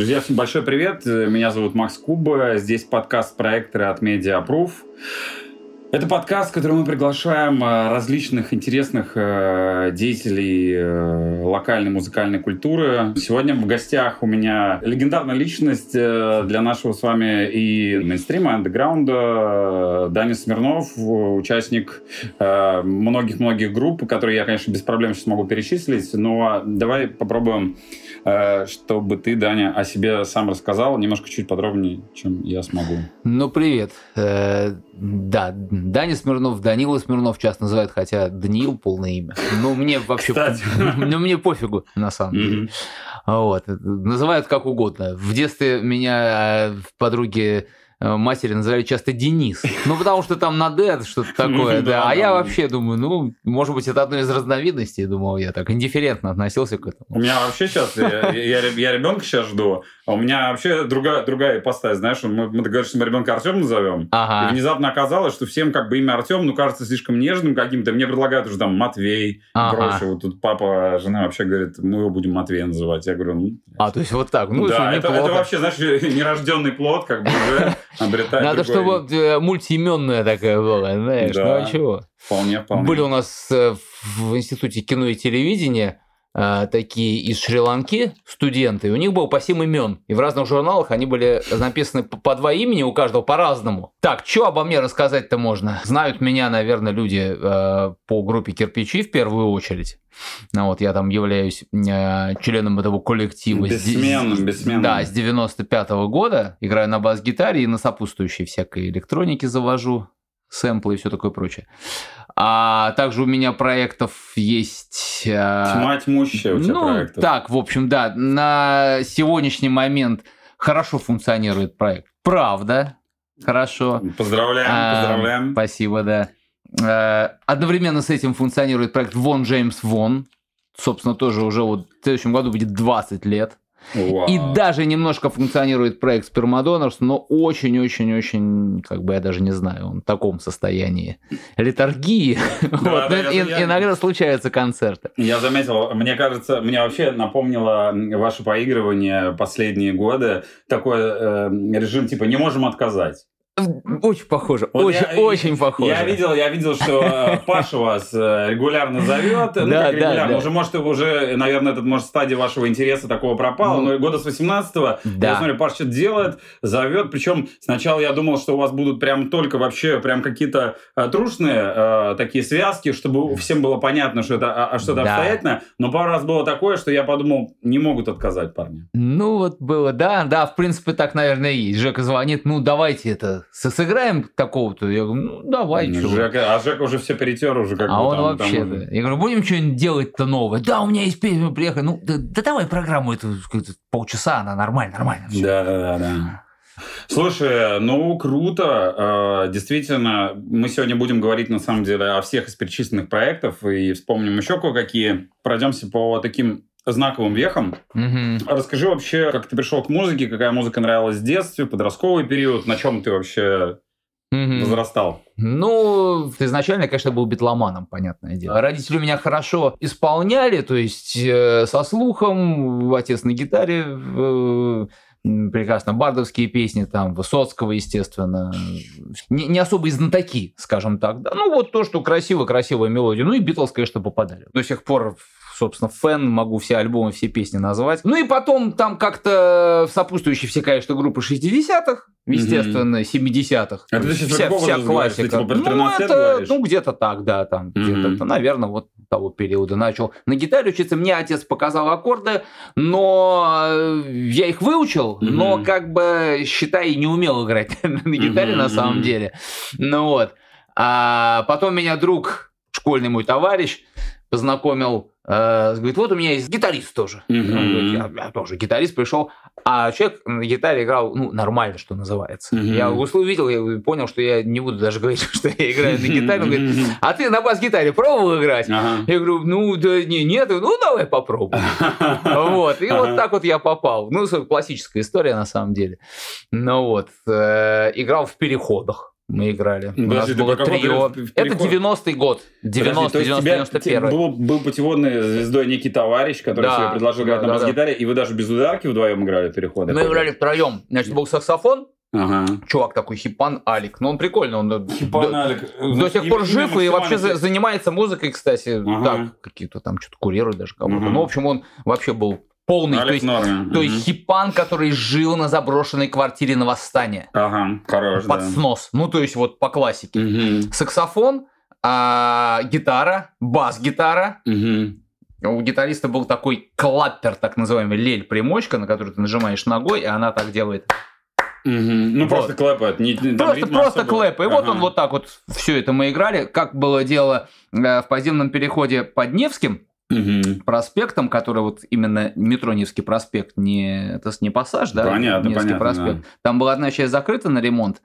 Друзья, всем большой привет. Меня зовут Макс Куба. Здесь подкаст проекторы от Mediaproof. Это подкаст, в котором мы приглашаем э, различных интересных э, деятелей э, локальной музыкальной культуры. Сегодня в гостях у меня легендарная личность для нашего с вами и мейнстрима, андеграунда, Даня Смирнов, участник многих-многих групп, которые я, конечно, без проблем сейчас могу перечислить, но давай попробуем чтобы ты, Даня, о себе сам рассказал немножко чуть подробнее, чем я смогу. Ну, привет. Да, Даня Смирнов, Данила Смирнов часто называют, хотя Даниил полное имя. Ну, мне вообще... Ну, мне пофигу, на самом деле. Вот. Называют как угодно. В детстве меня э, подруги Э, матери называли часто Денис. Ну, потому что там на Д что-то такое, да. А я вообще думаю, ну, может быть, это одна из разновидностей, думал я так, индифферентно относился к этому. У меня вообще сейчас, я, я, я ребенка сейчас жду, а у меня вообще другая, другая ипостась, знаешь, мы, мы договорились, что мы ребенка Артем назовем, ага. и внезапно оказалось, что всем как бы имя Артем, ну, кажется слишком нежным каким-то, мне предлагают уже там Матвей, ага. прочее, вот тут папа, жена вообще говорит, мы его будем Матвей называть, я говорю, ну... А, то есть вот так, ну, да, это, это вообще, знаешь, нерожденный плод, как бы уже обретает Надо, другой... чтобы э, мультиименная такая была, знаешь, да. ну а чего? Вполне, вполне. Были у нас э, в Институте кино и телевидения такие из Шри-Ланки студенты, и у них было по 7 имен. И в разных журналах они были написаны по два имени, у каждого по-разному. Так, что обо мне рассказать-то можно? Знают меня, наверное, люди э, по группе «Кирпичи» в первую очередь. Ну, вот я там являюсь э, членом этого коллектива. Бессменным, бессменным. Да, с 95 -го года. Играю на бас-гитаре и на сопутствующей всякой электронике завожу сэмплы и все такое прочее. А также у меня проектов есть... Э, Тьма тьмущая у тебя ну, проектов. Так, в общем, да. На сегодняшний момент хорошо функционирует проект. Правда. Хорошо. Поздравляем, а, поздравляем. Спасибо, да. Э, одновременно с этим функционирует проект Вон Джеймс Вон. Собственно, тоже уже вот в следующем году будет 20 лет. Вау. И даже немножко функционирует проект Спермадонорс, но очень-очень-очень, как бы я даже не знаю, он в таком состоянии литургии. Да, вот. да, и, я, иногда я, случаются концерты. Я заметил, мне кажется, мне вообще напомнило ваше поигрывание последние годы, такой э, режим типа «не можем отказать». Очень похоже, вот очень, я, очень похоже. Я видел, я видел, что э, Паша вас э, регулярно зовет. Ну, да, как регулярно, да, да. уже, может, уже, наверное, этот, может, стадия вашего интереса такого пропала, ну, но года с 18-го, да. я смотрю, Паша что-то делает, зовет, причем сначала я думал, что у вас будут прям только вообще прям какие-то э, трушные такие связки, чтобы всем было понятно, что это, а, а что-то да. обстоятельно, но пару раз было такое, что я подумал, не могут отказать парни. Ну, вот было, да, да, в принципе, так, наверное, и есть. Жека звонит, ну, давайте это сыграем такого-то? Я говорю, ну давай. Ну, Жека, а Жека уже все перетер уже как А он там, вообще, там... да. Я говорю, будем что-нибудь делать-то новое? Да, у меня есть песня, приехали. Ну, да, да давай программу эту, полчаса, она нормально, нормально. Да, да, да, да. Слушай, ну круто. А, действительно, мы сегодня будем говорить на самом деле о всех из перечисленных проектов и вспомним еще кое-какие. Пройдемся по таким знаковым вехом. Угу. Расскажи вообще, как ты пришел к музыке, какая музыка нравилась в детстве, подростковый период, на чем ты вообще угу. возрастал? Ну, изначально, конечно, был битломаном, понятное дело. Родители у меня хорошо исполняли, то есть э, со слухом, отец на гитаре, э, прекрасно бардовские песни, там, Высоцкого, естественно. Не, не особо и знатоки, скажем так. Да? Ну, вот то, что красиво, красивая мелодия. Ну, и Битлз, конечно, попадали. До сих пор собственно, фэн, могу все альбомы, все песни назвать. Ну и потом там как-то сопутствующие все, конечно, группы 60-х, естественно, 70-х. А ты вся, вся классика. Ты, типа, ну, это, ну, где-то так, да, там, mm-hmm. где-то, наверное, вот того периода начал на гитаре учиться. Мне отец показал аккорды, но э, я их выучил, mm-hmm. но как бы, считай, не умел играть на гитаре mm-hmm. на самом деле. Ну вот. А потом меня друг, школьный мой товарищ, познакомил говорит, вот у меня есть гитарист тоже. Mm-hmm. говорит, я, я тоже гитарист пришел, а человек на гитаре играл, ну, нормально, что называется. Mm-hmm. Я увидел, я понял, что я не буду даже говорить, что я играю на гитаре. Он говорит, а ты на бас-гитаре пробовал играть? Uh-huh. Я говорю, ну, да не, нет, ну, давай попробуем. Вот, и вот так вот я попал. Ну, классическая история, на самом деле. Ну вот, э, играл в переходах мы играли. Ну, У нас подожди, было трио. Это переход? 90-й год. 90 Подожди, то есть тебя- 91 был, был путеводной звездой некий товарищ, который Да, тебе предложил играть да, на да, бас-гитаре, и вы даже без ударки вдвоем играли переходы? Мы играли втроем. Значит, был саксофон, Ага. чувак такой, Хипан Алик. Ну, он прикольный, он до- Хипан до, Алик, до сих пор имя жив и вообще за- занимается музыкой, кстати. Ага. Так, какие-то там что-то курирует даже кого-то. Мгм. Ну, в общем, он вообще был полный. То Алик есть, норме. то есть. Хипан, который жил на заброшенной квартире на восстание. Ага, хорош, Под да. снос. Ну, то есть вот по классике. Мгм. Саксофон, а, гитара, бас-гитара. Мгм. У гитариста был такой клаппер, так называемый лель-примочка, на которую ты нажимаешь ногой, и она так делает. Мгм. Ну, Вот. просто клэпает. Не, Просто, просто клэп. И вот Ага. он вот так вот все это мы играли. Как было дело э, в подземном переходе под Невским Мгм. проспектом, который вот именно метро Невский проспект, не, это не пассаж, да? Понятно, Невский понятно, проспект. Там была одна часть закрыта на ремонт,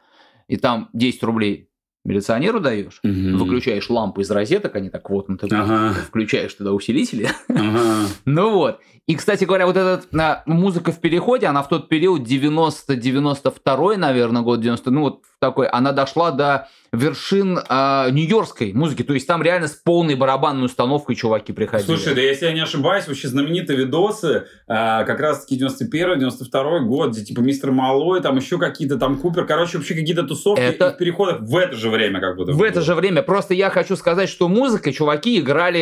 и там 10 рублей милиционеру даешь, Мгм. выключаешь лампу из розеток, они так вот, ну ты Ага. включаешь туда усилители. Ага. Ну вот. И, кстати говоря, вот эта а, музыка в переходе, она в тот период 90-92, наверное, год 90, ну вот такой, она дошла до вершин а, нью-йоркской музыки. То есть там реально с полной барабанной установкой чуваки приходили. Слушай, да если я не ошибаюсь, вообще знаменитые видосы, а, как раз-таки 91-92 год, где типа Мистер Малой, там еще какие-то там Купер, короче, вообще какие-то тусовки Это- и в переходах в это же время как будто. В это же время. Просто я хочу сказать, что музыкой чуваки играли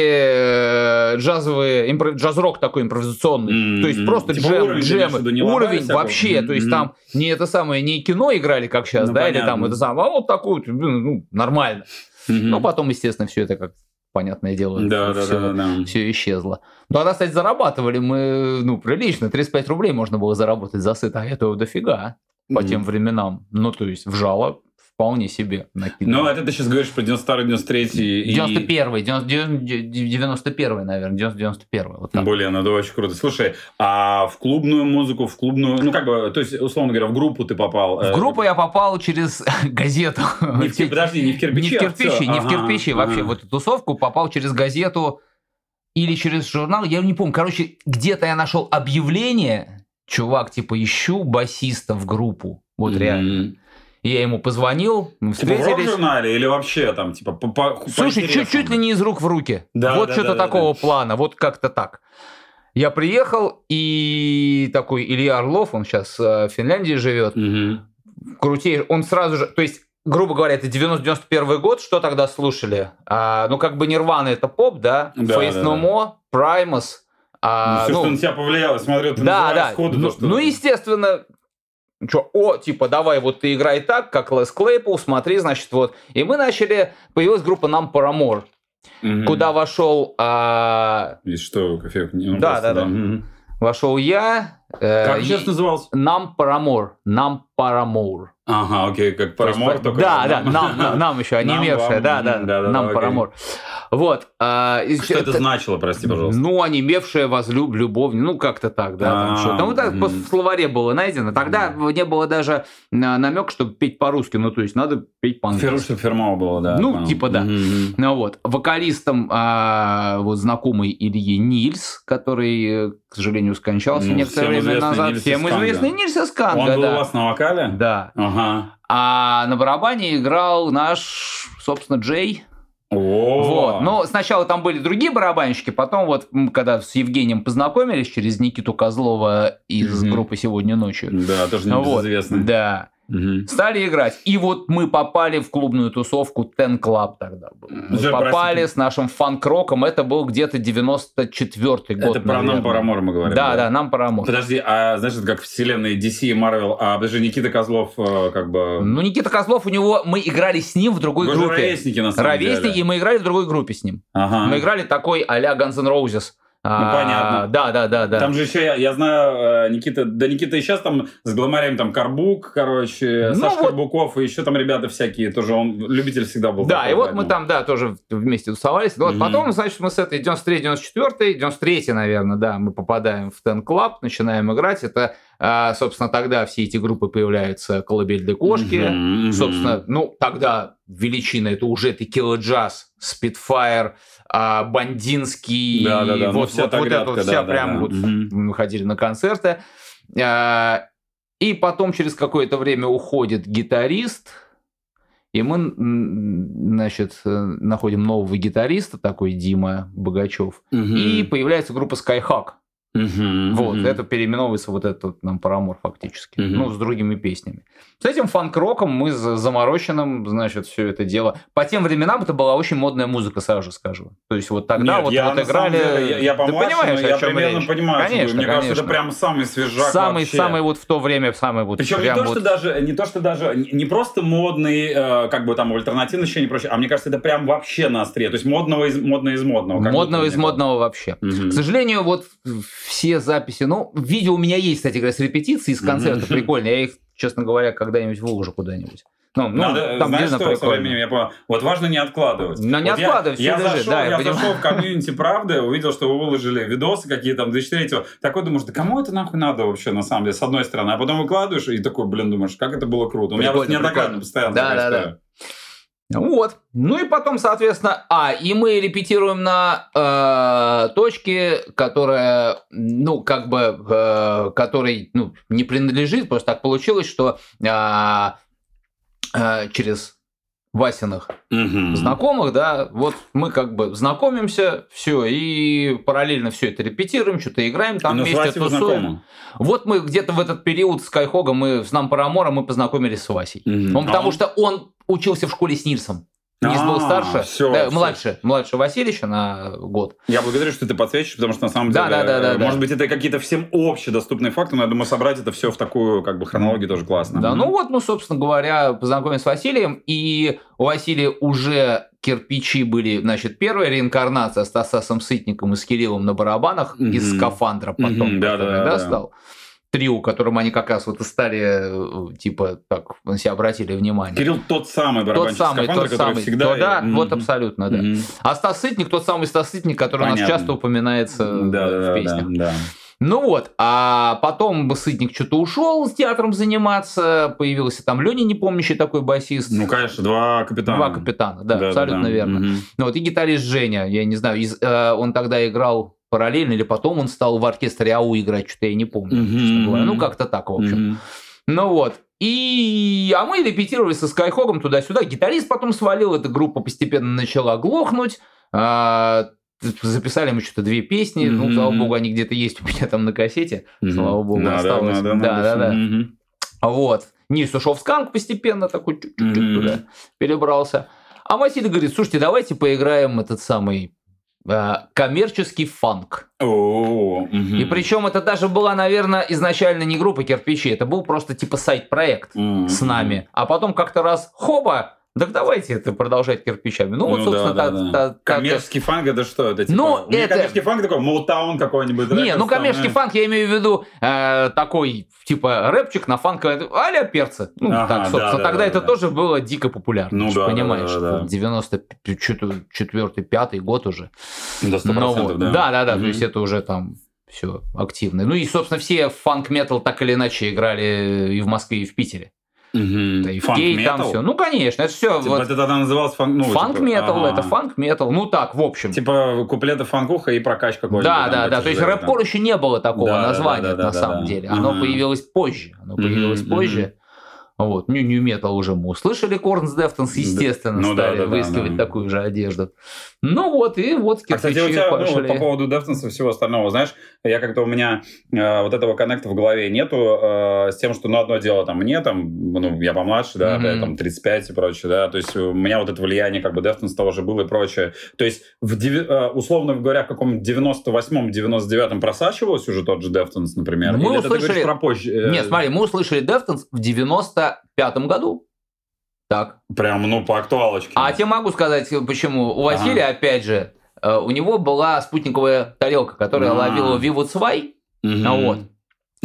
э, джазовые, импро- джаз-рок такой импровизационный. М, То есть просто типа джем, уровень, джемы. уровень вообще. То есть М. там не это самое, не кино играли, как сейчас, Ну, да, или понятно. Там это самое, а вот такой, ну, нормально. Мгм. Ну, потом, естественно, все это как понятное дело. Да, да, все, да, да, да. все исчезло. Ну, тогда, кстати, зарабатывали мы, ну, прилично. 35 рублей можно было заработать за сыт, а этого дофига по Мгм. тем временам. Ну, то есть, вжало вполне себе накидывали. Ну, это ты сейчас говоришь про 92-93 и... 91-й, 91-й, наверное, 91-й, вот так. Блин, это очень круто. Слушай, а в клубную музыку, в клубную, ну как бы, то есть, условно говоря, в группу ты попал? В группу я попал через газету. Не в, подожди, не в кирпичи, Не в а кирпичи, всё. не в кирпичи вообще. В эту тусовку попал через газету или через журнал, я не помню. Короче, где-то я нашел объявление, чувак, типа, ищу басиста в группу. Вот реально. Я ему позвонил, мы Типа в встретились. рок-журнале или вообще там, типа, по, по, Слушай, интересам? чуть-чуть ли не из рук в руки. Да, вот да, что-то да, да, такого плана, вот как-то так. Я приехал, и такой Илья Орлов, он сейчас в Финляндии живет, Мгм. крутей, он сразу же, то есть, грубо говоря, это 90-91 год, что тогда слушали? А, ну, как бы Нирвана это поп, да? Да, Face да, No да. More, Primus. а, все, ну, что на тебя повлияло, смотрю, ты да, да. сходу ну, то, что... ну, естественно, что, о, типа, давай, вот ты играй так, как Лес Клейпул, смотри, значит, вот. И мы начали, появилась группа Нам Paramore, Мгм. куда вошел, а, И что, кофе? Ну, Да, просто, да, да. Мгм. вошел я. э, Как и- сейчас назывался? Нам Paramore, Нам Paramore. Ага, окей, как То есть, Парамор, только... Да, да, нам, нам, нам еще, вам, да, да, да-да-да, нам. Paramore. Вот. а, Что это значило, прости, пожалуйста? Ну, онемевшая возлюб, любовь, ну, как-то так, да. там что. Ну, так по словаре было найдено. Тогда не было даже намек, чтобы петь по-русски, ну, то есть надо петь по-английски. Феруши Фермова было, да. Ну, типа, да. Ну вот, вокалистом а, вот знакомый Ильи Нильс, который, э, к сожалению, скончался Ну, некоторое время назад. Всем известный Нильс Исканга, Он был да. у вас на вокале? Да. Ага. А на барабане играл наш, собственно, Джей. О, Вот. Но сначала там были другие барабанщики, потом вот, когда с Евгением познакомились через Никиту Козлова из Мгм. группы «Сегодня ночью», Да, тоже вот, небезызвестный. да, Мгм. стали играть. И вот мы попали в клубную тусовку Ten Club тогда был. Мы Уже, попали простите. с нашим фанк-роком, это был где-то 94-й год, Это про наверное. нам Парамор мы говорим. Да, да, нам Парамор. Подожди, а значит, как вселенной DC и Marvel, а подожди, Никита Козлов э, как бы... Ну, Никита Козлов, у него, мы играли с ним в другой Вы же группе. ровесники, на самом Ровесники, деле. и мы играли в другой группе с ним. Ага. Мы играли такой а-ля Guns N' Roses. А, понятно. Да, да, да, да. Там же еще, я, я знаю, э, Никита, да Никита и сейчас там с гломарем там Карбук, короче, Ну Саша вот. Карбуков, и еще там ребята всякие, тоже он любитель всегда был. Да, такой, и вот поэтому. мы там, да, тоже вместе тусовались. Вот Мгм. потом, значит, мы с этой 93 94 93 наверное, да, мы попадаем в Ten Club, начинаем играть. Это, а, собственно, тогда все эти группы появляются «Колыбель кошки». Мгм, мгм. Собственно, ну, тогда величина это уже Текила Джаз, Спитфайр, а, Бандинский. Да-да-да, ну, вот, вся вот, вот это вот вся да-да-да. прям вот Мгм. мы ходили на концерты. А, И потом через какое-то время уходит гитарист, И мы, значит, э, находим нового гитариста, такой Дима Богачев. Угу. И появляется группа Skyhawk. Угу, вот, угу. это переименовывается вот этот нам Парамор фактически. Угу. Ну, с другими песнями. С этим фанк-роком мы с замороченным, значит, все это дело. По тем временам это была очень модная музыка, сразу скажу. То есть вот тогда Нет, вот, я, вот играли... Деле, я, я помладше, понимаешь, я примерно речь? понимаю. Конечно, Мне конечно. кажется, это прям самый свежак Самый, вообще. самый вот в то время, самый вот... Причем не то, вот... что даже, не то, что даже, не просто модный, э, как бы там альтернативный еще не прочее, а мне кажется, это прям вообще на острие. То есть модного из, модно из модного. Модного из модного вообще. Угу. К сожалению, вот все записи, ну, видео у меня есть, кстати говоря, с репетиции, с концерта, прикольно. Я их, честно говоря, когда-нибудь выложу куда-нибудь. Ну, ну, Надо, там знаешь, что со временем я понял? Вот важно не откладывать. Но не вот откладывать, я, я лежит, зашел, да, я, я зашел в комьюнити правды, увидел, что вы выложили видосы какие там 2003 Такой думаешь, да кому это нахуй надо вообще, на самом деле, с одной стороны. А потом выкладываешь и такой, блин, думаешь, как это было круто. У меня вот неоднократно постоянно да, да, да. Вот. Ну и потом, соответственно, а, и мы репетируем на э, точке, которая, ну, как бы, э, которой, ну, не принадлежит, просто так получилось, что э, э, через Васиных угу. знакомых, да, вот мы как бы знакомимся, все, и параллельно все это репетируем, что-то играем там Но вместе, тусуем. Знакомы. Вот мы где-то в этот период с Кайхогом, мы с нам Парамора, мы познакомились с Васей. Угу. Он, потому а он... что он учился в школе с Нильсом. Нис был старше, все, да, все. младше, младше Васильевича на год. Я благодарю, что ты подсвечиваешь, потому что на самом да, деле, да, да, да, может да. быть, это какие-то всем общедоступные факты, но я думаю, собрать это все в такую как бы хронологию тоже классно. Да, ну вот, ну, собственно говоря, познакомились с Василием, и у Василия уже кирпичи были, значит, первая реинкарнация с Тасасом Сытником и с Кириллом на барабанах Мгм. из скафандра потом, Мгм, да, да, да, да. стал. Трио, которым они как раз вот и стали, э, типа, так, на себя обратили внимание. Кирилл тот самый тот барабанщик самый, скафандра, тот самый. всегда... То да, Мгм. вот абсолютно, да. Мгм. А Стас Сытник, тот самый Стас Сытник, который у нас Понятно. часто упоминается Да, да, в да, песнях. да, да. Ну вот, а потом Сытник что-то ушел с театром заниматься, появился там Леня непомнящий такой басист. Ну, конечно, два капитана. Два капитана, да, абсолютно верно. Мгм. Ну вот и гитарист Женя, я не знаю, из- э, он тогда играл параллельно, или потом он стал в оркестре АУ играть, что-то я не помню, честно говоря. Ну, как-то так, в общем. Мгм. Ну вот. И... А мы репетировали со Скайхогом туда-сюда. Гитарист потом свалил, эта группа постепенно начала глохнуть. А, Записали мы что-то две песни. Ну, Мгм. слава богу, они где-то есть у меня там на кассете. Мгм. Слава богу, Надо, осталось. надо, да, надо. да, да. Мгм. Вот. В сканк постепенно, такой чуть-чуть Мгм. туда перебрался. А Василий говорит, слушайте, давайте поиграем этот самый коммерческий фанк. И причем это даже была, наверное, изначально не группа кирпичи, это был просто типа сайт-проект с нами. А потом как-то раз, хоба, так давайте это продолжать кирпичами. Ну, вот, Ну собственно, да, та- да, да. та- та- Коммерческий фанк это что? Это типа... Ну, не это- коммерческий фанк такой, Моутаун какой-нибудь. Не, ну там, коммерческий э. фанк, я имею в виду э, такой, типа, рэпчик на фанк, а-ля перцы. Ну, Ага, так, собственно, да, да, тогда да, это да. тоже было дико популярно. Ну да, понимаешь, да, да, да. 94-5 год уже. До 100%, Ну вот, да. да, да, да, то Мгм. есть это уже там все активно. Ну и, собственно, все фанк-метал так или иначе играли и в Москве, и в Питере. Да и Фанк там метал? все. Ну, конечно, это все. Типа, это тогда называлось фанк... Ну, типа, фанк-метал, ага. это фанк-метал. Ну так, в общем. Типа куплеты фанкуха и прокач какой-нибудь. Да, да, да. То есть рэпкор еще не было такого Да, да, названия да, да, на да, самом да. деле. Оно Ага. появилось позже. Оно появилось мгм. позже. Вот. Nu, Nu Metal уже мы услышали, Korn с Deftones, естественно, Ну да, стали да, да, выискивать да. такую же одежду. Ну вот, и вот А, кстати, у кирпичи тебя, ну, вот пошли. по поводу Deftones а и всего остального, знаешь, я как-то у меня э, вот этого коннекта в голове нету э, с тем, что, ну, одно дело там мне, там, ну, я помладше, да, Мгм. ты, там, 35 и прочее, да, то есть у меня вот это влияние, как бы, Deftones того же было и прочее. То есть, в, э, условно говоря, в каком-нибудь 98-м, 99-м просачивался уже тот же Deftones, например? Ну, мы Или это ты услышали- говоришь про позже? э, Нет, смотри, мы услышали Deftones в 95-м году. Так. Прям, ну, по актуалочке. А тебе могу сказать, почему. У Василия, опять же, э, у него была спутниковая тарелка, которая А. ловила VIVA Zwei. А вот.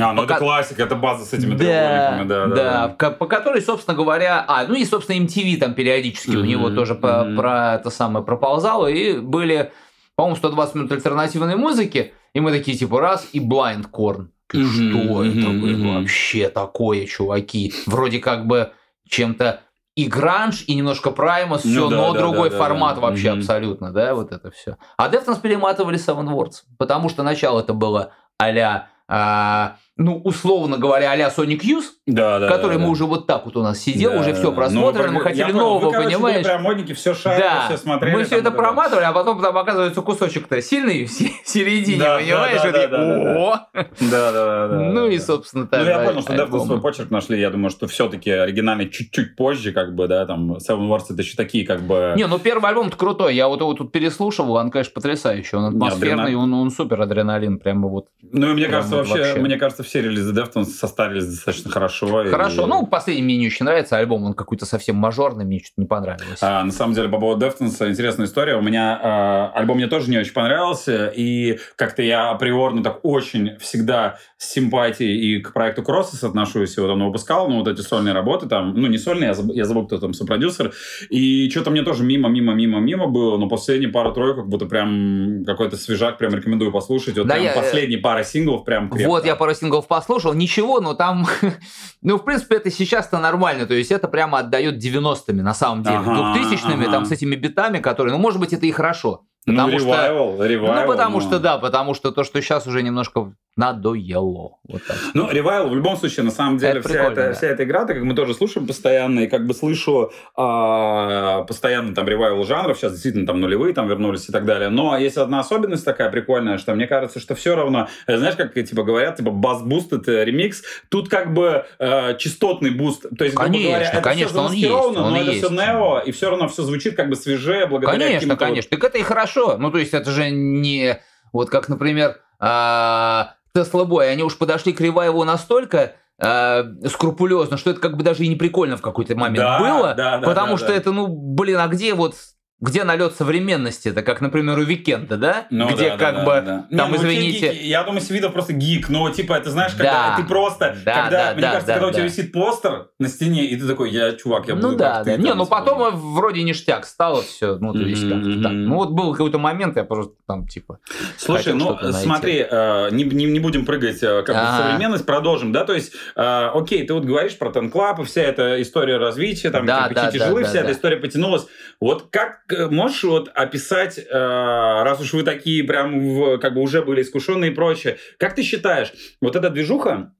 А, ну Пока- это классика, это база с этими Да, треугольниками, да, да, да. по которой, собственно говоря, а, ну и, собственно, MTV там периодически у Мгм, него тоже по- мгм. про это самое проползало, и были, по-моему, 120 минут альтернативной музыки, и мы такие, типа, раз, и Blind Korn. Мгм, Что это мгм, было мгм. вообще такое, чуваки? Вроде как бы чем-то и гранж, и немножко прайма, все, Ну да, но да, другой да, формат да. вообще Мгм. абсолютно, да, вот это все. А Deftones перематывали Seven Words, потому что начало это было а-ля а, ну, условно говоря, а-ля Sonic Youth, да, да, который да, мы да. уже вот так вот у нас сидел, Да, уже все Ну, мы я хотели понял. нового, Вы, короче, понимаешь? были прям модники, все шарили, Да, все смотрели. мы все это да, проматывали, а потом там оказывается кусочек-то сильный в се- середине, Да, понимаешь? да, да, такие, да, да! Да, да, да, да. Ну и, собственно, Ну, так. я да, понял, что. Deftones свой почерк нашли. Я думаю, что все-таки оригинальный чуть-чуть позже, как бы, да, там, Seven Wars это еще такие, как бы... Не, ну первый альбом-то крутой. Я вот его тут переслушивал, он, конечно, потрясающий. Он атмосферный, он, супер адреналин, прямо вот. Ну, и мне кажется, вот вообще. мне кажется, все релизы Deftones состарились достаточно хорошо. и- Хорошо. Ну, последний мне не очень нравится альбом, он какой-то совсем мажорный, мне что-то не понравилось. А, на самом деле, по поводу Deftones интересная история. У меня а, альбом мне тоже не очень понравился, и как-то я априорно так очень всегда с симпатией и к проекту Crosses отношусь. Вот он выпускал, ну, вот эти сольные работы там, ну, не сольные, я забыл, я забыл, кто там сопродюсер. И что-то мне тоже мимо, мимо, мимо, мимо было, но последние пару-тройку как будто прям какой-то свежак, прям рекомендую послушать. Вот Да, прям я- э, последние пара синглов прям крепко. Вот я пару синглов послушал, ничего, но там, ну, в принципе, это сейчас-то нормально, то есть это прямо отдает 90-ми на самом деле, Ага, 2000-ми, ага. там с этими битами, которые, ну, может быть, это и хорошо. Ну, Потому что, revival, ну, потому ну. что, да, потому что то, что сейчас уже немножко надоело. Вот так. Ну, revival в любом случае, на самом деле, Это вся, эта, да. вся эта игра, так как мы тоже слушаем постоянно, и как бы слышу а, постоянно там revival жанров, сейчас действительно там нулевые там вернулись и так далее. Но есть одна особенность такая прикольная, что мне кажется, что все равно, э, знаешь, как типа говорят, типа bass boost это ремикс, тут как бы э, частотный буст. То есть, Конечно, говоря, это конечно, все он есть, он но и это есть. все нео, и все равно все звучит как бы свежее благодаря Конечно, конечно. Так это и хорошо. Ну, то есть это же не... Вот как, например, Tesla Boy, они уж подошли к revival у настолько а, скрупулезно, что это как бы даже и не прикольно в какой-то момент Да, было, да, да, потому да, что да. это, ну, блин, а где вот где налет современности? Это как, например, у Weeknd а, да? Ну, где да, как да, бы да, да. там, Не, ну, извините, те гики, я думаю, Свидов просто гик, но типа это знаешь, когда Да. ты просто, Да, когда, да, мне да, кажется, да, когда у тебя да. висит постер на стене, и ты такой, я чувак, я буду ну да, да. ты, Не, там, ну типа, потом э, вроде ништяк стало все. Ну, то есть Мгм, как-то так. Ну, вот был какой-то момент, я просто там, типа. Слушай, ну смотри, э, не, не, не будем прыгать э, как бы в современность, продолжим, да, то есть, э, окей, ты вот говоришь про и вся эта история развития, там, Да, кирпичи да, тяжелы, да, вся да, эта да. история потянулась. Вот как можешь вот описать, э, раз уж вы такие прям как бы уже были искушенные и прочее, как ты считаешь, вот эта движуха,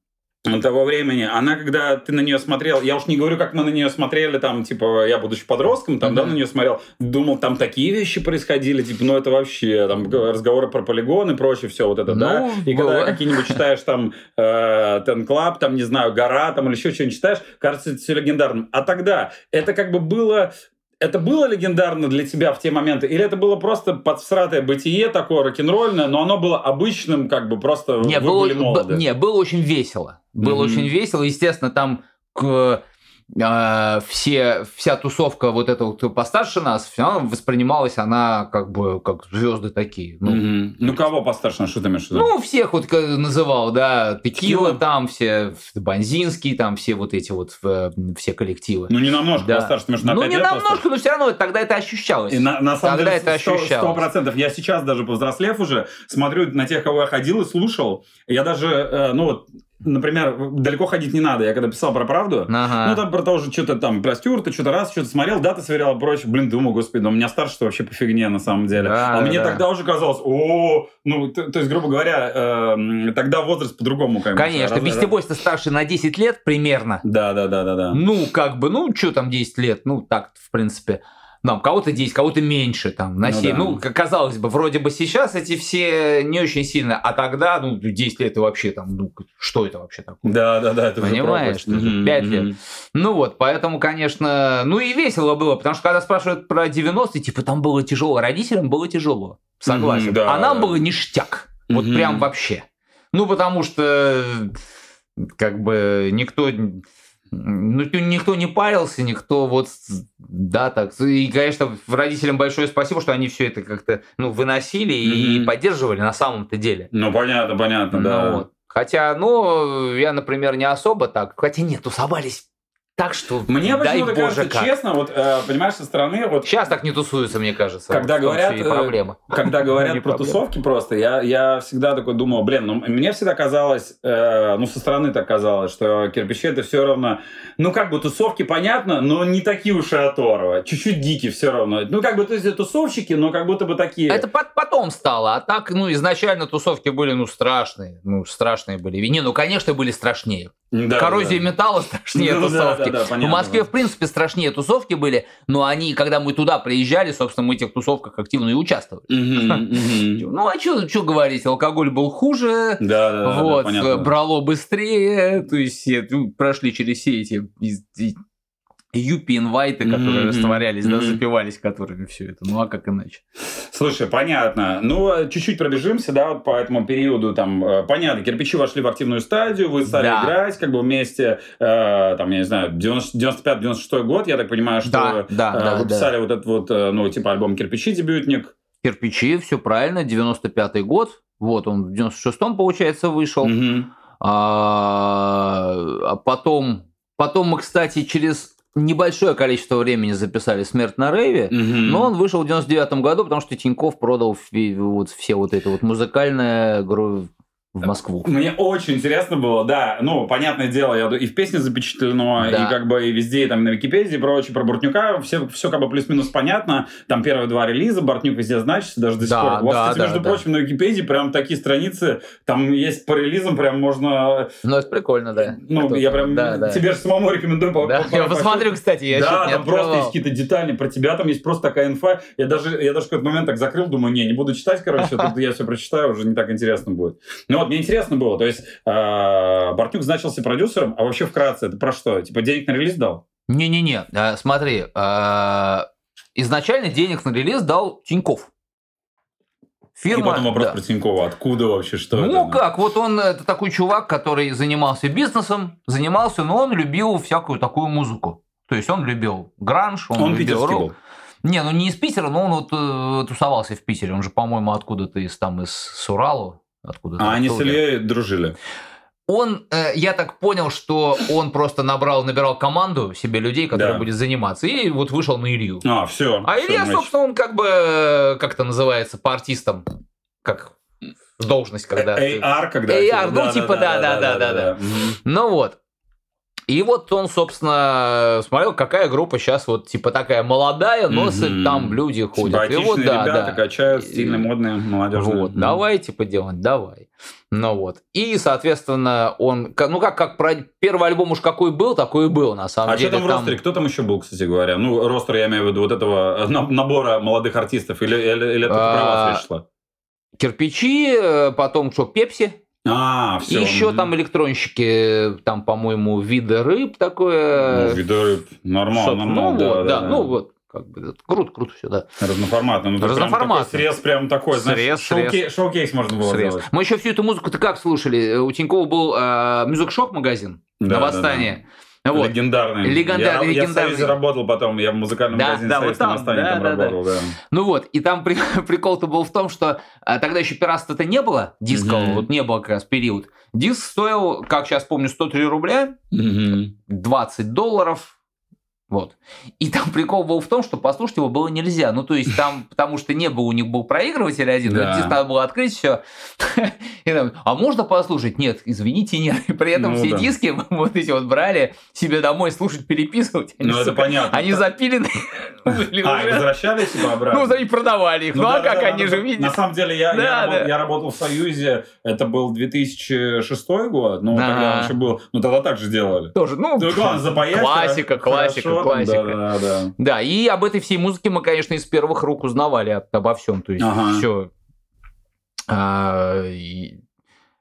того времени, она, когда ты на нее смотрел, я уж не говорю, как мы на нее смотрели, там, типа, я, будучи подростком, там, да, Мгм. на нее смотрел, думал, там такие вещи происходили, типа, ну, это вообще, там, разговоры про полигон и прочее, все вот это, да, Ну, и когда было. какие-нибудь читаешь, там, э, Ten Club, там, не знаю, Гора, там, или еще что-нибудь читаешь, кажется, это все легендарным. А тогда это как бы было... Это было легендарно для тебя в те моменты? Или это было просто подсратое бытие такое рок-н-ролльное, но оно было обычным, как бы просто Не, вы было, были молоды? не, было очень весело. Было Мгм. очень весело. Естественно, там к, э, все, вся тусовка вот эта вот постарше нас, все равно воспринималась она как бы как звезды такие. Ну, Мгм. Ну, кого постарше, что ты имеешь в виду? ну, всех вот как называл, да, Текила там, все, Бонзинский, там все вот эти вот, э, все коллективы. Ну, не намножко Да. постарше, потому что на ну, не намножко, постарше. но все равно тогда это ощущалось. И на, на самом Тогда деле, это ощущалось. процентов. Я сейчас даже повзрослев уже, смотрю на тех, кого я ходил и слушал. Я даже, э, ну вот, например, далеко ходить не надо. Я когда писал про правду, Ага. ну, там про то же что-то там, про Стюарта, что-то раз, что-то смотрел, даты сверял прочее. Блин, думаю, господи, да у меня старше вообще по фигне на самом деле. Да, а да, мне да. тогда уже казалось, о, ну, т- то есть, грубо говоря, эм, тогда возраст по-другому. Как Конечно, раз- Beastie Boys-то старше на 10 лет примерно. Да, да, да, да, да. Ну, как бы, ну, что там 10 лет? Ну, так, в принципе. Там, кого-то 10, кого-то меньше, там, на Ну 7. да. Ну, казалось бы, вроде бы сейчас эти все не очень сильно, а тогда, ну, 10 лет и вообще там, ну, что это вообще такое? Да, да, да, это Понимаешь, это пять мгм. лет. Ну вот, поэтому, конечно, ну и весело было, потому что когда спрашивают про 90-е, типа, там было тяжело, родителям было тяжело, согласен. Мгм, да. а нам было ништяк, вот Мгм. прям вообще. Ну, потому что, как бы, никто... Ну, никто не парился, никто вот, да, так. И, конечно, родителям большое спасибо, что они все это как-то, ну, выносили и Мгм. поддерживали на самом-то деле. Ну, понятно, понятно, Ну, да. вот. Хотя, ну, я, например, не особо так. Хотя нет, тусовались так, что Мне дай боже кажется, как. честно, вот, э, понимаешь, со стороны, вот Сейчас так не тусуются, мне кажется. Когда говорят, э, проблема. когда говорят про проблема. тусовки просто, я, я всегда такой думал, блин, ну мне всегда казалось, э, ну со стороны так казалось, что кирпичи это все равно, ну как бы тусовки понятно, но не такие уж и оторвы, чуть-чуть дикие все равно. Ну как бы то есть тусовщики, но как будто бы такие. Это пот- потом стало, а так, ну, изначально тусовки были, ну, страшные, ну, страшные были. Не, ну, конечно, были страшнее. Да, Коррозия да. металла страшнее Ну да, тусовки. да, да, в. Москве, в принципе, страшнее тусовки были, но они, когда мы туда приезжали, собственно, мы в этих тусовках активно и участвовали. Ну, а что говорить, алкоголь был хуже, вот, брало быстрее, то есть ну, прошли через все эти юпи-инвайты, которые Мгм, растворялись, да, мгм. запивались которыми все это. Ну, а как иначе? Слушай, понятно. Ну, э, чуть-чуть пробежимся, да, вот по этому периоду. Там, э, понятно, кирпичи вошли в активную стадию, вы стали Да. играть, как бы вместе, э, там, я не знаю, 90 95-96 год, я так понимаю, что Да, да, э, да, вы да. писали вот этот вот, э, ну, типа альбом «Кирпичи» дебютник. Кирпичи, все правильно, 95-й год. Вот он в 96-м, получается, вышел. А, а потом, потом мы, кстати, через небольшое количество времени записали «Смерть на рейве», Мгм. но он вышел в 99 году, потому что Тиньков продал вот все вот это вот музыкальное гру- в Москву. Мне очень интересно было, да, ну, понятное дело, я и в песне запечатлено, Да. и как бы и везде, и там на Википедии и прочее, про Бортнюка, все, все как бы плюс-минус понятно, там первые два релиза, Бортнюк везде значится, даже до сих Да, пор. У вас, да, кстати, да, между да. прочим, на Википедии прям такие страницы, там есть по релизам, прям можно, Ну, это прикольно, да. ну, Кто-то- я прям да, да. тебе же самому рекомендую. Да, по- я по- посмотрю, кстати, я да, там просто открывал. есть какие-то детали про тебя, там есть просто такая инфа. Я даже, я даже в какой-то момент так закрыл, думаю, не, не буду читать, короче, тут я все прочитаю, уже не так интересно будет. Ну вот, мне интересно было, то есть э, Бортнюк значился продюсером, а вообще вкратце, это про что? Типа денег на релиз дал? Не-не-не, а, смотри, а, изначально денег на релиз дал Тиньков. Фирма, И потом вопрос да. про Тинькова, откуда вообще, что ну это? как, вот он это такой чувак, который занимался бизнесом, занимался, но он любил всякую такую музыку. То есть он любил гранж, он, Он любил рок. был. Не, ну не из Питера, но он вот э, тусовался в Питере. Он же, по-моему, откуда-то из там из Суралу. Откуда А они с Ильей дружили. Он, э, я так понял, что он просто набрал, набирал команду себе людей, которые Да. будет заниматься, и вот вышел на Илью. А, все. А Илья, собственно, он как бы, э, как это называется, по артистам, как должность, когда... ты- AR, когда... AR, ну, типа, да-да-да-да-да. Мгм. Ну вот. И вот он, собственно, смотрел, какая группа сейчас вот, типа, такая молодая, но Мгм. там люди ходят. И вот, да, ребята, да. качают, стильные, модные, молодежные. Вот, Мгм. давай, типа, делать, давай. Ну вот. И, соответственно, он, ну как, как про первый альбом уж какой был, такой и был, на самом А деле. что там в ростере? Кто там еще был, кстати говоря? Ну, ростер, я имею в виду вот этого э, на- набора молодых артистов. Или, или, или это А, про вас речь шла? Кирпичи, э, потом что, Пепси, А, все. еще там электронщики, там, по-моему, виды рыб такое. Ну, виды рыб. Нормально, нормально. Ну да, вот, да, да, ну вот, как бы, круто, круто все, да. Разноформатно. Ну, прям Разноформатно. такой срез прям такой, знаешь, Срез, шоуке- срез. шоу-кейс можно было Срез. сделать. Мы еще всю эту музыку-то как слушали? У Тинькова был э, мюзик-шоп магазин Да, на да, Восстание. Вот. Легендарный. Легендарный, Я, я в легендарный. Союзе работал потом, я в музыкальном Да, магазине да, «Союз» вот там, Восстании да, там да, да. работал, да. Ну вот, и там при- прикол-то был в том, что а, тогда еще пиратства-то не было дискового, Мгм. вот не было как раз период. Диск стоил, как сейчас помню, 103 рубля, 20 долларов. Вот. И там прикол был в том, что послушать его было нельзя. Ну, то есть там, потому что не было, у них был проигрыватель один, Да. диск надо было открыть все. И там, а можно послушать? Нет, извините, нет. И при этом Ну все да. диски вот эти вот брали себе домой слушать, переписывать. Они, Ну, это сука, понятно. Они запилены А, уже. возвращали типа обратно? Ну, и продавали их. Ну, а да, да, как они же видят? На самом деле, я, я, работал, да. я работал в Союзе, это был 2006 год, ну, Да. тогда еще был, ну, тогда так же делали. Тоже, ну, Ну, классика, классика, хорошо, там, классика. Да, да, да. Да, и об этой всей музыке мы, конечно, из первых рук узнавали об- обо всем. То есть Ага. все.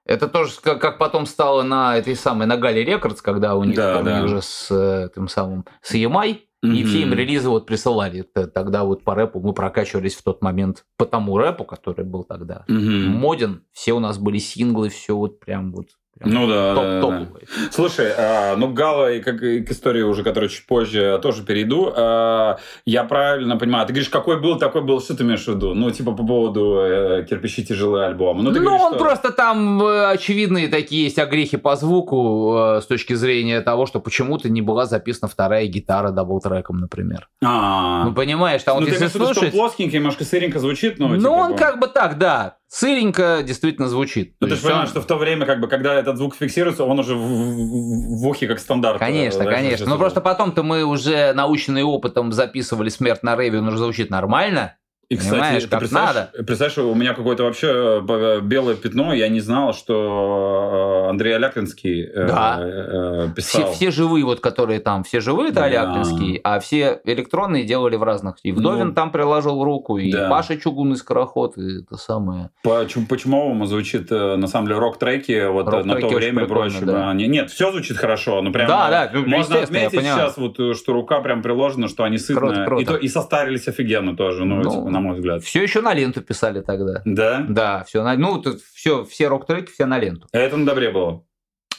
это тоже как, как потом стало на этой самой на Гале Рекордс, когда у них Да, там да. уже с э, тем самым с EMI, и Мгм. все им релизы вот присылали. Т- Тогда вот по рэпу мы прокачивались в тот момент по тому рэпу, который был тогда Мгм. моден. Все у нас были синглы, все вот прям вот ну да, топ, да, да. Слушай, а, ну Гала, и как и к истории уже, которую чуть позже тоже перейду, а, я правильно понимаю, ты говоришь, какой был, такой был, что ты имеешь в виду? Ну, типа по поводу э, «Кирпичи тяжелые» альбома. Ну, ну говоришь, он что... просто там э, очевидные такие есть огрехи по звуку э, с точки зрения того, что почему-то не была записана вторая гитара double-track ом, например. А, Ну, понимаешь, там ну, вот ты если слушать... он плоскенький, немножко сыренько звучит, но... Ну, типа, он как бы так, да сыренько действительно звучит. Ну, ты же понимаешь, он... что в то время, как бы, когда этот звук фиксируется, он уже в, в, в ухе как стандарт. Конечно, да, конечно. Но просто потом-то мы уже наученные опытом записывали «Смерть на рейве», он уже звучит нормально. И, кстати, Понимаешь, как представляешь, надо. представляешь, у меня какое-то вообще э, белое пятно, я не знал, что э, Андрей Алякинский э, да. писал. Все, все живые, вот которые там, все живые, это да. Алякинский, а все электронные делали в разных. И Вдовин ну, там приложил руку, и да. Паша Чугунный Скороход, и это самое. Почему, почему звучит, на самом деле, рок-треки вот рок на то время и прочее? Да. Нет, все звучит хорошо, но прям да, да, можно отметить сейчас, вот, что рука прям приложена, что они сытные. Круто, круто. И, то, и состарились офигенно тоже, ну, ну типа, на мой взгляд. Все еще на ленту писали тогда. Да? Да, все на, ну, тут все, все рок-треки, все на ленту. Это на добре было?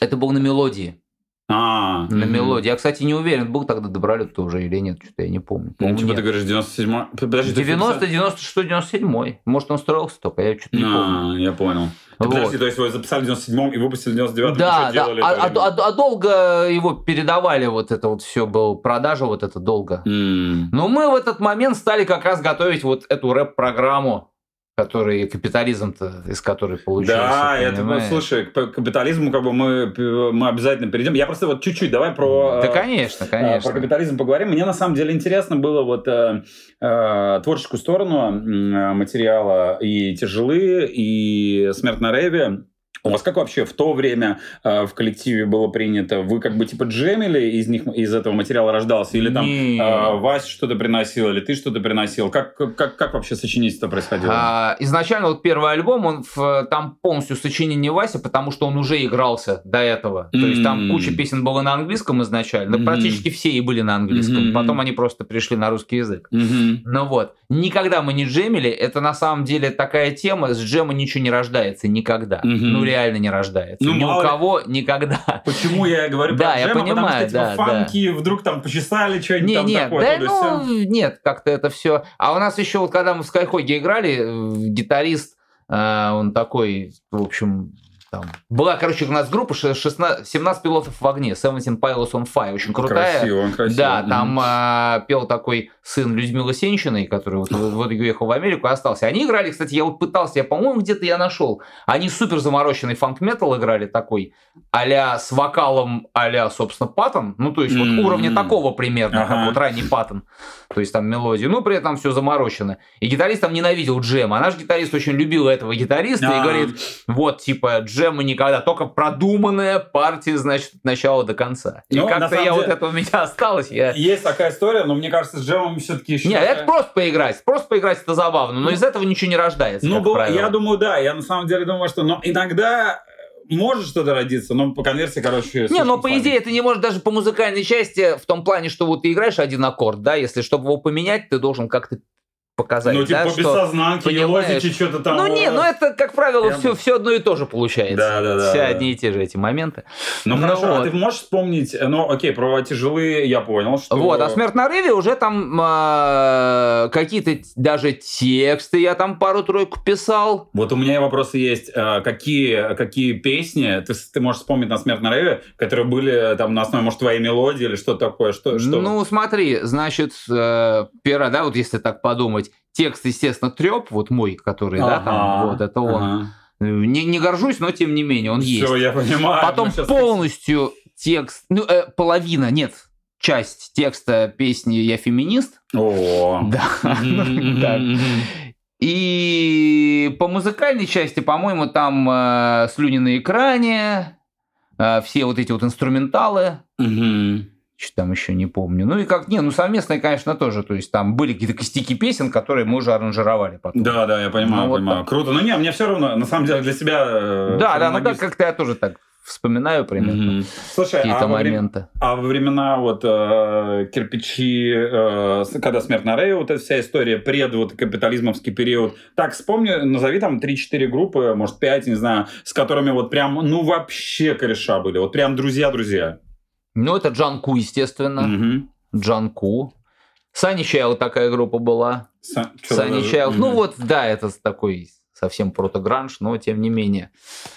Это было на мелодии. А, на угу. мелодии. Я, кстати, не уверен, был тогда добролет уже или нет, что-то я не помню. Ну, типа нет. ты говоришь 97 Подожди, 90, 96, 97 Может, он строился только, я что-то не а, помню. я понял. Ты вот. Подожди, то есть вы записали в 97-м и выпустили в 99-м? Да, да. А, а, а, а долго его передавали, вот это вот все было, продажа вот это долго. Mm. Но мы в этот момент стали как раз готовить вот эту рэп-программу который капитализм-то, из которой получился. Да, это, ну, слушай, к капитализму как бы мы, мы обязательно перейдем. Я просто вот чуть-чуть давай про... Да, конечно, конечно. Про капитализм поговорим. Мне на самом деле интересно было вот э, э, творческую сторону материала и тяжелые, и смерть на рейве. У вас как вообще в то время э, в коллективе было принято? Вы как бы типа джемили из них из этого материала рождался? Или там э, Вася что-то приносил, или ты что-то приносил? Как, как, как вообще сочинительство происходило? А, изначально вот первый альбом, он в, там полностью сочинение Вася, потому что он уже игрался до этого. То есть там куча песен было на английском изначально. Практически все и были на английском. Потом они просто пришли на русский язык. Ну вот. Никогда мы не джемили. Это на самом деле такая тема. С джема ничего не рождается. Никогда. Mm-hmm. Ну реально не рождается. Ну, Ни у кого никогда. Почему я говорю про да, я понимаю, потому что, типа, да, фанки да. вдруг там почесали что-нибудь не, там нет, такое. Да, ну, все. нет, как-то это все. А у нас еще, вот когда мы в Скайхоге играли, э, гитарист, э, он такой, в общем, там. Была, короче, у нас группа 16, 17 пилотов в огне, 17 Pilots on Fire, очень крутая. Красиво, красиво. Да, там mm-hmm. пел такой сын Людмилы Сенчиной, который вот, вот уехал в Америку и остался. Они играли, кстати, я вот пытался, я, по-моему, где-то я нашел. Они супер замороченный фанк-метал играли такой, а с вокалом а собственно, Паттон. Ну, то есть mm-hmm. вот уровня такого примерно, ага. как вот ранний Паттон. То есть там мелодии. Ну, при этом все заморочено. И гитарист там ненавидел джем. А наш гитарист очень любил этого гитариста и говорит, вот, типа, джема никогда, только продуманная партия, значит, от начала до конца. И ну, как-то я деле, вот это у меня осталось. Я... Есть такая история, но мне кажется, с джемом все-таки еще... Нет, такая... это просто поиграть. Просто поиграть это забавно, но ну, из этого ничего не рождается. Ну, был, я думаю, да. Я на самом деле думаю, что но иногда может что-то родиться, но по конверсии, короче... Не, но по идее ты не можешь даже по музыкальной части в том плане, что вот ты играешь один аккорд, да, если чтобы его поменять, ты должен как-то показать. Ну, типа да, по бессознанке, понимаешь... что-то там. Ну, не, ну это, как правило, Прямо... все, все одно и то же получается. Да, да, да. Все да. одни и те же эти моменты. Ну, ну хорошо, вот. а ты можешь вспомнить, ну, окей, про тяжелые я понял, что... Вот, а «Смерть на рыве» уже там э, какие-то даже тексты я там пару-тройку писал. Вот у меня вопросы есть. А, какие, какие песни ты, ты можешь вспомнить на «Смерть на рыве», которые были там на основе, может, твоей мелодии или что такое? Что, что... Ну, смотри, значит, э, первое, да, вот если так подумать, Текст, естественно, треп, вот мой, который, ага, да, там, вот это он. Ага. Не, не горжусь, но тем не менее, он Все, есть. Все, я понимаю. Потом полностью текст, ну, э, половина, нет, часть текста песни «Я феминист». О, да. И по музыкальной части, по-моему, там э, «Слюни на экране», э, все вот эти вот инструменталы. Что там еще не помню. Ну и как, не, ну совместные, конечно, тоже. То есть там были какие-то костяки песен, которые мы уже аранжировали потом. Да, да, я понимаю, ну, понимаю. Вот Круто. Но не, мне все равно, на самом деле, для себя... Э, да, да, ну да, как-то я тоже так вспоминаю примерно Мгм. Слушай, какие-то а во, время- моменты. а во времена вот э, кирпичи, э, когда смерть на Рее, вот эта вся история, пред вот капитализмовский период. Так, вспомни, назови там 3-4 группы, может 5, не знаю, с которыми вот прям, ну вообще кореша были, вот прям друзья-друзья. Ну, это Джанку, естественно. Мгм. Джанку. Сани Чайл такая группа была. Са- Сани за- Чайл. Ну вот, да, это такой совсем протогранж, но тем не менее.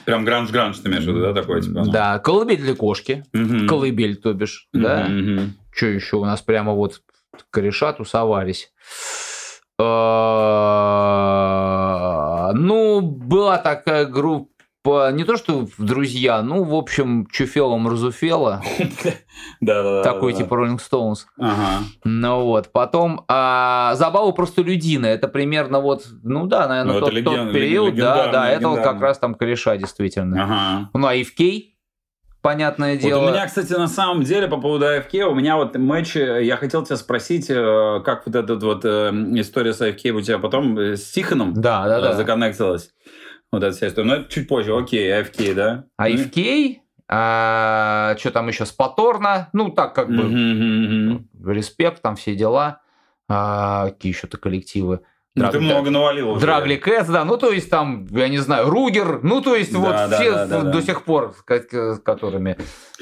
Прям гранж-гранж ты имеешь в виду, да, такой? Типа, ну? Да, колыбель для кошки. Мгм. Колыбель, то бишь. Мгм, Да. мгм. Что еще? У нас прямо вот кореша тусовались. А, Ну, была такая группа, не то что в друзья, ну, в общем, Чуфела Мразуфела, Да-да-да. такой типа Stones. Ага. Ну вот, потом а, Забава простолюдина, это примерно вот, ну да, наверное, Ну, тот, период, да, да, это вот как раз там кореша действительно. Ну, а FK, понятное дело. Вот у меня, кстати, на самом деле, по поводу AFK, у меня вот матч, э, я хотел тебя спросить, э, как вот эта вот э, история с AFK у тебя потом с Тихоном Да, да, да. законнектилась? Вот эта вся история. Но это чуть позже. Окей, AFK, да? А FK, а, что там еще, Спаторна, ну так как бы, мгм. респект, там все дела. А, какие еще-то коллективы? Ну, Драг- ты много навалил уже. Драгли Кэтс, да, ну то есть там, я не знаю, Ругер, ну то есть Да, вот да, все да, да, до да. сих пор, с с которыми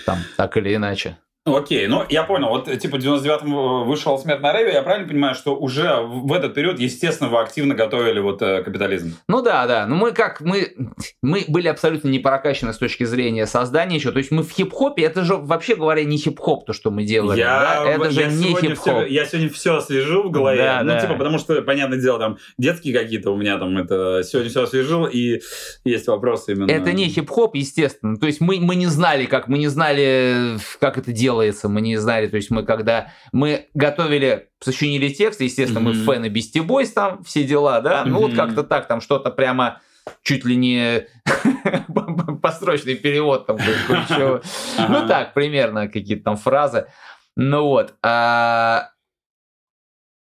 там так или иначе. Ну, Окей, ну я понял, вот э, типа в 99-м вышел «Смерть на Реве», я правильно понимаю, что уже в этот период, естественно, вы активно готовили вот э, капитализм? Ну да, да. Ну мы как, мы, мы были абсолютно не прокачаны с точки зрения создания еще. То есть мы в хип-хопе, это же вообще говоря не хип-хоп, то, что мы делали. да? Это же я не сегодня хип-хоп. всё- я сегодня все освежил в голове. Да, ну, да. типа, потому что, понятное дело, там детские какие-то у меня там это сегодня все освежил, и есть вопросы именно. Это не хип-хоп, естественно. То есть мы, мы не знали, как мы не знали, как это делается, мы не знали. То есть мы когда мы готовили, сочинили текст, естественно, мы Мгм. фэны Beastie Boys там, все дела, да. Ну вот как-то так, там что-то прямо чуть ли не построчный перевод там кое-чего. Ну так, примерно какие-то там фразы. Ну вот. а,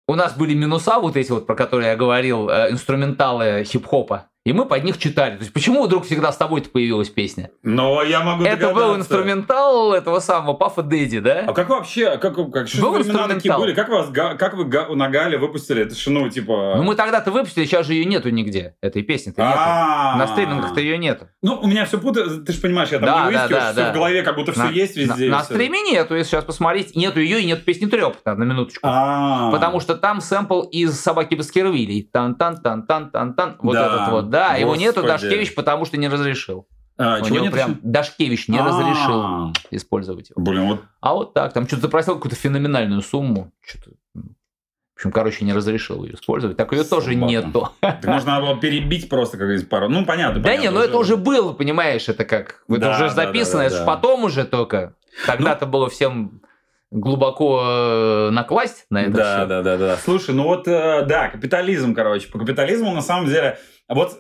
У нас были минуса вот эти вот, про которые я говорил, э, инструменталы хип-хопа. И мы под них читали. То есть почему вдруг всегда с тобой-то появилась песня? Но я могу Это был инструментал этого самого Пафа Дэдди, да? А как вообще, как, как что Был времена такие были? Как, вас, как вы на Гале выпустили это ж, ну, типа... Ну мы тогда-то выпустили, сейчас же ее нету нигде. Этой песни-то нету. А-а-а. На стримингах-то ее нету. Ну, у меня все путается, ты же понимаешь, я там не выискиваю, да. в голове, как будто все есть везде. На, стриме нету, если сейчас посмотреть, нету ее и нет песни Треп, на минуточку. А. Потому что там сэмпл из собаки Баскервилей. Тан-тан-тан-тан-тан-тан. Вот этот вот, да. Его нету господи. Дашкевич, потому что не разрешил. А, У чего него нет прям? Дашкевич не А. разрешил использовать его. Блин, вот А вот так, там что-то запросил какую-то феноменальную сумму. Что-то... В общем, короче, не разрешил ее использовать. Так ее тоже Собака. нету. так можно было перебить просто как пару. Ну, понятно. Да понятно, не, ну это уже было, понимаешь, это как... Это Да, уже да, записано, да, это да, ж да. потом уже только. Тогда-то было всем глубоко э, накласть на это Да, всё. да, да, да. Слушай, ну вот, э, да, капитализм, короче. По капитализму, на самом деле, вот э,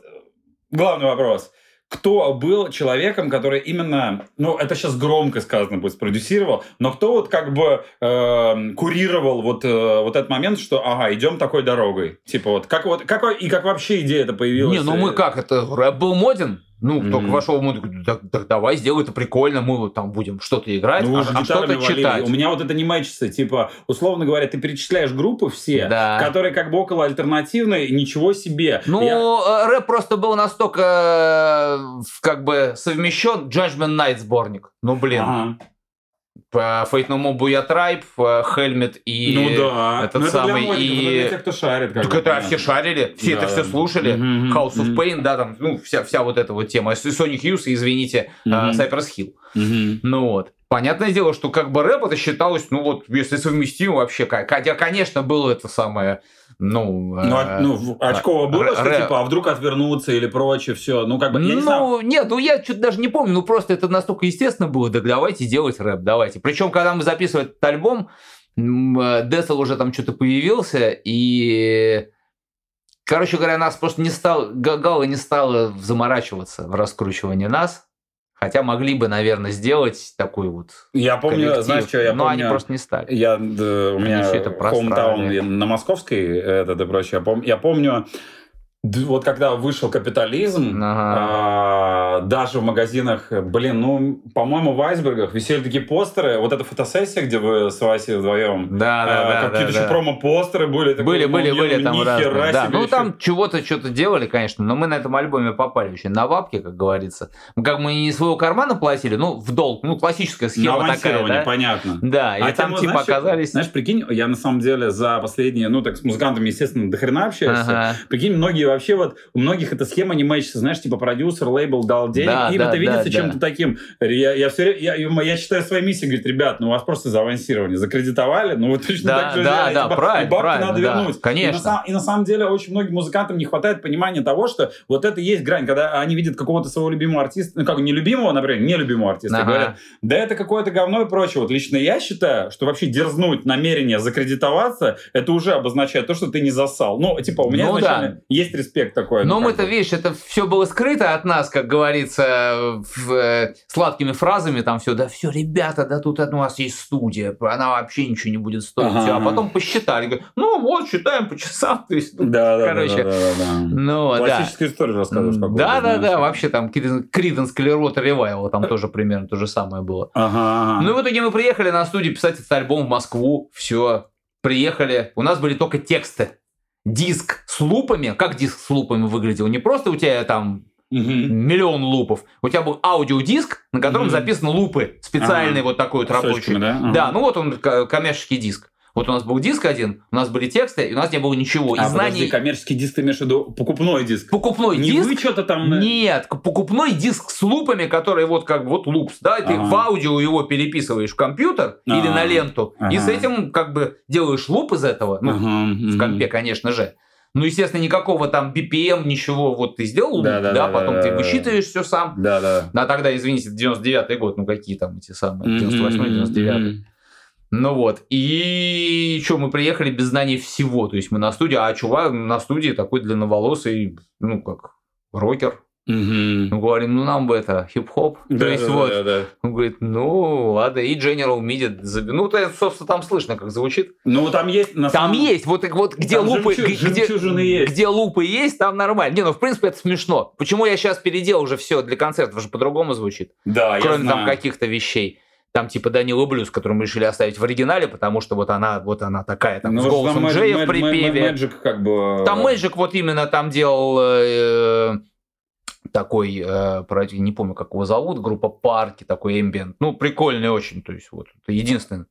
главный вопрос. Кто был человеком, который именно, ну, это сейчас громко сказано будет, спродюсировал, но кто вот как бы э, курировал вот, э, вот этот момент, что, ага, идем такой дорогой. Типа вот, как вот, как, и как вообще идея это появилась? Не, ну мы как, это рэп был моден. Ну, Мгм. только вошел, мы такой, так, так давай, сделай это прикольно, мы вот там будем что-то играть, Ну, а, а что-то читать. У меня вот это не мэчится. Типа, условно говоря, ты перечисляешь группы все, Да. которые как бы около альтернативной, ничего себе. Ну, Я- э, рэп просто был настолько э, как бы совмещен. Judgment Night сборник. Ну, блин. Ага. По Fate No More Booyah Tribe, э, Helmet и... ну да. этот Ну, это для самый модников, и- для тех, кто шарит. как Так это понятно. все шарили, все это Да, все да. слушали. Мгм, House of мгм. Pain, да, там, ну, вся, вся вот эта вот тема. И Sonic Youth, и, извините, Мгм. Cypress Hill. Мгм. Ну вот. Понятное дело, что как бы рэп это считалось, ну вот, если совместимо вообще, хотя, конечно, было это самое, ну... Ну, а- э, ну, в- очково было, р- что типа, а вдруг отвернуться или прочее, все. Ну, как бы, я не ну, нет, ну я что-то даже не помню, ну просто это настолько естественно было, да давайте делать рэп, давайте. Причем, когда мы записывали этот альбом, э, Децл уже там что-то появился, и... Короче говоря, нас просто не стал, Га- Гала не стала заморачиваться в раскручивании нас, хотя могли бы, наверное, сделать такой вот Я помню, коллектив, знаешь, что я но помню... они просто не стали. Я, да, у меня это просрали. на Московской, это и прочее. Я, пом- я помню, вот когда вышел капитализм, Ага. э, даже в магазинах, блин, ну, по-моему, в айсбергах висели такие постеры. Вот эта фотосессия, где вы с Васей вдвоем. Да, да, э, да. Какие-то да, еще да. промо-постеры были. такой, Были, ну, были, ну, были там разные. Да, ну еще. там чего-то, что-то делали, конечно, но мы на этом альбоме попали очень на бабки, как говорится. Ну, Как мы не из своего кармана платили, ну, в долг, ну, классическая На схема такая, да? понятно. Да, и А там тема, типа знаешь, оказались... Знаешь, прикинь, я на самом деле за последние, ну так с музыкантами, естественно, до хрена общаюсь. Ага. Прикинь, многие вообще вот, у многих эта схема не мэчится, знаешь, типа продюсер, лейбл дал денег, Да, им да, это видится да, чем-то да. таким. Я, я, все, я, я считаю своей миссией, говорит, ребят, ну у вас просто за авансирование, закредитовали, ну вот точно Да, так же да, взяли, да, типа, правильно, бабки правильно, надо да, вернуть. конечно. И на, и на самом деле очень многим музыкантам не хватает понимания того, что вот это и есть грань, когда они видят какого-то своего любимого артиста, ну как нелюбимого, например, нелюбимого артиста, Ага. говорят, да это какое-то говно и прочее. Вот лично я считаю, что вообще дерзнуть намерение закредитоваться, это уже обозначает то, что ты не засал. Ну, типа, у меня Ну изначально да. есть респект такой. Но ну, мы-то, видишь, это все было скрыто от нас, как говорится, в, э, сладкими фразами, там все, да все, ребята, да тут у нас есть студия, она вообще ничего не будет стоить. Ага, всё. А потом посчитали, говорят, ну вот, считаем по часам. То есть, ну, Да, да, короче, да, да, да, да. Ну, да. Классическую историю рассказываешь. Да, да, да, вообще там Криденс Clearwater Revival, там тоже примерно то же самое было. Ага. Ну и в итоге мы приехали на студию писать этот альбом в Москву, все, приехали, у нас были только тексты. Диск с лупами, как диск с лупами выглядел? Не просто у тебя там Мгм. миллион лупов, у тебя был аудиодиск, на котором Мгм. записаны лупы, специальный Ага. вот такой вот рабочий. да? Ага. Да, ну вот он коммерческий диск. Вот у нас был диск один, у нас были тексты, и у нас не было ничего. И А, подожди, знаний... коммерческий диск ты имеешь в виду покупной диск? Покупной Не диск вы что-то там... э, Нет, покупной диск с лупами, которые вот как вот лупс, да, и ты Ага. в аудио его переписываешь в компьютер или А, на ленту, и ага. с этим как бы делаешь луп из этого, ну, Ага, в компе, конечно же. Ну, естественно, никакого там BPM, ничего, вот ты сделал луп, да, Да-да-да, потом ты да-да-да. высчитываешь все сам. Да, да. А тогда, извините, 99-й год, ну какие там эти самые, Мгм, 98-й, 99-й. Ну вот, и что, мы приехали без знаний всего, то есть мы на студии, а чувак на студии такой длинноволосый, ну как, рокер, Мгм. мы говорим, ну нам бы это, хип-хоп. То Да, есть да, вот, да, да. он говорит, ну ладно, и General MIDI. Ну, это, собственно, там слышно, как звучит. Ну, там есть... на Там самом- есть, вот, вот где Там лупы, г- где, есть. где лупы есть, там нормально. Не, ну, в принципе, это смешно. Почему я сейчас переделал уже все для концертов, уже по-другому звучит. Да, Кроме там каких-то вещей. Там типа Данила Блюз, которую мы решили оставить в оригинале, потому что вот она, вот она такая, там, Ну, с голосом там Джея в припеве. Magic как бы... Там Мэджик вот именно там делал э, такой, э, не помню, как его зовут, группа Парки, такой эмбиент. Ну, прикольный очень, то есть вот, единственный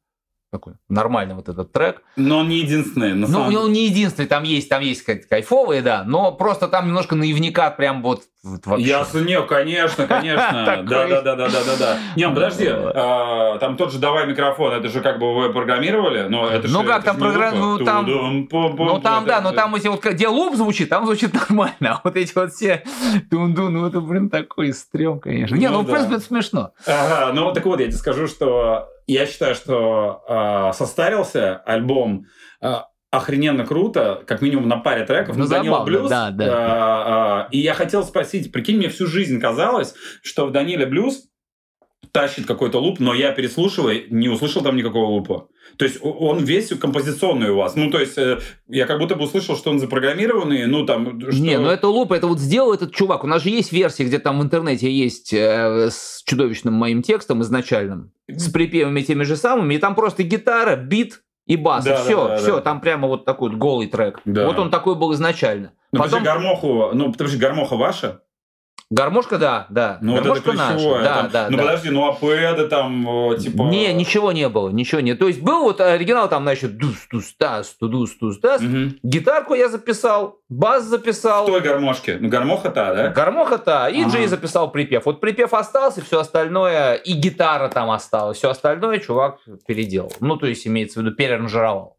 такой нормальный вот этот трек. Но он не единственный. На Ну, самом... он не единственный, там есть, там есть кай- кайфовые, да, но просто там немножко наивника прям вот, вот вообще. Ясно, не, конечно, конечно. Да, да, да, да, да, да, да. Не, подожди, Вот. а, там тот же давай микрофон, это же как бы вы программировали, но это Ну же- как это там же не программ- лупа. ну, там-. Ну там, да, но там эти вот, где луп звучит, там звучит нормально, а вот эти вот все тун-дун, ну это, блин, такой стрём, конечно. Не, Ну ну, в принципе, это смешно. Ага, ну так вот, я тебе скажу, что я считаю, что а, состарился альбом а, охрененно круто, как минимум на паре треков. Ну, Данила Блюз. да, да. а, а, и я хотел спросить, прикинь, мне всю жизнь казалось, что в Даниле Блюз тащит какой-то луп, но я переслушивая не услышал там никакого лупа. То есть он весь композиционный у вас. Ну, то есть э, я как будто бы услышал, что он запрограммированный, ну, там... Что... Не, ну это луп, это вот сделал этот чувак. У нас же есть версия, где там в интернете есть э, с чудовищным моим текстом изначальным, с припевами теми же самыми, и там просто гитара, бит и бас, Да, и да, все, да, все, да. там прямо вот такой вот голый трек. Да. Вот он такой был изначально. Ну, Потом подожди, гармоху... Ну, подожди, гармоха ваша? Гармошка, да, да, Ну, вот это гармошка наша, ключевое. да, там- да, ну, да. подожди, ну, апэды там, э, типа... Не, ничего не было, ничего не. То есть был вот оригинал там, значит, дус тус тас тудус тус тас. Мгм. Гитарку я записал, бас В записал. той гармошке. Ну, гармоха та, да? Гармоха-то, и Ага. Джей записал припев. Вот припев остался, все остальное, и гитара там осталась, все остальное чувак переделал. Ну, то есть имеется в виду переранжировал.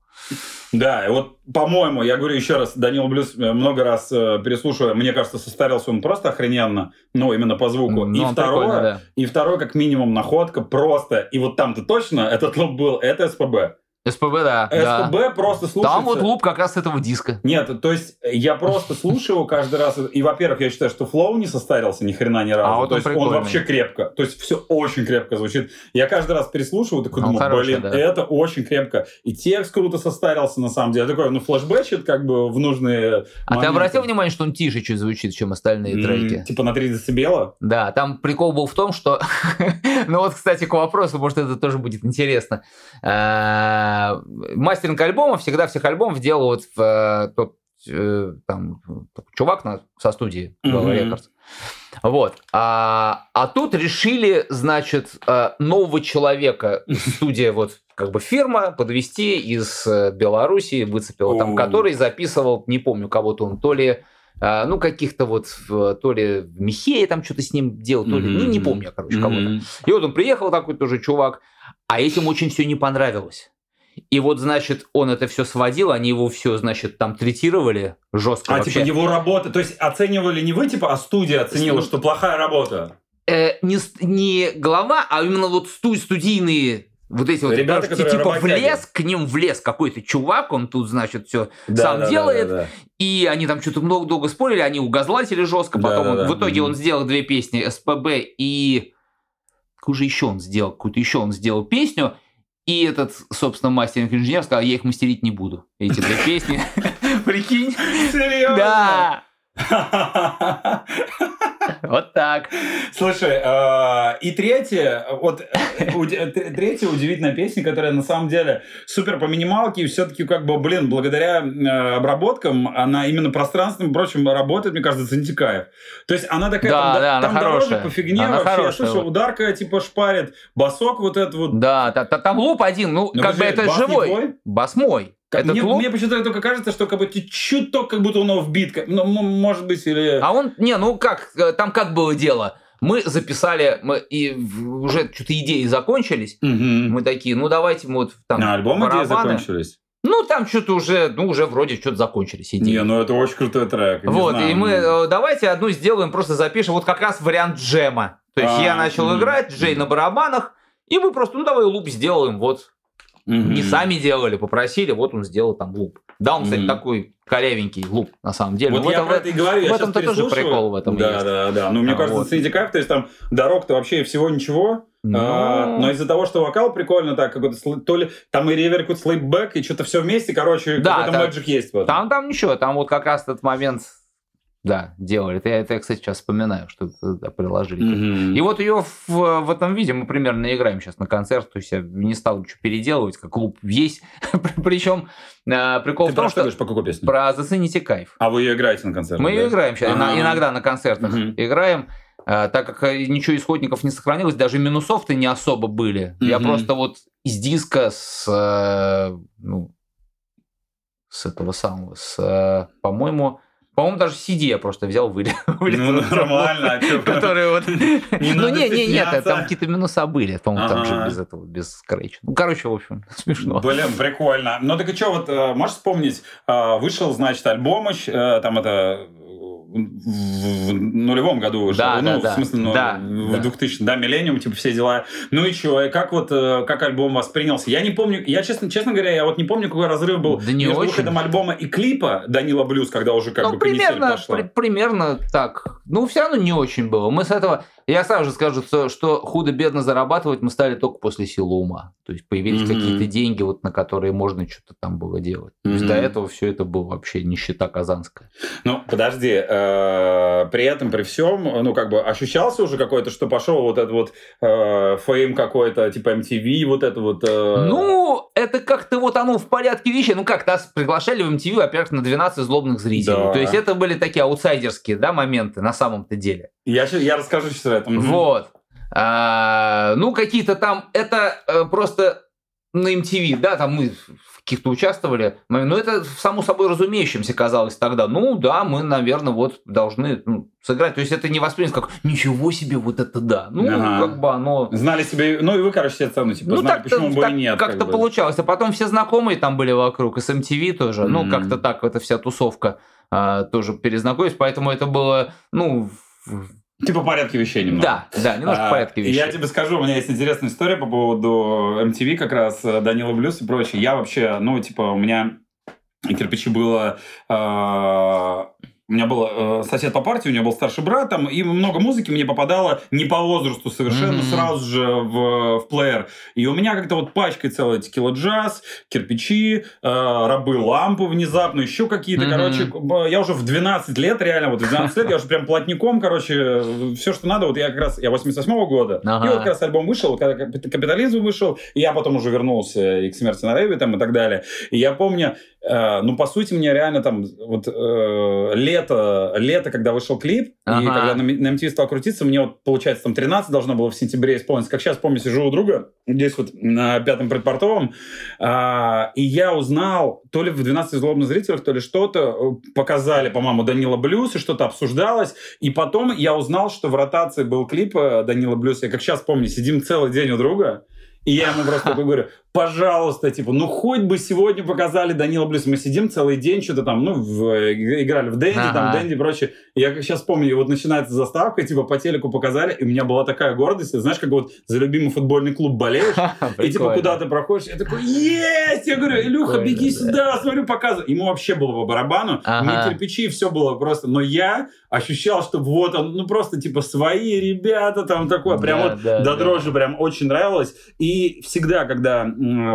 Да, и вот, по-моему, я говорю еще раз, Данил Блюз э, много раз э, переслушивая, мне кажется, состарился он просто охрененно, ну, именно по звуку. Ну, и второе, да. и второе, как минимум, находка просто, и вот там-то точно этот лоб был, это СПБ. СПБ, да. СПБ да. просто слушается... Там вот луп как раз этого диска. Нет, то есть я просто слушаю его каждый раз. И, во-первых, я считаю, что флоу не состарился ни хрена ни разу. А вот то он есть он прикольный. вообще крепко. То есть все очень крепко звучит. Я каждый раз переслушиваю, такой Он думаю, хороший, блин, да. это очень крепко. И текст круто состарился, на самом деле. Такой, ну, флешбэчит как бы в нужные А ты моменты. обратил внимание, что он тише чуть звучит, чем остальные М, треки? Типа на 3 децибела? Да, там прикол был в том, что... ну вот, кстати, к вопросу, может, это тоже будет интересно. Э, Мастеринг альбома всегда всех альбомов делал вот в, э, тот э, там такой чувак на, со студии. Records. Вот. А, а тут решили, значит, э, нового человека, студия вот как бы фирма, подвести из э, Белоруссии, выцепила там, который записывал, не помню, кого-то он, то ли а, ну, каких-то вот, то ли в Михее там что-то с ним делал, то ли, ну, не помню, короче, кого-то. Мгм. И вот он приехал такой тоже чувак, а этим очень все не понравилось. И вот, значит, он это все сводил, они его все, значит, там третировали жестко А вообще. типа его работа, то есть оценивали не вы, типа, а студия оценила, Студ- что плохая работа. Э, не, не глава, а именно вот сту- студийные вот эти вот, Ребята, короче, которые типа работяги. влез, к ним влез какой-то чувак, он тут, значит, все Да, сам да, да, делает, да, да. И они там что-то много долго спорили, они угазлатили жестко, потом Да, он- да, да. в итоге Мгм. он сделал две песни СПБ и какую же еще он сделал, какую-то еще он сделал песню, и этот, собственно, мастеринг-инженер сказал, я их мастерить не буду, эти две песни. Прикинь? Серьезно? Да, вот так. Слушай, э, и третья, вот э, т- третья удивительная песня, которая на самом деле супер по минималке, и все-таки как бы, блин, благодаря э, обработкам, она именно пространственным и прочим работает, мне кажется, кайф. То есть она такая, Да, там, да, она там дороже хорошая. по фигне Она вообще. Хорошая, вот. ударка типа шпарит, басок вот этот вот. Да, та- та- там луп один, ну, как бы это живой. Бас мой. Этот мне, мне почему-то только кажется, что как бы чуть-чуть как будто него вбит. как- Ну, может быть, или... А он, не, ну как, э, там как было дело? Мы записали, мы и уже что-то идеи закончились. Мгм. Мы такие, ну давайте мы вот там А, альбомы идеи барабаны. закончились? Ну там что-то уже, ну уже вроде что-то закончились идеи. Не, ну это очень крутой трек. вот, знаю, и мы э, давайте одну сделаем, просто запишем. Вот как раз вариант джема. То есть А, я начал играть, Джей на барабанах, и мы просто, ну давай луп сделаем. Вот Мгм. не сами делали, попросили, вот он сделал там луп. Да, он, кстати, Мгм. такой корявенький луп, на самом деле. Вот Ну, я это про это и говорю. в этом-то тоже прикол в этом Да, есть. да, да. Ну, мне А, кажется, вот. Цинди Кайф, то есть там дорог-то вообще всего ничего. Ну. А, но из-за того, что вокал прикольно так, какой-то сл- то ли там и ревер, какой-то слейпбэк, и что-то все вместе, короче, Да, какой-то да. мэджик есть этом. Там, там ничего, там вот как раз этот момент, да, делали. Это, я- это я, кстати, сейчас вспоминаю, что это да, приложили. Мгм. И вот ее в, в этом виде мы примерно играем сейчас на концерт, то есть я не стал ничего переделывать, как клуб есть. Причем э, прикол Ты в том, про что говоришь, по какой песне? про зацените кайф. А вы ее играете на концерте? Мы ее да? играем сейчас, Ага. иногда на концертах Мгм. играем. э, Так как э, ничего исходников не сохранилось, даже минусов-то не особо были. Я Мгм. просто вот из диска с, ну, с этого самого, с, по-моему, по-моему, даже CD я просто взял, вылез. Ну, нормально, а? Которые вот... Ну, не, не, нет, там какие-то минуса были, по-моему, там же без этого, без скретча. Ну, короче, в общем, смешно. Блин, прикольно. Ну так и что, вот э, можешь вспомнить, э, вышел, значит, альбом, э, там это в нулевом году вышел, Да, ну, да, в да. смысле, ну, Да, в да. 2000, да, миллениум, типа, все дела. Ну и что, и как вот, э, как альбом воспринялся? Я не помню, я, честно, честно говоря, я вот не помню, какой разрыв был Да не между очень. выходом альбома и клипа Данила Блюз, когда уже как ну, бы примерно, пошла. при- примерно так. Ну, все равно не очень было. Мы с этого... Я сразу же скажу, что, худо-бедно зарабатывать мы стали только после силы ума. То есть появились Мгм. какие-то деньги, вот, на которые можно что-то там было делать. То есть до этого все это было вообще нищета казанская. Ну, подожди, э, при этом, при всем, ну, как бы ощущался уже какой-то, что пошел вот этот вот э, фейм какой-то, типа MTV, вот это вот... э, Ну, это как-то вот оно в порядке вещей. Ну как, нас приглашали в MTV, во-первых, на 12 злобных зрителей. Да. То есть это были такие аутсайдерские да, моменты на самом-то деле. Я, я расскажу сейчас об этом. Вот. А, ну, какие-то там... Это э, просто на MTV, да, там мы в каких-то участвовали. Но это само собой разумеющимся казалось тогда. Ну, да, мы, наверное, вот должны ну, сыграть. То есть это не воспринято как «Ничего себе, вот это да». Ну, Ага. как бы оно... Знали себе, ну и вы, короче, себе цену, типа, Ну, знали, почему бы и нет. как-то как бы. получалось. А потом все знакомые там были вокруг, и с MTV тоже. Ну, Мгм. как-то так, эта вся тусовка а, тоже перезнакомились. Поэтому это было, ну, в- Типа порядке вещей немного. Да, да, немножко а, порядке вещей. Я тебе скажу, у меня есть интересная история по поводу MTV как раз, э, Данила Блюз и прочее. Я вообще, ну, типа, у меня кирпичи было э, у меня был э, сосед по партии, у него был старший брат, там, и много музыки мне попадало не по возрасту совершенно, mm-hmm. сразу же в, в плеер. И у меня как-то вот пачкой целая текила джаз, кирпичи, э, рабы лампы внезапно, еще какие-то, mm-hmm. короче, я уже в 12 лет, реально, вот в 12 лет я уже прям плотником, короче, все, что надо, вот я как раз, я 88-го года, ага. и вот как раз альбом вышел, когда капитализм вышел, и я потом уже вернулся и к смерти на рейве там и так далее. И я помню, Э, ну, по сути, мне реально там вот э, лето, лето, когда вышел клип, ага. и когда на, на MTV стал крутиться, мне вот, получается, там 13 должно было в сентябре исполниться. Как сейчас помню, сижу у друга, здесь вот на пятом предпортовом, э, и я узнал, то ли в 12 злобных зрителях, то ли что-то, э, показали, по-моему, Данила Блюз, и что-то обсуждалось, и потом я узнал, что в ротации был клип э, Данила Блюз, я как сейчас помню, сидим целый день у друга, и я ему просто говорю, пожалуйста, типа, ну хоть бы сегодня показали Данила Блюз. Мы сидим целый день, что-то там, ну, в, играли в Дэнди, ага. там, Дэнди и прочее. я как сейчас помню, вот начинается заставка, типа, по телеку показали, и у меня была такая гордость, знаешь, как вот за любимый футбольный клуб болеешь, и типа куда ты проходишь, я такой, есть! Я говорю, Илюха, беги сюда, смотрю, показывай. Ему вообще было по барабану, мне кирпичи, все было просто. Но я ощущал, что вот он, ну, просто, типа, свои ребята, там, такое, прям вот до дрожи, прям очень нравилось. И всегда, когда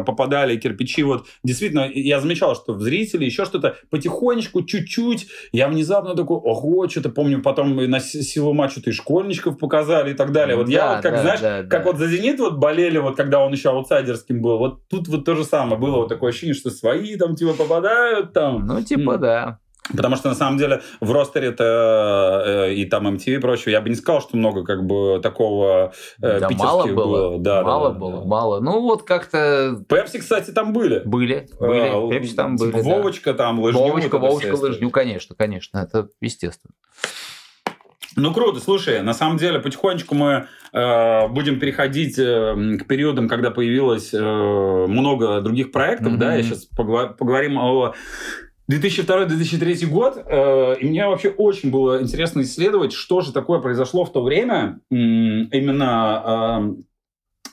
попадали кирпичи. Вот действительно, я замечал, что в зрители еще что-то потихонечку, чуть-чуть. Я внезапно такой, ого, что-то помню, потом на силу матча ты школьничков показали и так далее. Вот да, я вот, как, да, знаешь, да, как да. вот за «Зенит» вот болели, вот когда он еще аутсайдерским был. Вот тут вот то же самое было. Вот такое ощущение, что свои там типа попадают там. Ну, типа, да. Потому что на самом деле в ростере это э, и там MTV и прочее, я бы не сказал, что много как бы такого э, да, мало было. было. Да, мало да, было, да. мало. Ну вот как-то. Пепси, кстати, там были. Были, были. Пепси там типа были. Вовочка да. там, Лыжню. Вовочка, Вовочка, Лыжню, конечно, конечно, это естественно. Ну круто, слушай, на самом деле потихонечку мы э, будем переходить э, к периодам, когда появилось э, много других проектов, mm-hmm. да, я сейчас поговор- поговорим о 2002-2003 год, э, и мне вообще очень было интересно исследовать, что же такое произошло в то время, именно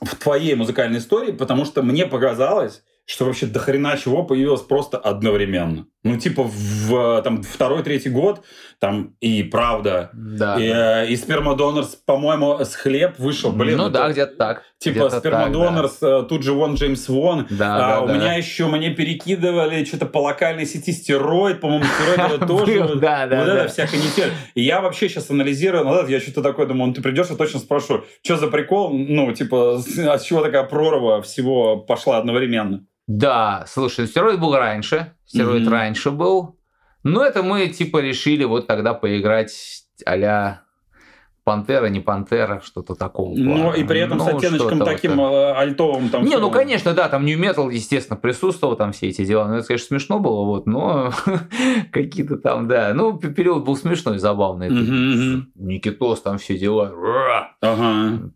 э, в твоей музыкальной истории, потому что мне показалось, что вообще до хрена чего появилось просто одновременно. Ну, типа, в там, второй, третий год, там, и правда, да, и, да. и Спермодонорс, по-моему, с хлеб вышел, блин. Ну, да, где-то так. Типа, где Спермодонорс, да. тут же вон Джеймс Вон. Да, а, да, у да. меня еще, мне перекидывали что-то по локальной сети стероид, по-моему, стероид это тоже. Да, да, Вот это вся канитель. И я вообще сейчас анализирую, ну, я что-то такое думаю, ну, ты придешь, я точно спрошу, что за прикол, ну, типа, от чего такая прорва всего пошла одновременно? Да, слушай, стероид был раньше, стероид mm-hmm. раньше был, но это мы типа решили вот тогда поиграть а Пантера, не Пантера, что-то такого. Ну, и при этом ну, с оттеночком таким вот э, альтовым. Там не, ну, конечно, да, там New Metal, естественно, присутствовал, там все эти дела. Ну, это, конечно, смешно было, вот, но какие-то там, да. Ну, период был смешной, забавный. Никитос, там все дела.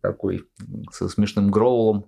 Такой со смешным гроулом.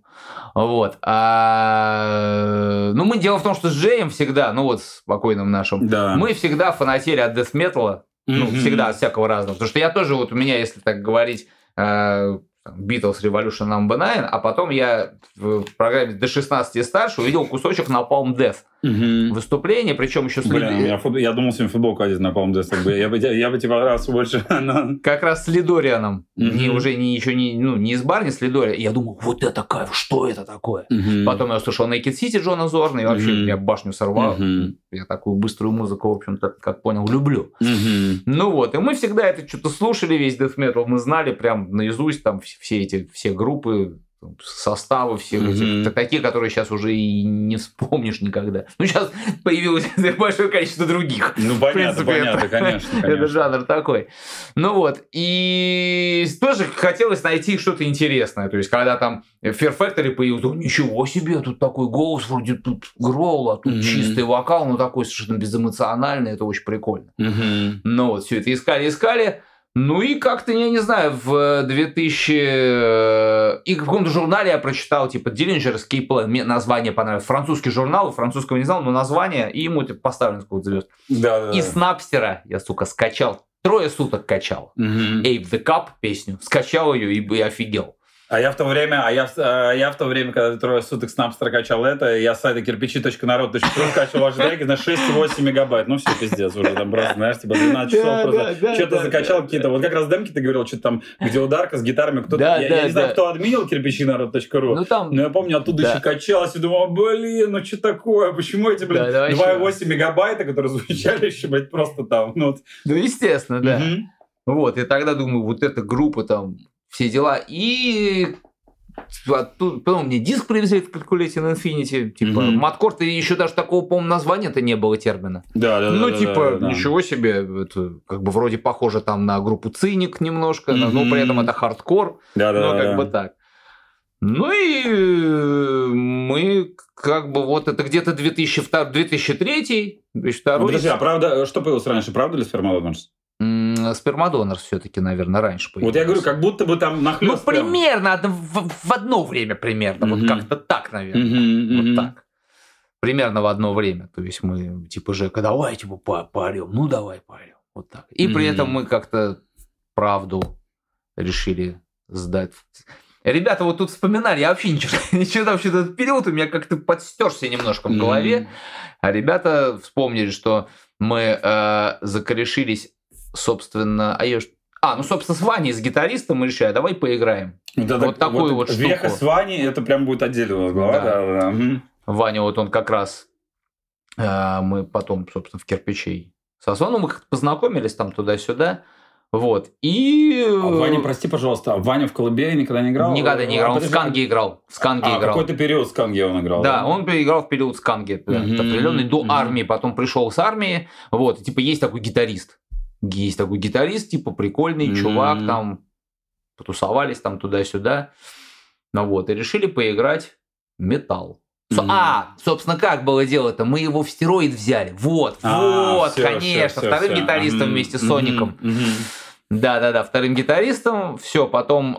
Вот. А... Ну, мы дело в том, что с Джеем всегда, ну вот, спокойным нашим, мы всегда фанатели от Death Metal, ну, mm-hmm. всегда от всякого разного. Потому что я тоже, вот у меня, если так говорить, э, Beatles Revolution Number 9, а потом я в программе до 16 и старше увидел кусочек на Palm Death угу. выступление, причем еще с Блин, я, фут... я думал, сегодня футболку одеть на Palm Death. Я бы, я бы тебе раз больше... Как раз с Лидорианом. Угу. Не, уже не, еще не, ну, не из Барни, с Лидори. Я думал, вот это кайф, что это такое? Угу. Потом я услышал Naked City Джона Зорна, и вообще угу. меня башню сорвал. Угу. Я такую быструю музыку, в общем-то, как понял, люблю. Угу. Ну вот, и мы всегда это что-то слушали, весь Death Metal, мы знали прям наизусть там все эти все группы, составы всех mm-hmm. этих, такие, которые сейчас уже и не вспомнишь никогда. Ну, сейчас появилось большое количество других. Ну, понятно, принципе, понятно, это, конечно, конечно. Это жанр такой. Ну вот, и тоже хотелось найти что-то интересное. То есть, когда там Fear Factory появился, ничего себе, тут такой голос, вроде тут гроул, а тут mm-hmm. чистый вокал, ну, такой совершенно безэмоциональный, это очень прикольно. Mm-hmm. Ну вот, все это искали, искали. Ну и как-то, я не знаю, в 2000... Э, и в каком-то журнале я прочитал, типа, Escape Plan, мне название понравилось. Французский журнал, французского не знал, но название, и ему типа, поставлен сколько звезд. Да, да, и с Напстера я, сука, скачал трое суток качал. Мгм. Ape the Cup песню. Скачал ее и, и офигел. А я в то время, а я, а я в то время, когда трое суток с Napster качал это, я с сайта кирпичи.народ.ру скачивал ваши треки на 6,8 мегабайт. Ну все, пиздец уже там просто, знаешь, типа 12 часов Да, просто. да, Что-то да, закачал какие-то, вот как раз демки ты говорил, что-то там, где ударка с гитарами, кто-то, я, я не знаю, кто админил кирпичи.народ.ру, Ну там... но я помню, оттуда Да. еще качалось и думал, блин, ну что такое, почему эти, блин, Да, да, вообще. 2,8 мегабайта, которые звучали еще, блядь, просто там, ну вот. Ну, естественно, да. Мгм. Вот, и тогда думаю, вот эта группа там, все дела. И оттуда- потом мне диск привезли в Calculating Infinity. Типа, Мгм. маткорд, и еще даже такого, по-моему, названия-то не было термина. Да, да, ну, да, типа, да, да, ничего себе, это как бы вроде похоже там на группу Циник немножко, но- но при этом это хардкор, Да, да, да, как да. бы так. Ну и э, мы как бы вот это где-то 2002, 2003, 2002 Ну, подожди, а правда, что появилось раньше, правда ли Спермодонорс? М, Спермадонор все-таки, наверное, раньше Вот я говорю, как будто бы там Ну, нахлёст прям. примерно, в, в одно время примерно, Мгм. вот как-то так, наверное. Мгм, Вот так. Примерно в одно время. То есть мы, типа, Жека, давай, типа, поорем. Ну, давай поорем. Вот так. И при Мгм. этом мы как-то правду решили сдать. Ребята вот тут вспоминали, я вообще ничего, ничего там, что этот период у меня как-то подстерся немножко в голове. А ребята вспомнили, что мы э, закорешились, собственно, а я а, ну, собственно, с Ваней, с гитаристом мы решили, а давай поиграем. Вот, это- Вот такую вот Веха штуку. с Ваней, это прям будет нас глава. Да. Да, да, да. Ваня, вот он как раз, э, мы потом, собственно, в кирпичей со Соном мы как-то познакомились там туда-сюда, вот, и... А Ваня, прости, пожалуйста, а Ваня в колыбели никогда не играл? Никогда не играл, он в подожди, Сканге играл, в Сканге А, играл. какой-то период в Сканге он играл. Да, он играл в период Сканги, да, Мгм, определенный, до мгм. армии, потом пришел с армии, вот, и, типа есть такой гитарист, есть такой гитарист, типа прикольный Мгм. чувак, там, потусовались там туда-сюда, ну вот, и решили поиграть металл. Мгм. А, собственно, как было дело-то? Мы его в стероид взяли. Вот, А, вот, всё, конечно, всё, вторым всё. гитаристом Мгм, вместе с Соником. мгм. Да-да-да, вторым гитаристом. Все, потом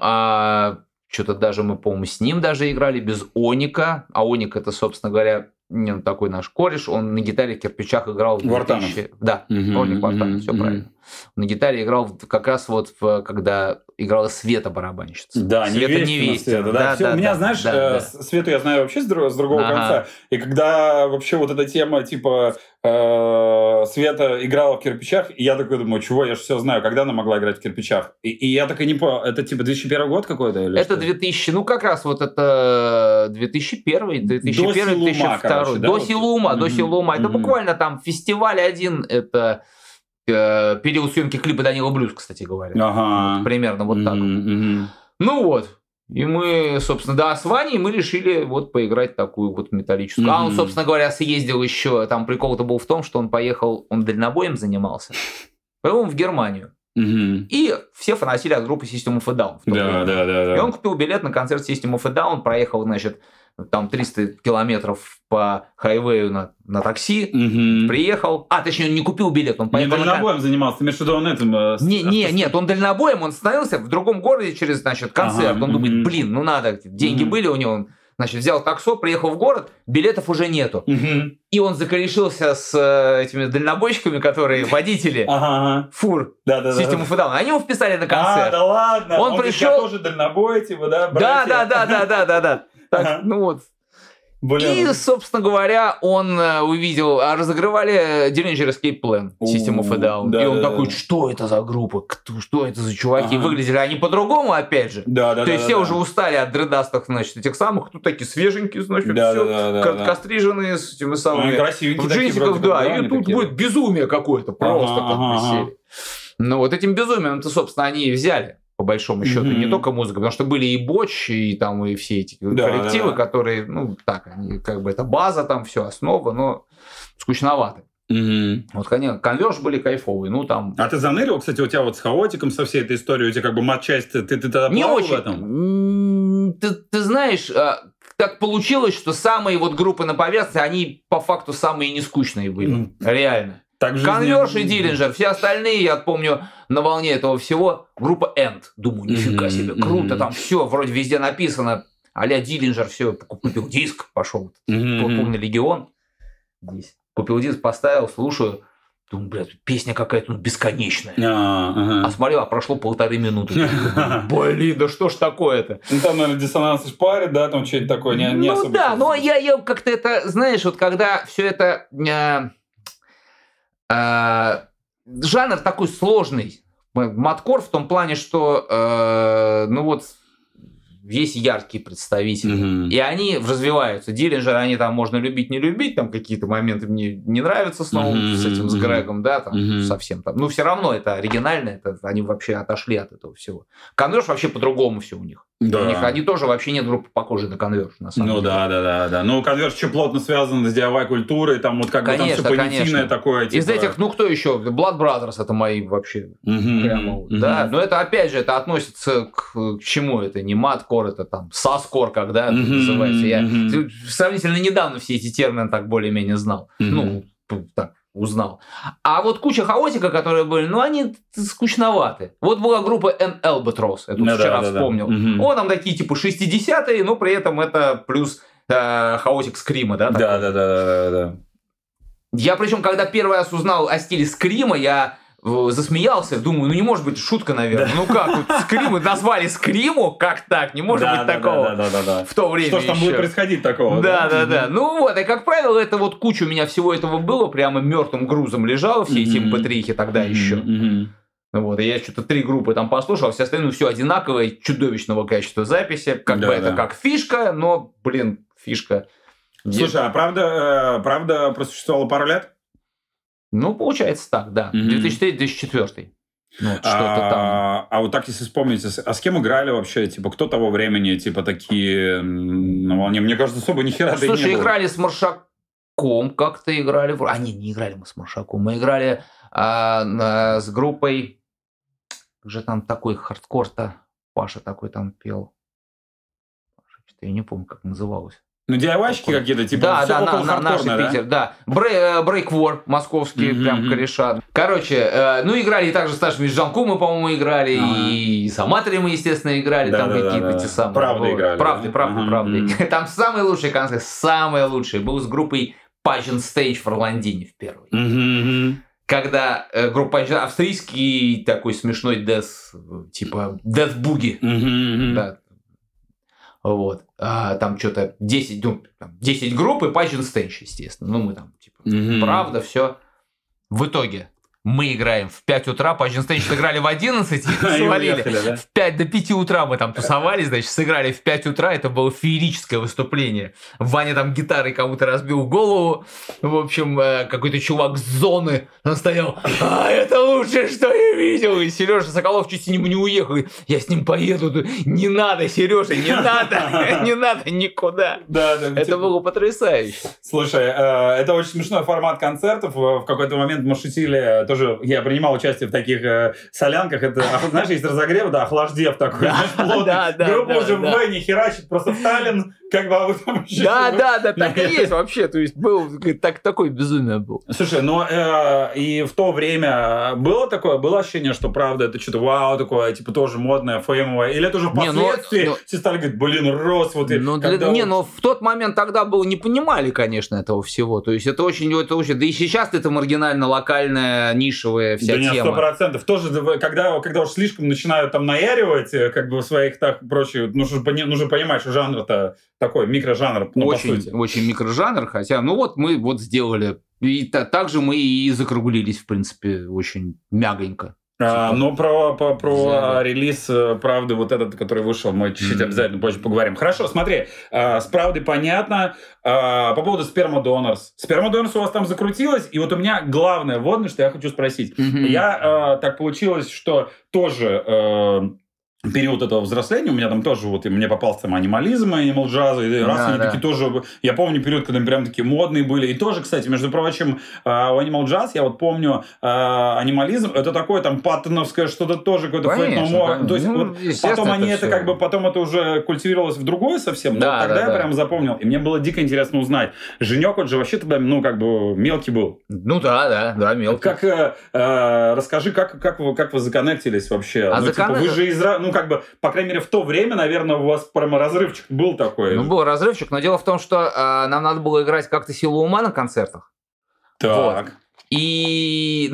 что-то даже мы, по-моему, с ним даже играли без Оника. А Оник это, собственно говоря, не, ну, такой наш кореш. Он на гитаре в кирпичах играл. в Вартанов. 2000 Да, Мгм, Оник Вартанов, все мгм. правильно. На гитаре играл как раз вот в- когда играла Света барабанщица. Да, Света невестина Невестина, Света, да. да, Всё, да, у меня, да, знаешь, да, э, да. Свету я знаю вообще с, друг- с другого Ага. конца. И когда вообще вот эта тема, типа, э, Света играла в кирпичах, и я такой думаю, чего, я же все знаю, когда она могла играть в кирпичах. И, и я так и не понял, это типа 2001 год какой-то? Или Это что? 2000, ну как раз вот это 2001, 2001, Силума, 2002. короче, да, до вот? Силума, до Мгм, Силума. Это мгм. буквально там фестиваль один, это э, период съемки клипа Данила Блюз, кстати говоря. Ага. Вот примерно вот так. мгм. Ну вот. И мы, собственно, да, с Ваней мы решили вот поиграть такую вот металлическую. А он, собственно говоря, съездил еще, там прикол-то был в том, что он поехал, он дальнобоем занимался, по-моему, в Германию. Мгм. И все фанатели от группы System of a Down. Да, да, да, да. И он купил билет на концерт System of a Down, проехал, значит, там 300 километров по хайвею на, на такси, Мгм. приехал. А, точнее, он не купил билет, он Не поехал на кон- дальнобоем занимался, ты имеешь в виду он этим... э, Не, не, нет, он дальнобоем, он становился в другом городе через, значит, концерт. Ага, он думает, блин, ну надо, деньги Мгм. были у него. Он, значит, взял таксо, приехал в город, билетов уже нету. Мгм. И он закорешился с э, этими дальнобойщиками, которые водители Ага, фур Да, да, да. System of a Down. Они его вписали на А, концерт. да ладно. Он пришел- тоже дальнобой, типа, да, Да, да, да, да, да, да, да. Так, Ага. ну вот. Блин. И, собственно говоря, он э, увидел, а разыгрывали Dillinger Escape Plan System of a Down. Да, и он да, такой, что это за группа? Кто, что это за чуваки? Ага. Выглядели они по-другому, опять же. Да, да, То да, есть да, все да. уже устали от дредастых, значит, этих самых, тут такие свеженькие, значит, Да, все, да, да, да, да. с этими самыми... и красивенькие В такие джинсиках, вроде да, и они тут такие. будет безумие какое-то, просто Ага, как ага. Ну вот этим безумием-то, собственно, они и взяли, по большому счету, Мгм. не только музыка, потому что были и боч, и там и все эти Да, коллективы, да, которые, ну так, они как бы это база, там все основа, но скучновато. Мгм. Вот, конечно, конверш были кайфовые, ну там А ты занырил, кстати, у тебя вот с хаотиком, со всей этой историей, у тебя как бы матчасть, ты, ты тогда не очень. в этом? Ты, ты знаешь, а, так получилось, что самые вот группы на повестке, они по факту самые нескучные были. Ну, Реально. Так в Конверш и Диллинджер, все остальные, я помню, на волне этого всего, группа End. Думаю, нифига Мгм, себе, круто, мгм. там все, вроде везде написано, а-ля Диллинджер, все, купил диск, пошел, Мгм. полный легион. Здесь. Купил диск, поставил, слушаю. Думаю, блядь, песня какая-то ну, бесконечная. А, ага. А смотрел, а прошло полторы минуты. Блин, да что ж такое-то? Ну, там, наверное, диссонанс шпарит, да, там что-нибудь такое, не, не ну особо да, но я, я как-то это, знаешь, вот когда все это... э, жанр такой сложный. Маткор в том плане, что, э, ну вот, есть яркие представители. Мгм. И они развиваются. Диллинджер, они там можно любить, не любить, там какие-то моменты мне не нравятся снова Мгм, с этим, с. Грегом, да, там Мгм. совсем там. Ну, все равно это оригинально, это они вообще отошли от этого всего. Конверш вообще по-другому все у них. Да. У них они тоже вообще нет группы похожей на конверш, на самом Ну деле. да, да, да, да. Ну, конверс еще плотно связан с DIY культурой, там вот как бы Конечно, там все понятийное конечно. такое. Из типа- этих, ну кто еще? Blood Brothers это мои вообще Мгм, прямо, мгм. да. Но это опять же, это относится к, к чему? Это не маткор, это там саскор, когда Мгм, называется. Я мгм. сравнительно недавно все эти термины так более-менее знал. Мгм. Ну, так, узнал. А вот куча хаотика, которые были, ну, они скучноваты. Вот была группа N Albatross, я тут Да, да, вчера да, да. вспомнил. Мгм. О, там такие типа 60-е, но при этом это плюс э, хаотик скрима, да? Да, да, да, да, да. Я причем, когда первый раз узнал о стиле скрима, я засмеялся, думаю, ну не может быть шутка, наверное. Ну как, вот скримы назвали скриму, как так? Не может Да, быть да, такого Да, да, да, да. в то время Что ж там еще. будет происходить такого? Да, да, да. Ну вот, и как правило, это вот куча у меня всего этого было, прямо мертвым грузом лежало, все эти Мгм. mp3 тогда еще. Вот, и я что-то три группы там послушал, а все остальные все одинаковое, чудовищного качества записи. Как Да, бы это да. как фишка, но, блин, фишка. Слушай, а правда, э, правда просуществовало пару лет? Ну, получается так, да. Мгм. 2003-2004. Ну, вот там. А, а вот так, если вспомнить, с- а с кем играли вообще? Типа, кто того времени, типа, такие на волне? Мне кажется, особо ни хера не Слушай, было. играли с Маршаком как-то играли. в- А, не, не играли мы с Маршаком. Мы играли а, на- с группой... Как же там такой хардкор-то? Паша такой там пел. Паша, я не помню, как называлось. Ну, диайвайщики какие-то, типа, да, всё да, около на, на, наш да? Питер, да. Брей, э, Break War, московские Мгм, прям кореша. Короче, э, ну играли также с нашими Жанку мы, по-моему, играли, Ага. и с Аматоре мы, естественно, играли, Да, там да, да, какие-то да. те самые. Правда Вот. играли, Правда, да? правда. мгм. Там самый лучший концерт, самый лучший был с группой Pageant Stage в Орландине в первый. Мгм. Когда э, группа австрийский такой смешной дес, типа Death Boogie. Мгм, мгм. Да. Вот. А, там что-то 10, ну, там 10 групп и Pageant Stage, естественно. Ну, мы там, типа, Мгм. правда, все. В итоге мы играем в 5 утра, Pageant Stage играли в 11 и И свалили. В 5 до 5 утра мы там тусовались, значит, сыграли в 5 утра, это было феерическое выступление. Ваня там гитарой кому-то разбил голову, в общем, э, какой-то чувак с зоны, он стоял, а это лучшее, что я видел, и Сережа Соколов чуть с ним не уехал, я с ним поеду, не надо, Сережа, не надо, не надо никуда. Да, да. Это типа- было потрясающе. Слушай, э, это очень смешной формат концертов. В в какой-то момент мы шутили, тоже я принимал участие в таких э, солянках. Это, ох- знаешь, есть разогрев, да, охлаждев такой, знаешь, плотный. Группа уже в не херачит, просто в Таллин, как бы, а вы там еще... Да, да, да, так и есть вообще, то есть был так, такое безумие был. Слушай, ну э, и в то время было такое, было ощущение, что правда это что-то вау такое, типа тоже модное, феймовое, или это уже ну, впоследствии ну- все стали говорить, блин, рос, вот Ну, не, но в тот момент тогда было, не понимали, конечно, этого всего. То есть это очень, это очень, да и сейчас это маргинально локальная, нишевая вся да не, сто тема. процентов. Тоже, да, когда, когда уж слишком начинают там наяривать, э, как бы своих так прочее, нужно, нужно понимать, что жанр-то такой, микрожанр, ну, по очень, сути. очень микрожанр, хотя, ну вот мы вот сделали. И та- так же мы и закруглились, в принципе, очень мягонько. А, ну, про, про взяли. а, релиз э, «Правды», вот этот, который вышел, мы чуть-чуть Мгм. обязательно позже поговорим. Хорошо, смотри, а, с «Правдой» понятно. А, по поводу «Сперма Донорс». «Сперма Донорс» у вас там закрутилось, и вот у меня главное вводное, что я хочу спросить. Мгм. Я, э, так получилось, что тоже э, период этого взросления, у меня там тоже, вот, и мне попался там анимализм, анимал джаза, и раз Да, они да. такие тоже, я помню период, когда они прям такие модные были, и тоже, кстати, между прочим, э, у Animal Jazz, я вот помню, э, анимализм, это такое там паттоновское что-то тоже, какое-то конечно. то есть Ну, вот потом они это как бы, потом это уже культивировалось в другое совсем, но Да, тогда да, я да. прям запомнил, и мне было дико интересно узнать, Женек, он же вообще тогда, ну, как бы мелкий был, Ну да, да, да, мелко. как, э, э, расскажи, как, как, вы, как вы законнектились вообще? А ну, типа, законнек- вы же из... Ра- Ну, как бы, по крайней мере, в то время, наверное, у вас прямо разрывчик был такой. Ну, был разрывчик, но дело в том, что э, нам надо было играть как-то силу ума на концертах. так. И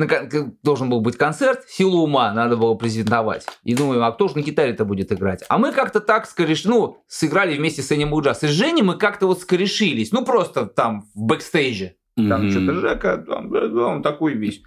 должен был быть концерт, силу ума надо было презентовать. И думаю, а кто же на гитаре-то будет играть? А мы как-то так скореш... ну, сыграли вместе с Animal Jazz. И с Женей мы как-то вот скорешились. Ну, просто там в бэкстейже. Там mm-hmm. что-то Жека, там, он такой весь.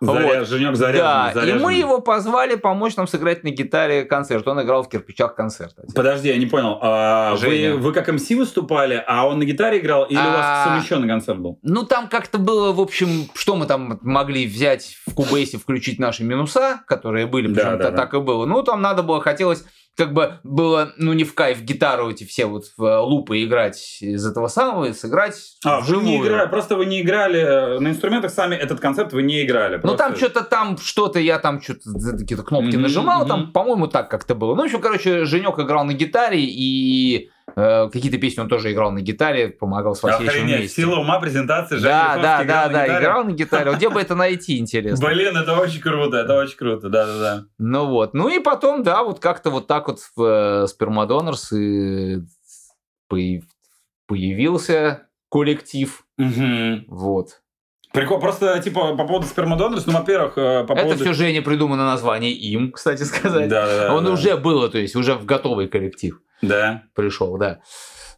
Заряд, вот. Женек заряжен, да, заряжен. и мы его позвали помочь нам сыграть на гитаре концерт. Он играл в кирпичах концерта. Подожди, я не понял. А вы, вы как МС выступали, а он на гитаре играл, или а... у вас а, совмещенный концерт был? Ну, там как-то было, в общем, что мы там могли взять в Кубейсе, включить наши минуса, которые были, почему-то да, да, так да. и было. Ну, там надо было, хотелось как бы было, ну, не в кайф гитару эти все вот в э, лупы играть из этого самого, и сыграть А, вживую. вы не играли, просто вы не играли э, на инструментах сами, этот концерт вы не играли. Просто... Ну, там что-то там, что-то я там что-то какие-то кнопки mm-hmm, нажимал, mm-hmm. там, по-моему, так как-то было. Ну, в общем, короче, Женек играл на гитаре, и какие-то песни он тоже играл на гитаре, помогал с Васильевичем вместе. Сила ума презентации Да, да, да, да, играл на гитаре. Где бы это найти, интересно? Блин, это очень круто, это очень круто, да, да, да. Ну вот, ну и потом, да, вот как-то вот так вот в Спермадонорс и появился коллектив. Вот. Прикол, просто, типа, по поводу спермодонорс, ну, во-первых, э, по поводу... Это все Женя придумано название им, кстати сказать. Да, да, Он да. уже было, то есть уже в готовый коллектив. Да. Пришел, да.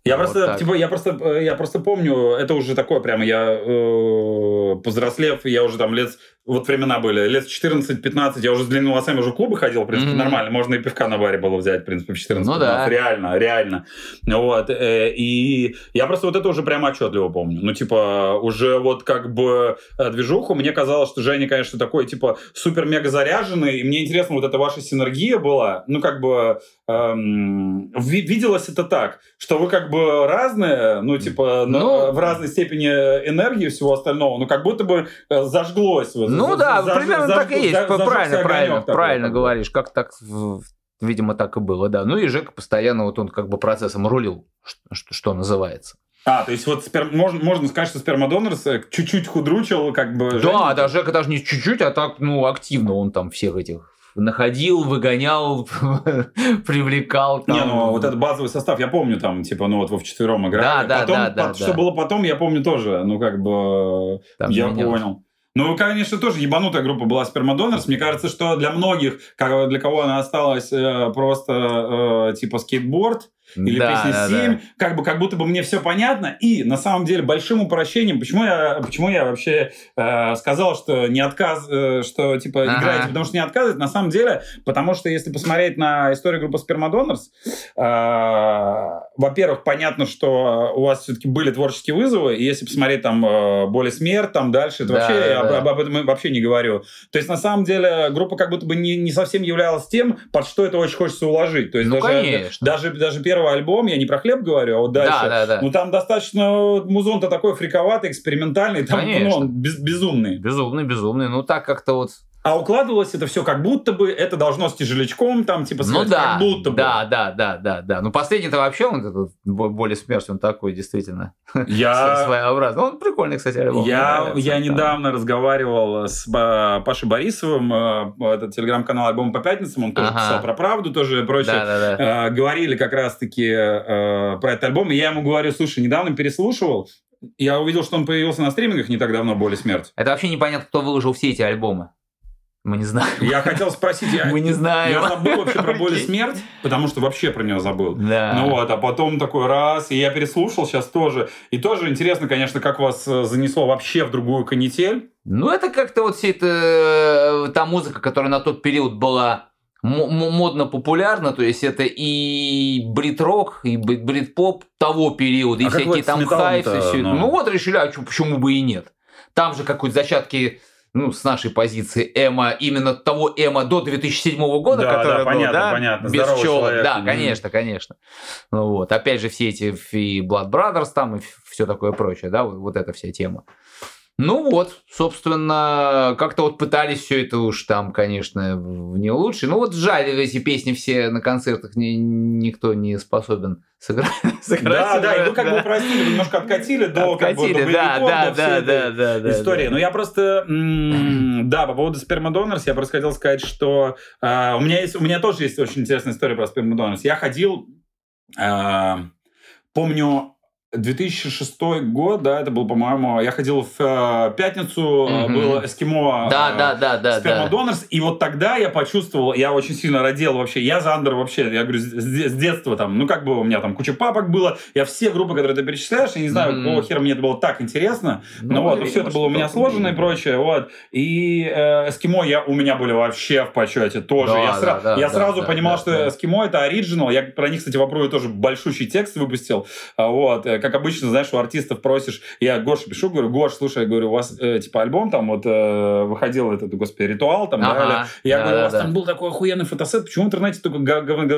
Я вот просто, так. типа, я просто, э, я просто помню, это уже такое прямо, я э, повзрослев, я уже там лет вот времена были, лет 14-15, я уже с длинными волосами уже в клубы ходил, в принципе, mm-hmm. нормально, можно и пивка на баре было взять, в принципе, в 14 ну, да. реально, реально. Вот, э, и я просто вот это уже прямо отчетливо помню. Ну, типа, уже вот как бы э, движуху, мне казалось, что Женя, конечно, такой, типа, супер-мега заряженный, и мне интересно, вот эта ваша синергия была, ну, как бы, эм, виделось это так, что вы как бы разные, ну, типа, ну, в разной степени энергии и всего остального, но как будто бы э, зажглось вот ну да, за, примерно за, так и есть. За, правильно, правильно, правильно такой. говоришь. Как так, видимо, так и было, да. Ну и Жека постоянно вот он как бы процессом рулил, что, что называется. А, то есть вот спер... можно, можно сказать, что спермадонорс э, чуть-чуть худручил, как бы... Да, Женю. да, Жека даже не чуть-чуть, а так, ну, активно он там всех этих находил, выгонял, привлекал. Там. Не, ну вот этот базовый состав, я помню, там, типа, ну вот вы вчетвером играли. Да, да, потом, да, да, под, да. Что было потом, я помню тоже, ну как бы, там я менялось. понял. Ну, конечно, тоже ебанутая группа была Спермадонорс. Мне кажется, что для многих, для кого она осталась э, просто э, типа скейтборд, или да, песня да, 7, да. как бы как будто бы мне все понятно. И на самом деле большим упрощением, почему я, почему я вообще э, сказал, что не отказ, э, что типа ага. играете, потому что не отказывать, на самом деле, потому что если посмотреть на историю группы Спермадонорс, э, во-первых, понятно, что у вас все-таки были творческие вызовы, и если посмотреть там э, «Боль смерть», там дальше, это да, вообще, да, я. Об, об этом вообще не говорю. То есть, на самом деле, группа как будто бы не, не совсем являлась тем, под что это очень хочется уложить. То есть, ну, даже, конечно. даже, даже первый первый альбом, я не про хлеб говорю, а вот дальше. Да, да, да. Ну, там достаточно музон-то такой фриковатый, экспериментальный, там ну, он без, безумный. Безумный, безумный. Ну, так как-то вот а укладывалось это все как будто бы это должно с тяжелячком, там, типа, сказать, ну, да, как будто бы. Да, да, да, да, да. Ну, последний-то вообще, он этот, более смерть, он такой, действительно, я... своеобразный. Он прикольный, кстати, альбом. Я, я недавно разговаривал с Пашей Борисовым, э, этот телеграм-канал «Альбом по пятницам», он тоже ага. писал про правду, тоже и прочее. Да, да, да. Э, говорили как раз-таки э, про этот альбом, и я ему говорю, слушай, недавно переслушивал, я увидел, что он появился на стримингах не так давно, «Более смерть». Это вообще непонятно, кто выложил все эти альбомы. Мы не знаем. Я хотел спросить, я, мы не знаем. Я забыл вообще про боль и смерть, потому что вообще про нее забыл. Да. Ну вот, а потом такой раз, и я переслушал сейчас тоже. И тоже интересно, конечно, как вас э, занесло вообще в другую канитель. Ну, это как-то вот все это, э, та музыка, которая на тот период была модно популярна, то есть это и брит-рок, и брит-поп того периода, а и всякие там хайфы, ну... ну вот решили, а почему бы и нет. Там же какой-то зачатки ну, с нашей позиции Эма, именно того Эма до 2007 года, да, который да, был, понятно, да, понятно. без пчелок. Да, конечно, конечно. Ну, вот. Опять же, все эти и Blood Brothers там, и все такое прочее, да, вот, вот эта вся тема. Ну вот, собственно, как-то вот пытались все это уж там, конечно, не лучше. Ну вот жаль, эти песни все на концертах не, никто не способен сыграть. Да, да, и вы как бы упростили, немножко откатили до откатили, как бы, до да, да, да, да, да, да, истории. Но я просто, да, по поводу спермадонорс, я просто хотел сказать, что а, у меня есть, у меня тоже есть очень интересная история про спермадонорс. Я ходил, а, помню, 2006 год, да, это был, по-моему, я ходил в э, пятницу, mm-hmm. было эскимо да, э, да, да, да, спермодонорс, да. и вот тогда я почувствовал, я очень сильно родил вообще, я за Андер вообще, я говорю, с, с детства там, ну как бы у меня там куча папок было, я все группы, которые ты перечисляешь, я не знаю, mm-hmm. какого хера мне это было так интересно, ну, но вот, ну, все это было у меня сложено и прочее, вот, и э, эскимо я, у меня были вообще в почете тоже, да, я, да, сра- да, я да, сразу да, понимал, да, что да. эскимо это оригинал, я про них, кстати, в Апруве тоже большущий текст выпустил, а, вот, э, как обычно, знаешь, у артистов просишь, я Гоше пишу, говорю, Гош, слушай, говорю, у вас, э, типа, альбом там вот э, выходил этот, господи, ритуал там, ага, да, или... я да, говорю, у вас да. там был такой охуенный фотосет, почему в интернете только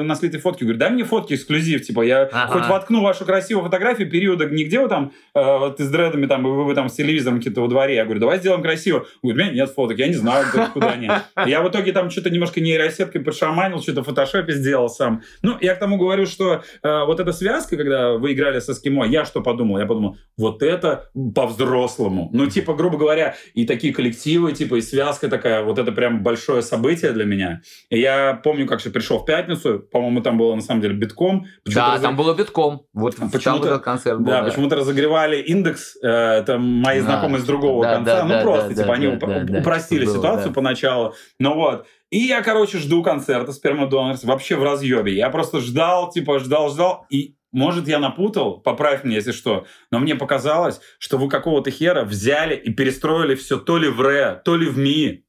наслитые фотки? Говорю, дай мне фотки эксклюзив, типа, я ага. хоть воткну вашу красивую фотографию периода, нигде вы там, э, вот ты с дредами там, вы, вы там с телевизором какие-то во дворе, я говорю, давай сделаем красиво. Говорю, у меня нет фоток, я не знаю, куда они. Я в итоге там что-то немножко нейросеткой подшаманил, что-то в фотошопе сделал сам. Ну, я к тому говорю, что э, вот эта связка, когда вы играли со эскимо, я что подумал? Я подумал, вот это по-взрослому. Ну, типа, грубо говоря, и такие коллективы, типа, и связка такая, вот это прям большое событие для меня. И я помню, как же пришел в пятницу, по-моему, там было на самом деле битком. Да, раз... там было битком. Вот почему-то этот концерт был. Да, да. почему-то разогревали индекс, э, это мои а, знакомые с другого да, конца. Да, ну, да, просто, да, типа, да, они да, уп- да, упростили да, ситуацию да. поначалу. Ну вот. И я, короче, жду концерта Спермодонорс вообще в разъебе. Я просто ждал, типа, ждал, ждал, и может, я напутал, поправь меня, если что, но мне показалось, что вы какого-то хера взяли и перестроили все то ли в ре, то ли в ми.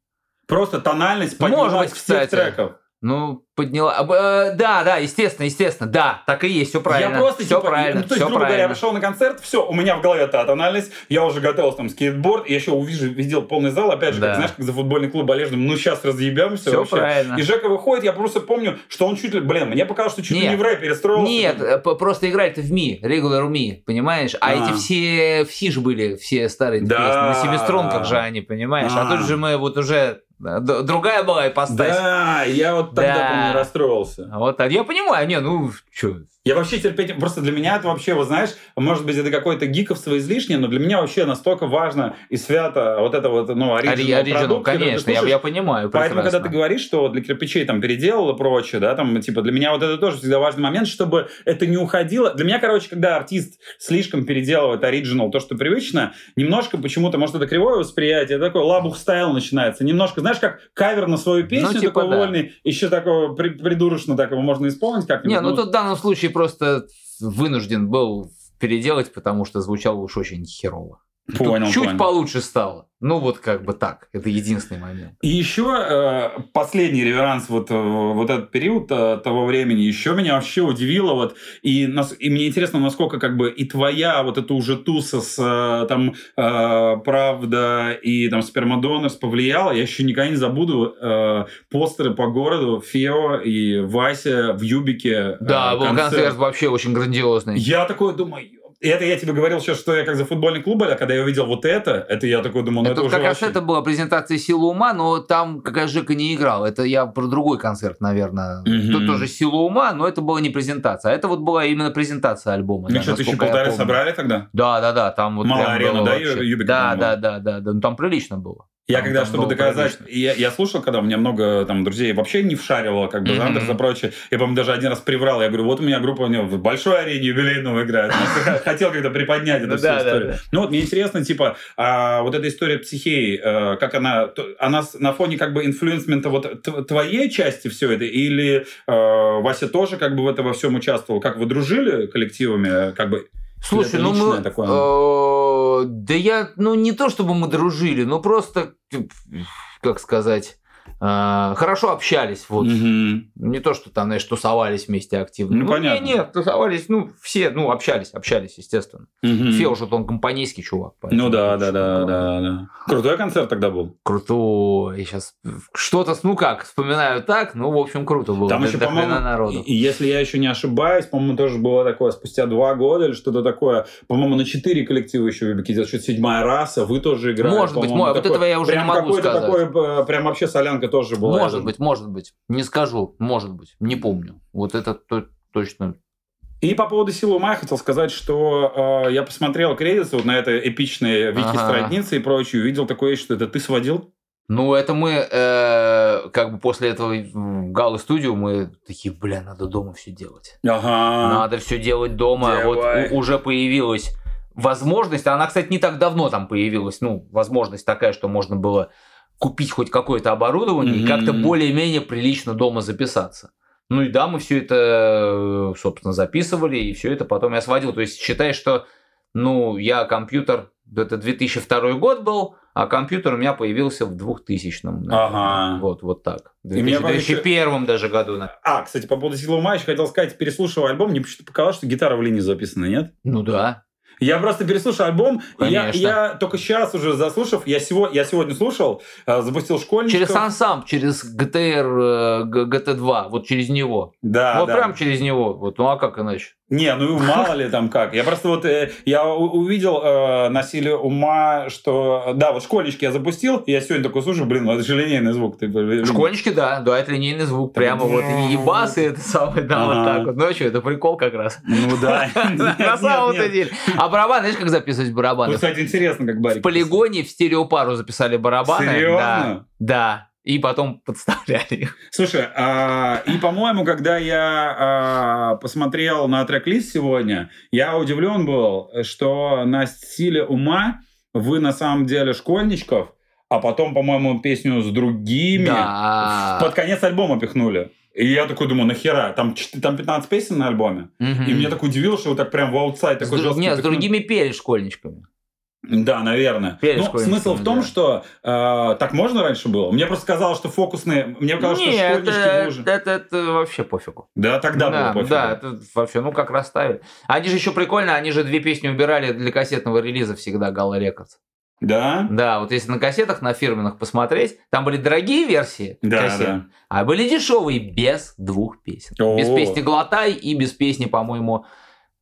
Просто тональность поднялась Может быть, всех треков. Ну, подняла. Э, да, да, естественно, естественно, да, так и есть, все правильно. Я просто все типа, правильно. Ну, то есть, грубо правильно. говоря, я пришел на концерт, все, у меня в голове та тональность, я уже готовился там скейтборд, я еще увижу, видел полный зал, опять же, да. как, знаешь, как за футбольный клуб болежным, ну сейчас разъебемся все вообще. правильно. И Жека выходит, я просто помню, что он чуть ли, блин, мне показалось, что чуть ли не в рэп перестроился. Нет, э, просто играет в ми, regular ми, понимаешь? А, а эти все, все же были, все старые да. песни, на семиструнках же они, понимаешь? А, а тут же мы вот уже Другая была ипостась. Да, я вот тогда, да. помню, расстроился. Вот так. Я понимаю, не, ну, что, я вообще терпеть... Просто для меня это вообще, вот знаешь, может быть, это какое-то гиковство излишнее, но для меня вообще настолько важно и свято вот это вот, ну, оригинал продукт. конечно, я, я понимаю. Поэтому, когда ты говоришь, что для кирпичей там переделал и прочее, да, там, типа, для меня вот это тоже всегда важный момент, чтобы это не уходило. Для меня, короче, когда артист слишком переделывает оригинал, то, что привычно, немножко почему-то, может, это кривое восприятие, такой лабух стайл начинается. Немножко, знаешь, как кавер на свою песню ну, типа, такой да. вольный, еще такого при, придурочно так его можно исполнить как-нибудь. Не, ну, ну тут в данном случае просто вынужден был переделать, потому что звучало уж очень херово. Понял, чуть понял. получше стало. Ну вот как бы так. Это единственный момент. И еще э, последний реверанс вот э, вот этот период э, того времени еще меня вообще удивило вот и нас и мне интересно насколько как бы и твоя вот эта уже туса с э, там э, правда и там спермадонорс повлияла. Я еще никогда не забуду э, постеры по городу Фео и Вася в Юбике. Э, да, был концерт. концерт вообще очень грандиозный. Я такой думаю и это я тебе говорил сейчас, что я как за футбольный клуб, а когда я увидел вот это, это я такой думал, ну это, это уже как вообще... раз это была презентация «Сила ума», но там как Жека не играл. Это я про другой концерт, наверное. Mm-hmm. Тут тоже «Сила ума», но это была не презентация. А это вот была именно презентация альбома. Ну да, что, тысячи полторы собрали тогда? Да, да, да. Там вот Малая арена, да, Юбик? Да, да, да, да, да. Ну там прилично было. Я там, когда, там чтобы доказать, я, я слушал, когда у меня много там друзей вообще не вшаривало, как бы, mm-hmm. Зандерс и прочее. Я, по-моему, даже один раз приврал. Я говорю, вот у меня группа у в большой арене юбилейного играет. Хотел когда приподнять эту всю историю. Ну вот, мне интересно, типа, а вот эта история психеи, э, как она, она на фоне как бы инфлюенсмента вот твоей части все это, или э, Вася тоже как бы в этом во всем участвовал? Как вы дружили коллективами, как бы Слушай, ну мы... Такое? Э, да я, ну не то чтобы мы дружили, но просто, как сказать, хорошо общались, вот. Угу. Не то, что там, знаешь, тусовались вместе активно. Ну, ну понятно. Нет, тусовались, ну, все, ну, общались, общались, естественно. Угу. Все уже, он компанейский чувак. Ну да, да, да, да, да. Крутой концерт тогда был. Крутой. И сейчас что-то, ну как, вспоминаю так, ну, в общем, круто было. Там еще, по-моему, народу. Если я еще не ошибаюсь, по-моему, тоже было такое, спустя два года или что-то такое, по-моему, на четыре коллектива еще в Вибике, что седьмая раса, вы тоже играли. Может быть, мой, вот этого я уже не могу сказать. Такой, э, прям вообще солянка тоже была. Может быть, может быть. Не скажу, может быть. Не помню. Вот это то, точно и по поводу силы ума я хотел сказать, что э, я посмотрел кредиты вот на этой эпичной вики ага. и прочее, увидел такое, что это ты сводил Ну, это мы, э, как бы после этого в Галы студию мы такие, бля, надо дома все делать. Ага. Надо все делать дома. Давай. Вот у- уже появилась возможность, она, кстати, не так давно там появилась, ну, возможность такая, что можно было купить хоть какое-то оборудование и Мгм. как-то более-менее прилично дома записаться. Ну и да, мы все это, э, собственно, записывали, и все это потом я сводил. То есть считай, что, ну, я компьютер, это 2002 год был, а компьютер у меня появился в 2000 наверное. Ага. Вот, вот так. В И мне 2001 даже году. наверное. А, кстати, по поводу «Силы ума» еще хотел сказать, переслушивая альбом, мне почему-то показалось, что гитара в линии записана, нет? Ну да. Я просто переслушал альбом, я, я только сейчас уже заслушав, я, сего, я сегодня слушал, э, запустил школьников. Через сам-сам, через GTR, э, Г- GT2, вот через него. Да, вот да. прям через него. Вот, ну а как иначе? Не, ну мало ли там как. Я просто вот, э, я увидел э, на силе ума, что, да, вот школьнички я запустил, я сегодня такой слушаю, блин, это же линейный звук. Ты, блин. Школьнички, да, да, это линейный звук. Прямо вот и басы, это самое, да, вот так вот. Ну а что, это прикол как раз. Ну да. На самом-то деле. А барабаны, знаешь, как записывать барабаны? Вот, кстати, интересно, как Барик. В полигоне в стереопару записали барабаны. Серьезно? Да, да. И потом подставляли их. Слушай, а, и, по-моему, когда я а, посмотрел на трек-лист сегодня, я удивлен был, что на стиле ума вы на самом деле школьничков, а потом, по-моему, песню с другими Да. под конец альбома пихнули. И я такой думаю, нахера? Там, там 15 песен на альбоме. Мгм. И мне так удивило, что вы так прям в аутсайд С такой дру- жесткий Нет, с пихнули. другими пели школьничками. Да, наверное. Перед Ну, смысл в том, да. что э, так можно раньше было. Мне просто казалось, что фокусные... Мне казалось, что Нет, школьнички это, в луже. это, это вообще пофигу. Да, тогда да, было пофигу. да, это вообще, ну как расставили. Они же еще прикольно, они же две песни убирали для кассетного релиза всегда Гала Рекордс. Да? Да, вот если на кассетах, на фирменных посмотреть, там были дорогие версии Да, кассет, да. а были дешевые без двух песен. О. Без песни «Глотай» и без песни, по-моему,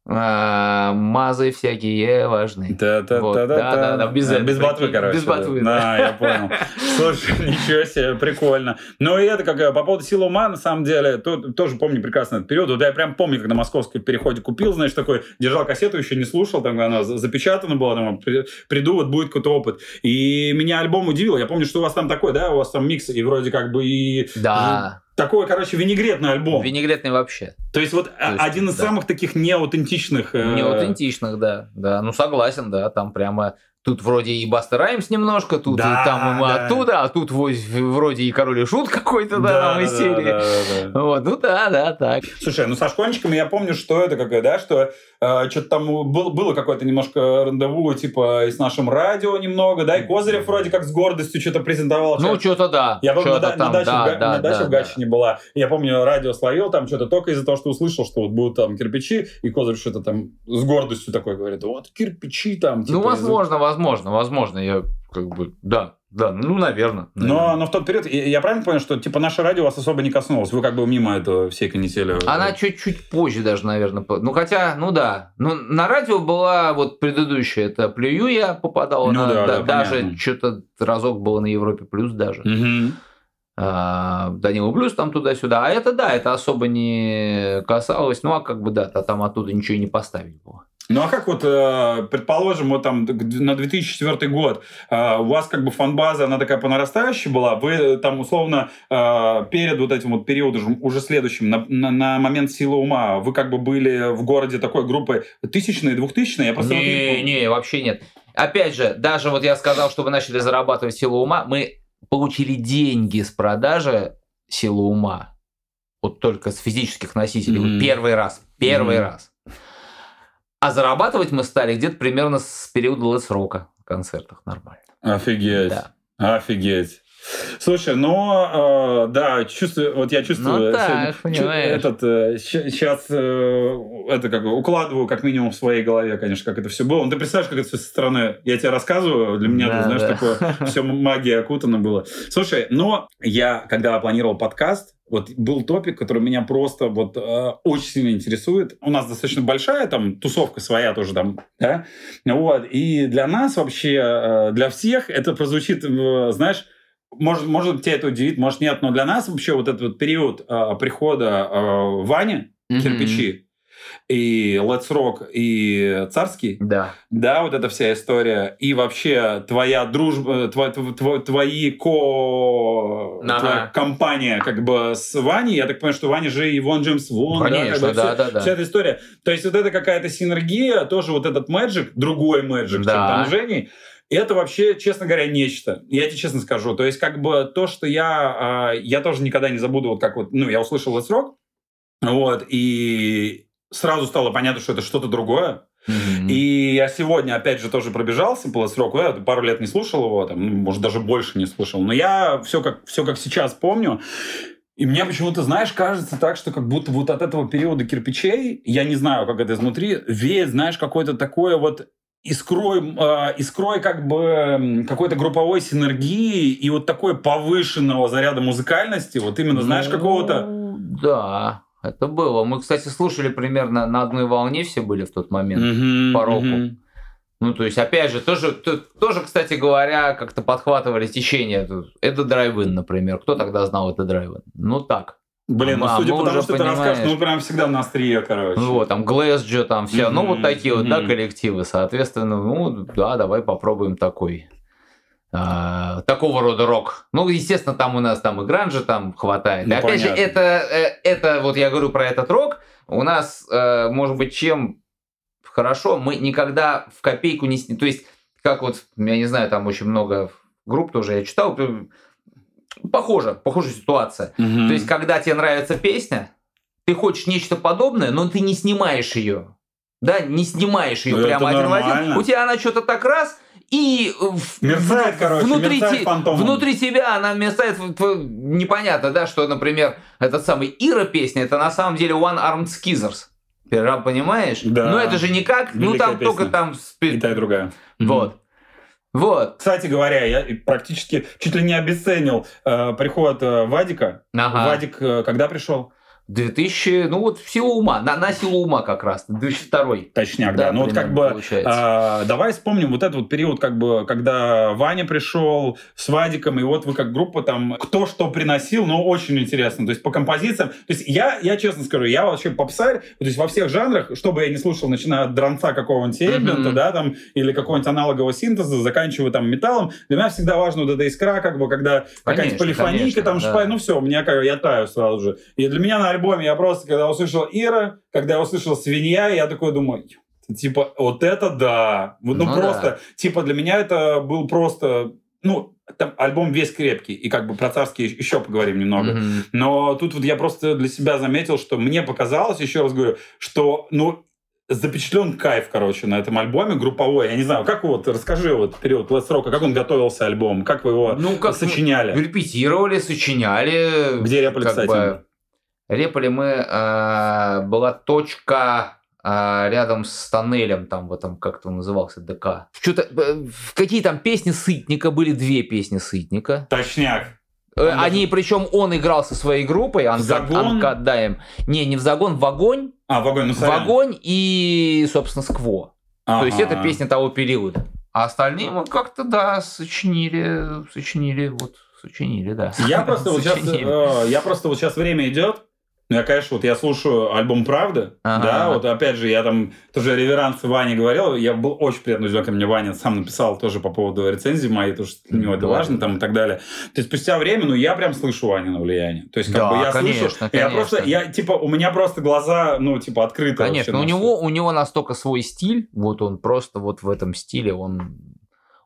э, «Мазы всякие важные». Да, да, Вот, да, да, да, да, да, без А, этого, без ботвы, короче. без ботвы, Да, да. я понял. Слушай, ничего себе, прикольно. Ну и это как э, по поводу силы ума, на самом деле, то- тоже помню прекрасно этот период. Вот я прям помню, как на московском переходе купил, знаешь, такой, держал кассету, еще не слушал, там она за- запечатана была, там, при- приду, вот будет какой-то опыт. И меня альбом удивил. Я помню, что у вас там такой, да, у вас там микс, и вроде как бы и Да, такой, короче, винегретный альбом. винегретный вообще. То есть вот а- есть, один из да. самых таких неаутентичных... э, Неаутентичных, да. Да, ну согласен, да, там прямо... Тут вроде и Баста Раймс немножко, тут Да, и там и да. оттуда, а тут вроде и Король и Шут какой-то, да, там из серии. да, да, да. Вот, ну да, да, так. Слушай, ну со школьничками я помню, что это какое, да, что что-то там был, было какое-то немножко рандеву, типа, и с нашим радио немного, да, и Козырев вроде как с гордостью что-то презентовал. Ну, что-то да. я помню, на, да- на там, даче, да, в, да, на даче да, в Гатчине была. Я помню, радио словил там что-то только из-за того, что услышал, что вот будут там кирпичи, и Козырев что-то там с гордостью такой говорит, вот кирпичи там. типа, Ну, из- возможно, возможно, возможно, я как бы, да, да, ну, наверное. Но, но в тот период, я правильно понял, что типа наше радио вас особо не коснулось? Вы как бы мимо этого всей канители. Она чуть-чуть позже даже, наверное. Ну, хотя, ну да. Ну, на радио была вот предыдущая, это «Плюю» я попадала. Ну на- да, да, да, даже что-то разок было на Европе плюс даже. Мгм. А, Данила Плюс там туда-сюда. А это да, это особо не касалось. Ну, а как бы да, та- там оттуда ничего и не поставить было. Ну а как вот, э, предположим, вот там на 2004 год э, у вас как бы фанбаза, она такая по нарастающей была, вы э, там условно перед вот этим вот периодом уже следующим, на, на- на момент силы ума, вы как бы были в городе такой группы тысячные, двухтысячные? Я просто вот Не, не, вообще нет. Опять же, даже вот я сказал, что вы начали зарабатывать силу ума, мы получили деньги с продажи силы ума. Вот только с физических носителей. Вот Мгм. Первый раз. Первый Мгм. раз. А зарабатывать мы стали где-то примерно с периода Rock в концертах нормально. Офигеть. Да. Офигеть. Слушай, ну, э, да, чувствую, вот я чувствую... Ну так, сегодня- этот, сейчас, это как бы укладываю как минимум в своей голове, конечно, как это все было. Ну, ты представляешь, как это все со стороны... Я тебе рассказываю, для меня, Да, это, знаешь, да. такое все магия окутано было. Слушай, но я, когда планировал подкаст, вот был топик, который меня просто вот э, очень сильно интересует. У нас достаточно большая там тусовка своя тоже там, да? Вот. И для нас вообще, э, для всех это прозвучит, э, знаешь, может, может тебя это удивит, может нет, но для нас вообще вот этот вот период э, прихода э, Вани, Мгм. кирпичи, и Let's Rock, и Царский. Да. Да, вот эта вся история. И вообще твоя дружба, твои, твои ко... Ага. Твоя компания как бы с Ваней. Я так понимаю, что Ваня же и Вон Джеймс Вон. Конечно, да, как бы, да, все, да, да. Вся эта история. То есть вот это какая-то синергия, тоже вот этот мэджик, другой мэджик, да. чем там Женей. Это вообще, честно говоря, нечто. Я тебе честно скажу. То есть, как бы то, что я... Я тоже никогда не забуду, вот как вот... Ну, я услышал Let's Rock, вот, и сразу стало понятно, что это что-то другое. Mm-hmm. И я сегодня, опять же, тоже пробежался по Rock. Я пару лет не слушал его, там, ну, может, даже больше не слушал. Но я все как, все как сейчас помню. И мне почему-то, знаешь, кажется так, что как будто вот от этого периода кирпичей, я не знаю, как это изнутри, веет, знаешь, какое-то такое вот искрой, э, искрой как бы какой-то групповой синергии и вот такой повышенного заряда музыкальности, вот именно, знаешь, ну, какого-то... Да, это было. Мы, кстати, слушали примерно на одной волне все были в тот момент mm-hmm, по року. Mm-hmm. Ну, то есть, опять же, тоже, тоже, кстати говоря, как-то подхватывали течение. Это драйвин, например. Кто тогда знал это драйвин? Ну, так. Блин, ну, а, судя по тому, что понимаешь... ты расскажешь, ну, прям всегда на острие, короче. Ну, вот, там, Глэсджо, там, все, mm-hmm, ну, вот такие mm-hmm. вот, да, коллективы, соответственно, ну, да, давай попробуем такой. А, такого рода рок. Ну, естественно, там у нас там и гранжа там хватает. Ну, и опять понятно. же, это, э, это, вот я говорю про этот рок, у нас, э, может быть, чем хорошо, мы никогда в копейку не... То есть, как вот, я не знаю, там очень много групп тоже я читал, Похоже, похожая ситуация. Угу. То есть, когда тебе нравится песня, ты хочешь нечто подобное, но ты не снимаешь ее. Да, не снимаешь ее ну, прямо один в один. У тебя она что-то так раз, и мерцает, в, короче, внутри, мерцает те, внутри тебя она мерцает непонятно, да, что, например, этот самый Ира песня, это на самом деле One Armed Scissors. Понимаешь? Да. Но это же никак, ну там песня. только там... И та, и другая. Вот. Вот. Кстати говоря, я практически чуть ли не обесценил э, приход э, Вадика. Ага. Вадик э, когда пришел? 2000, ну вот в силу ума, на, на силу ума как раз, 2002. Точняк, да. да. Ну вот как бы, а, давай вспомним вот этот вот период, как бы, когда Ваня пришел с Вадиком, и вот вы как группа там, кто что приносил, ну очень интересно. То есть по композициям, то есть я, я честно скажу, я вообще попсарь, то есть во всех жанрах, что бы я не слушал, начиная от дранца какого-нибудь эмбиента, mm-hmm. да, там, или какого-нибудь аналогового синтеза, заканчивая там металлом, для меня всегда важно вот эта искра, как бы, когда какая-нибудь полифонийка, там, да. шпай, ну все, у меня, я таю сразу же. И для меня на альбоме я просто, когда услышал Ира, когда я услышал свинья, я такой думаю, типа, вот это да. Ну, ну просто, да. типа, для меня это был просто, ну, там альбом весь крепкий, и как бы про царский еще поговорим немного. Mm-hmm. Но тут вот я просто для себя заметил, что мне показалось, еще раз говорю, что, ну, запечатлен кайф, короче, на этом альбоме групповой. Я не знаю, как вот, расскажи вот период Let's Rock, как он готовился альбом, как вы его ну, как сочиняли? Репетировали, сочиняли. Где репали, кстати? Бы, Репали мы, э, была точка э, рядом с тоннелем, там в этом, как это назывался, ДК. Что-то, э, какие там песни Сытника, были две песни Сытника. Точняк. Э, он Они, даже... причем он играл со своей группой, Загон? Анкадаем. Не, не в Загон, в Огонь. А, в Огонь, ну В Огонь и, собственно, Скво. Ага. То есть это песня того периода. А остальные мы как-то, да, сочинили, сочинили, вот, сочинили, да. Я просто вот сейчас, э, я просто вот сейчас время идет, ну, я, конечно, вот я слушаю альбом «Правда», ага. да, вот опять же, я там тоже реверанс Ване говорил, я был очень приятно удивлен, когда мне Ваня сам написал тоже по поводу рецензии моей, то, что для него это важно там и так далее. То есть спустя время, ну, я прям слышу Ваню на влияние. То есть, как да, бы я конечно, слышу, конечно. я просто, я, типа, у меня просто глаза, ну, типа, открыты. Конечно, у него, у него настолько свой стиль, вот он просто вот в этом стиле, он,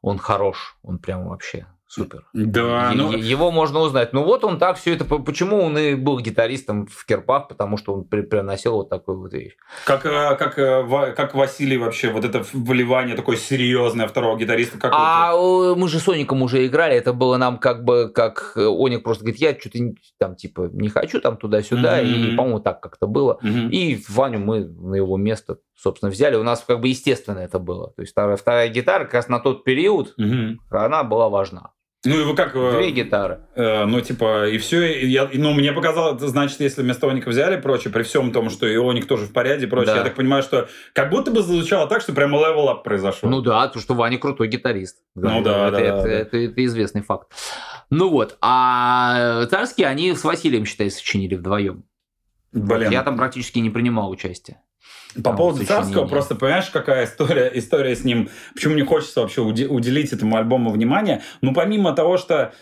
он хорош, он прям вообще супер. Да, е- ну... Его можно узнать. Ну вот он так все это... Почему он и был гитаристом в Керпах? Потому что он при- приносил вот такую вот вещь. Как, э, как, э, как Василий вообще, вот это вливание такое серьезное второго гитариста? Как а вот... мы же с Оником уже играли, это было нам как бы, как э, Оник просто говорит, я что-то там типа не хочу там туда-сюда, mm-hmm. и, по-моему, так как-то было. Mm-hmm. И Ваню мы на его место, собственно, взяли. У нас как бы естественно это было. То есть вторая, вторая гитара как раз на тот период, mm-hmm. она была важна. Ну вы как... Э, Две гитары. Э, ну, типа, и все. И я, ну, мне показалось, значит, если вместо Оника взяли прочее, при всем том, что и Оник тоже в порядке прочее, да. я так понимаю, что как будто бы звучало так, что прямо level up произошел. Ну да, потому что Ваня крутой гитарист. Ну да, это, да, это, да, это, это, это известный факт. Ну вот, а царские они с Василием, считай, сочинили вдвоем. Блин. Я там практически не принимал участие. По поводу Царского, просто понимаешь, какая история, история с ним, почему мне хочется вообще уделить этому альбому внимание. Ну, помимо того, что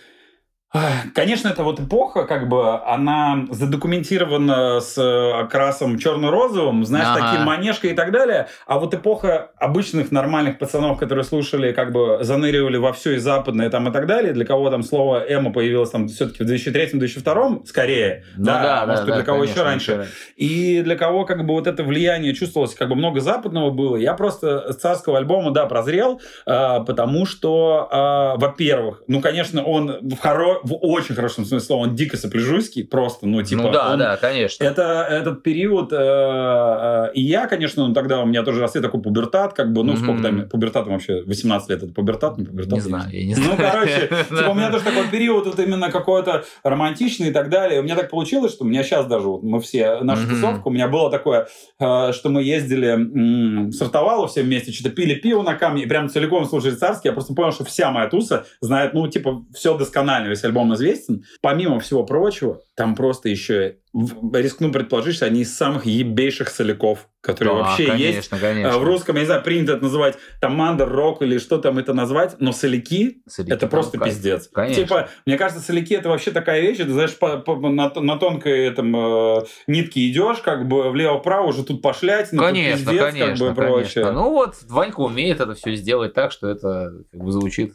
Конечно, это вот эпоха, как бы, она задокументирована с окрасом черно-розовым, знаешь, ага. таким манежкой и так далее. А вот эпоха обычных нормальных пацанов, которые слушали, как бы заныривали во все и западное там и так далее, для кого там слово эмо появилось там все-таки в 2003-2002, скорее, ну, да, да, может, да, для да, кого конечно, еще раньше. И для кого как бы вот это влияние чувствовалось, как бы много западного было. Я просто с царского альбома, да, прозрел, э, потому что, э, во-первых, ну, конечно, он в хоро в очень хорошем смысле слова, он дико сопляжуйский, просто, ну, типа... Ну да, он, да, конечно. Это этот период, э, э, и я, конечно, ну, тогда у меня тоже растет такой пубертат, как бы, ну, mm-hmm. сколько там, пубертатом вообще, 18 лет, это пубертат, не пубертат? Не знаю, я не знаю. Ну, короче, типа, у меня тоже такой период вот именно какой-то романтичный и так далее. У меня так получилось, что у меня сейчас даже, вот мы все, наша тусовка, у меня было такое, э, что мы ездили, сортовало все вместе, что-то пили пиво на камне, и прям целиком слушали царский, я просто понял, что вся моя туса знает, ну, типа, все досконально, весь альбом известен. Помимо всего прочего, там просто еще, рискну предположить, что они из самых ебейших соляков, которые да, вообще конечно, есть. Конечно. В русском, я не знаю, принято это называть там мандер, рок или что там это назвать, но соляки, соляки это просто кайф. пиздец. Конечно. Типа, мне кажется, соляки это вообще такая вещь, ты знаешь, по, по, на, на тонкой этом, э, нитке идешь, как бы влево-вправо уже тут пошлять, ну, конечно, пиздец, конечно, как бы, конечно. Прочее. Ну вот, Ванька умеет это все сделать так, что это как бы звучит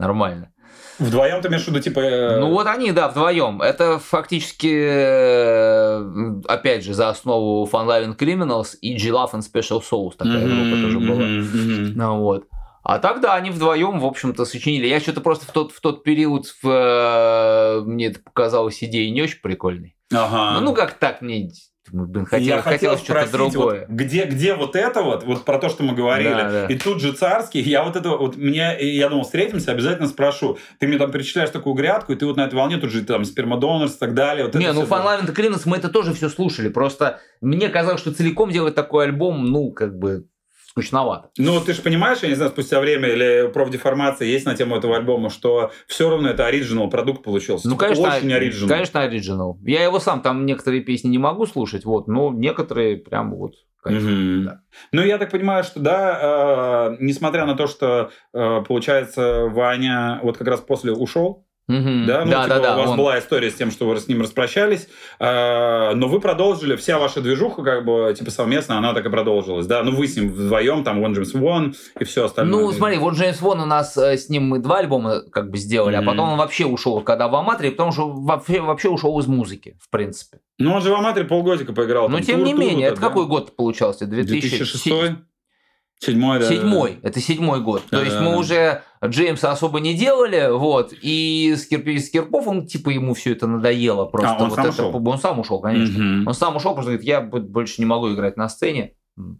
нормально. Вдвоем ты имеешь в виду, типа... Э, ну вот они, да, вдвоем. Это фактически, э, опять же, за основу Fun Loving Criminals и G-Love and Special Souls такая mm-hmm, группа тоже была. Mm-hmm. Ну, вот. А тогда они вдвоем, в общем-то, сочинили. Я что-то просто в тот, в тот период в, э, мне это показалось идеей не очень прикольной. Ага. Ну, ну как так мне Блин, хотел, я хотел что-то другое. Вот, где, где вот это вот, вот про то, что мы говорили, да, да. и тут же царский, я вот это вот, мне, я думал, встретимся, обязательно спрошу. Ты мне там перечисляешь такую грядку, и ты вот на этой волне тут же там спермодонорс и так далее. Вот не, ну Фанлавин и Клинос мы это тоже все слушали, просто мне казалось, что целиком делать такой альбом, ну, как бы скучновато. Ну, ты же понимаешь, я не знаю, спустя время или профдеформация есть на тему этого альбома, что все равно это оригинал продукт получился. Ну, конечно, очень оригинал. Конечно, оригинал. Я его сам, там некоторые песни не могу слушать, вот, но некоторые прям вот Конечно, угу. да. Ну, я так понимаю, что да, э, несмотря на то, что, э, получается, Ваня вот как раз после ушел, Угу. Да, ну, да, типа, да, да, у вас он... была история с тем, что вы с ним распрощались, э, но вы продолжили, вся ваша движуха, как бы, типа, совместно, она так и продолжилась, да? Ну, вы с ним вдвоем, там, One James One и все остальное. Ну, смотри, вот Джеймс Вон у нас э, с ним мы два альбома как бы сделали, mm-hmm. а потом он вообще ушел, когда в Аматре, потому что вообще, вообще ушел из музыки, в принципе. Ну, он же в Аматре полгодика поиграл. Но, тем тур, не менее, это да? какой год получался? 2006 Седьмой, да. Седьмой. Да. Это седьмой год. Да, То есть да, мы да. уже Джеймса особо не делали, вот, и с, Кирпи, с Кирпов, он, типа, ему все это надоело просто. А, он вот сам это, ушел? Он сам ушел, конечно. Угу. Он сам ушел, просто говорит, я больше не могу играть на сцене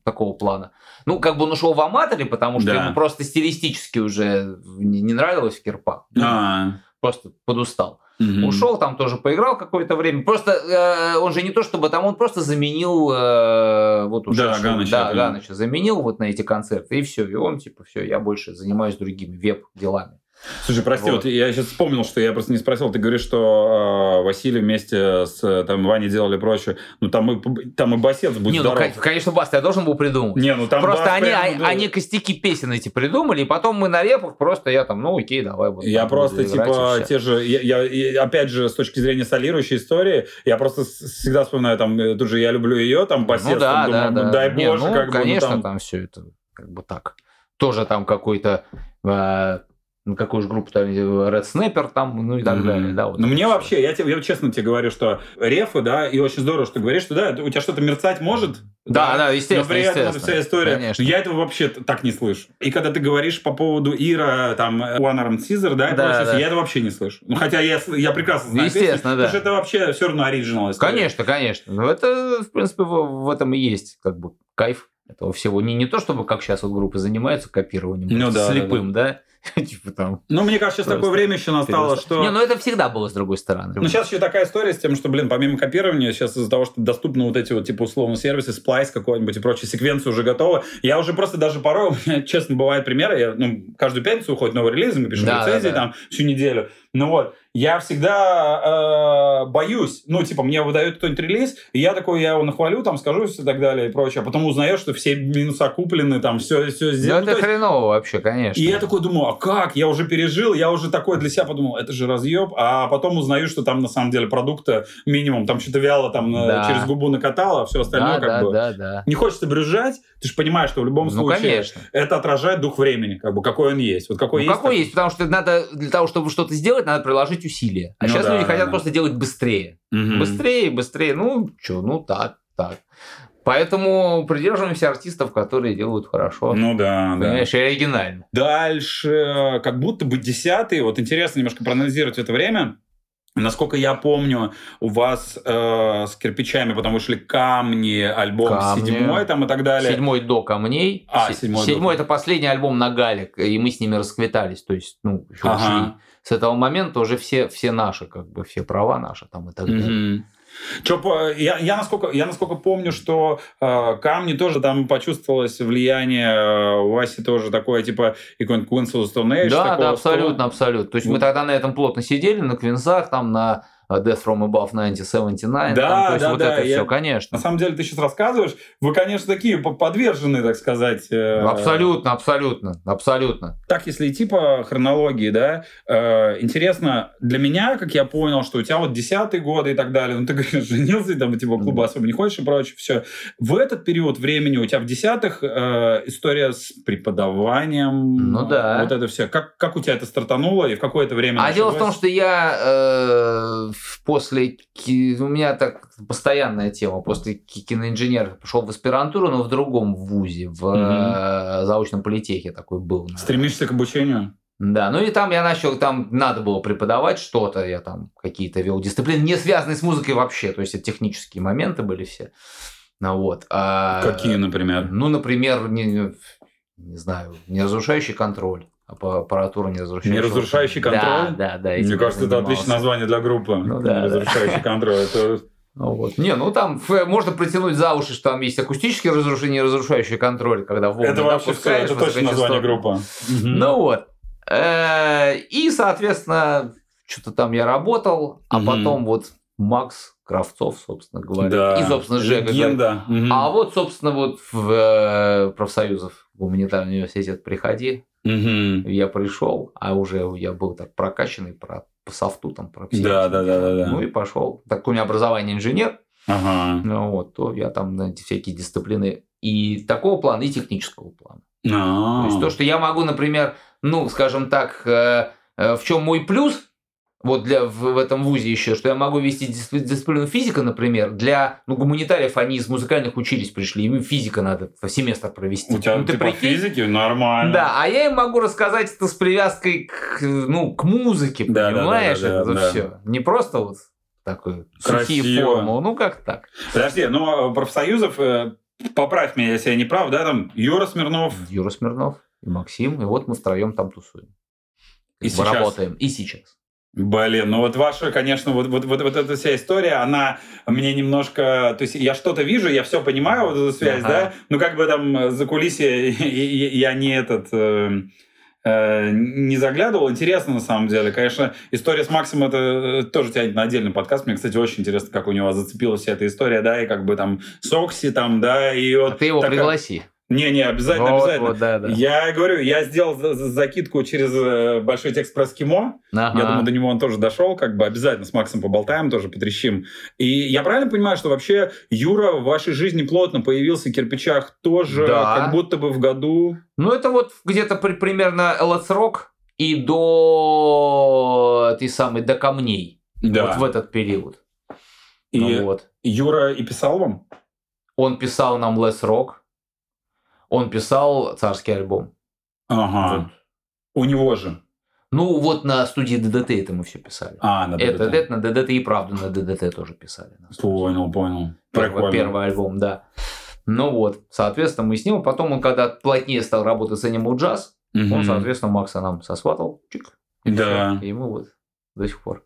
такого плана. Ну, как бы он ушел в аматоре, потому что да. ему просто стилистически уже не, не нравилось в Кирпах. А-а-а. Просто подустал. Угу. Ушел, там тоже поиграл какое-то время. Просто э, он же не то чтобы там, он просто заменил э, вот уже да, Ганыча, да, Ганыча заменил вот на эти концерты и все, и он типа все, я больше занимаюсь другими веб делами. Слушай, прости, вот. вот я сейчас вспомнил, что я просто не спросил. Ты говоришь, что э, Василий вместе с там Ваней делали прочее. Ну там и там и басец будет Не, ну, здоров. ну конечно, бас я должен был придумать. Не, ну там просто они, прям, они, да. они костяки песен эти придумали, и потом мы на репах просто я там, ну окей, давай. Вот, я просто типа те же, я, я, опять же с точки зрения солирующей истории, я просто всегда вспоминаю там, э, тут же я люблю ее, там басец, ну, да, там, да, думаю, да. ну дай боже, ну, как конечно, бы, ну, там... там все это как бы так. Тоже там какой-то э, ну, какую же группу там, Red Snapper там, ну и так mm-hmm. далее. Да, вот ну, мне вообще, я, тебе, я честно тебе говорю, что рефы, да, и очень здорово, что говоришь, что да, у тебя что-то мерцать может, да, да, да естественно. Но при этом это вся история. Конечно. Я этого вообще так не слышу. И когда ты говоришь по поводу Ира, там, One Arm Caesar, да, да, да. я это вообще не слышу. Ну, хотя я, я прекрасно знаю Естественно, песню, да. Потому что это вообще все равно оригинал. Конечно, конечно. Но это, в принципе, в, в этом и есть как бы кайф этого всего. Не, не то, чтобы как сейчас вот группы занимаются копированием, ну, да, слепым, да, да. да типа там. Ну, мне кажется, сейчас такое время еще настало, что... Не, ну это всегда было с другой стороны. Ну, сейчас еще такая история с тем, что, блин, помимо копирования, сейчас из-за того, что доступны вот эти вот, типа, условно, сервисы, сплайс какой-нибудь и прочие секвенции уже готовы, я уже просто даже порой, у меня, честно, бывает примеры, я, ну, каждую пятницу уходит новый релиз, мы пишем да, рецензии да, да. там всю неделю, ну вот, я всегда э, боюсь. Ну, типа, мне выдают кто-нибудь релиз, и я такой, я его нахвалю, там, скажу и так далее и прочее. А потом узнаешь, что все минуса куплены, там, все, все сделано. Ну, это хреново вообще, конечно. И я такой думаю, а как? Я уже пережил, я уже такой для себя подумал, это же разъеб. А потом узнаю, что там, на самом деле, продукта минимум, там, что-то вяло там да. через губу накатало, а все остальное да, как да, бы... Да, да. Не хочется брюзжать, ты же понимаешь, что в любом ну, случае конечно. это отражает дух времени, как бы, какой он есть. Вот какой ну, есть. Какой так... есть, потому что надо, для того, чтобы что-то сделать, надо приложить усилия. А ну, сейчас да, люди да, хотят да. просто делать быстрее. Угу. Быстрее, быстрее. Ну, что, ну так, так. Поэтому придерживаемся артистов, которые делают хорошо. Ну да, Понимаешь, да. и оригинально. Дальше, как будто бы десятый. Вот интересно немножко проанализировать это время. Насколько я помню, у вас э, с кирпичами потом вышли камни, альбом камни. седьмой там и так далее. Седьмой до камней. А, седьмой. Седьмой до... это последний альбом на Галик, и мы с ними расквитались, то есть, ну, ага. ушли. С этого момента уже все, все наши, как бы, все права наши там и так далее. Угу. Чё, я, я, насколько, я насколько помню, что э, камни тоже там почувствовалось влияние, э, у Васи тоже такое, типа, и какой-нибудь Queens of Stone Age. Да, да, абсолютно, абсолютно. То есть вот. мы тогда на этом плотно сидели, на квинзах, там на Death from Above 1979. Да, там, то есть да, вот да. это я... все, конечно. На самом деле, ты сейчас рассказываешь, вы, конечно, такие подвержены, так сказать. Э... Абсолютно, абсолютно, абсолютно. Так, если идти по хронологии, да, э, интересно, для меня, как я понял, что у тебя вот десятые годы и так далее, ну, ты говоришь, женился, там, типа, клуба особо не хочешь и прочее, все. В этот период времени у тебя в десятых э, история с преподаванием. Ну, да. Вот это все. Как, как у тебя это стартануло и в какое то время А началось? дело в том, что я... Э после... У меня так постоянная тема. После киноинженера пошел в аспирантуру, но в другом вузе, в угу. заочном политехе такой был. Наверное. Стремишься к обучению? Да, ну и там я начал, там надо было преподавать что-то, я там какие-то вел дисциплины, не связанные с музыкой вообще, то есть это технические моменты были все. Ну, вот. А, Какие, например? Ну, например, не, не знаю, неразрушающий контроль аппаратура неразрушающий. Неразрушающий контроль? Да, да, да. Мне кажется, это отличное название для группы. Ну, да, неразрушающий да. контроль. Это... Ну, вот. Не, ну там можно притянуть за уши, что там есть акустический разрушение, разрушающий контроль, когда волны Это вообще все, это точно название группы. Ну вот. Э, и, соответственно, что-то там я работал, а потом вот Макс Кравцов, собственно говоря, да. и, собственно, Жека. Легенда. А вот, собственно, вот в э, профсоюзов гуманитарный университет приходи, Угу. Я пришел, а уже я был так прокачанный про по софту, там, про все да, да, да, да, да. Ну и пошел. Так у меня образование инженер, ага. ну, вот, то я там на эти всякие дисциплины и такого плана, и технического плана. А-а-а. То есть то, что я могу, например, ну, скажем так, э, э, в чем мой плюс, вот для, в, в этом вузе еще, что я могу вести дисциплину физика, например, для ну, гуманитариев, они из музыкальных учились пришли, им физика надо в семестр провести. У тебя ну, ты по физике нормально. Да, а я им могу рассказать это с привязкой к, ну, к музыке, да, понимаешь? Да, да, да, это да. все. Не просто вот такой Красиво. сухие формулы, ну как так. Подожди, ну профсоюзов, э, поправь меня, если я не прав, да, там Юра Смирнов. Юра Смирнов и Максим, и вот мы втроем там тусуем. И мы сейчас? работаем. И сейчас. Блин, ну вот ваша, конечно, вот, вот, вот, вот эта вся история, она мне немножко... То есть я что-то вижу, я все понимаю, вот эту связь, ага. да? Ну как бы там за кулисье я не этот... Э, э, не заглядывал. Интересно, на самом деле. Конечно, история с Максом это э, тоже тянет на отдельный подкаст. Мне, кстати, очень интересно, как у него зацепилась вся эта история, да, и как бы там Сокси там, да, и вот... А ты его такая... пригласи. Не-не, обязательно, вот, обязательно. Вот, да, да. Я говорю, я сделал закидку через э, большой текст про скимо. Ага. Я думаю, до него он тоже дошел. Как бы обязательно с Максом поболтаем, тоже потрещим. И я правильно понимаю, что вообще Юра в вашей жизни плотно появился в кирпичах тоже, да. как будто бы в году... Ну, это вот где-то при, примерно Let's Rock и до этой самой, до камней. Да. Вот в этот период. И ну, вот. Юра и писал вам? Он писал нам Let's Rock. Он писал царский альбом. Ага. Вот. У него же. Ну, вот на студии ДДТ это мы все писали. А, на ДДТ. Это, это на ДДТ и правда на ДДТ тоже писали. Понял, понял. Первый, первый альбом, да. Ну вот, соответственно, мы с ним. Потом он, когда плотнее стал работать с Animal Jazz, угу. он, соответственно, Макса нам сосватал. Чик. И да. Все, и мы вот до сих пор.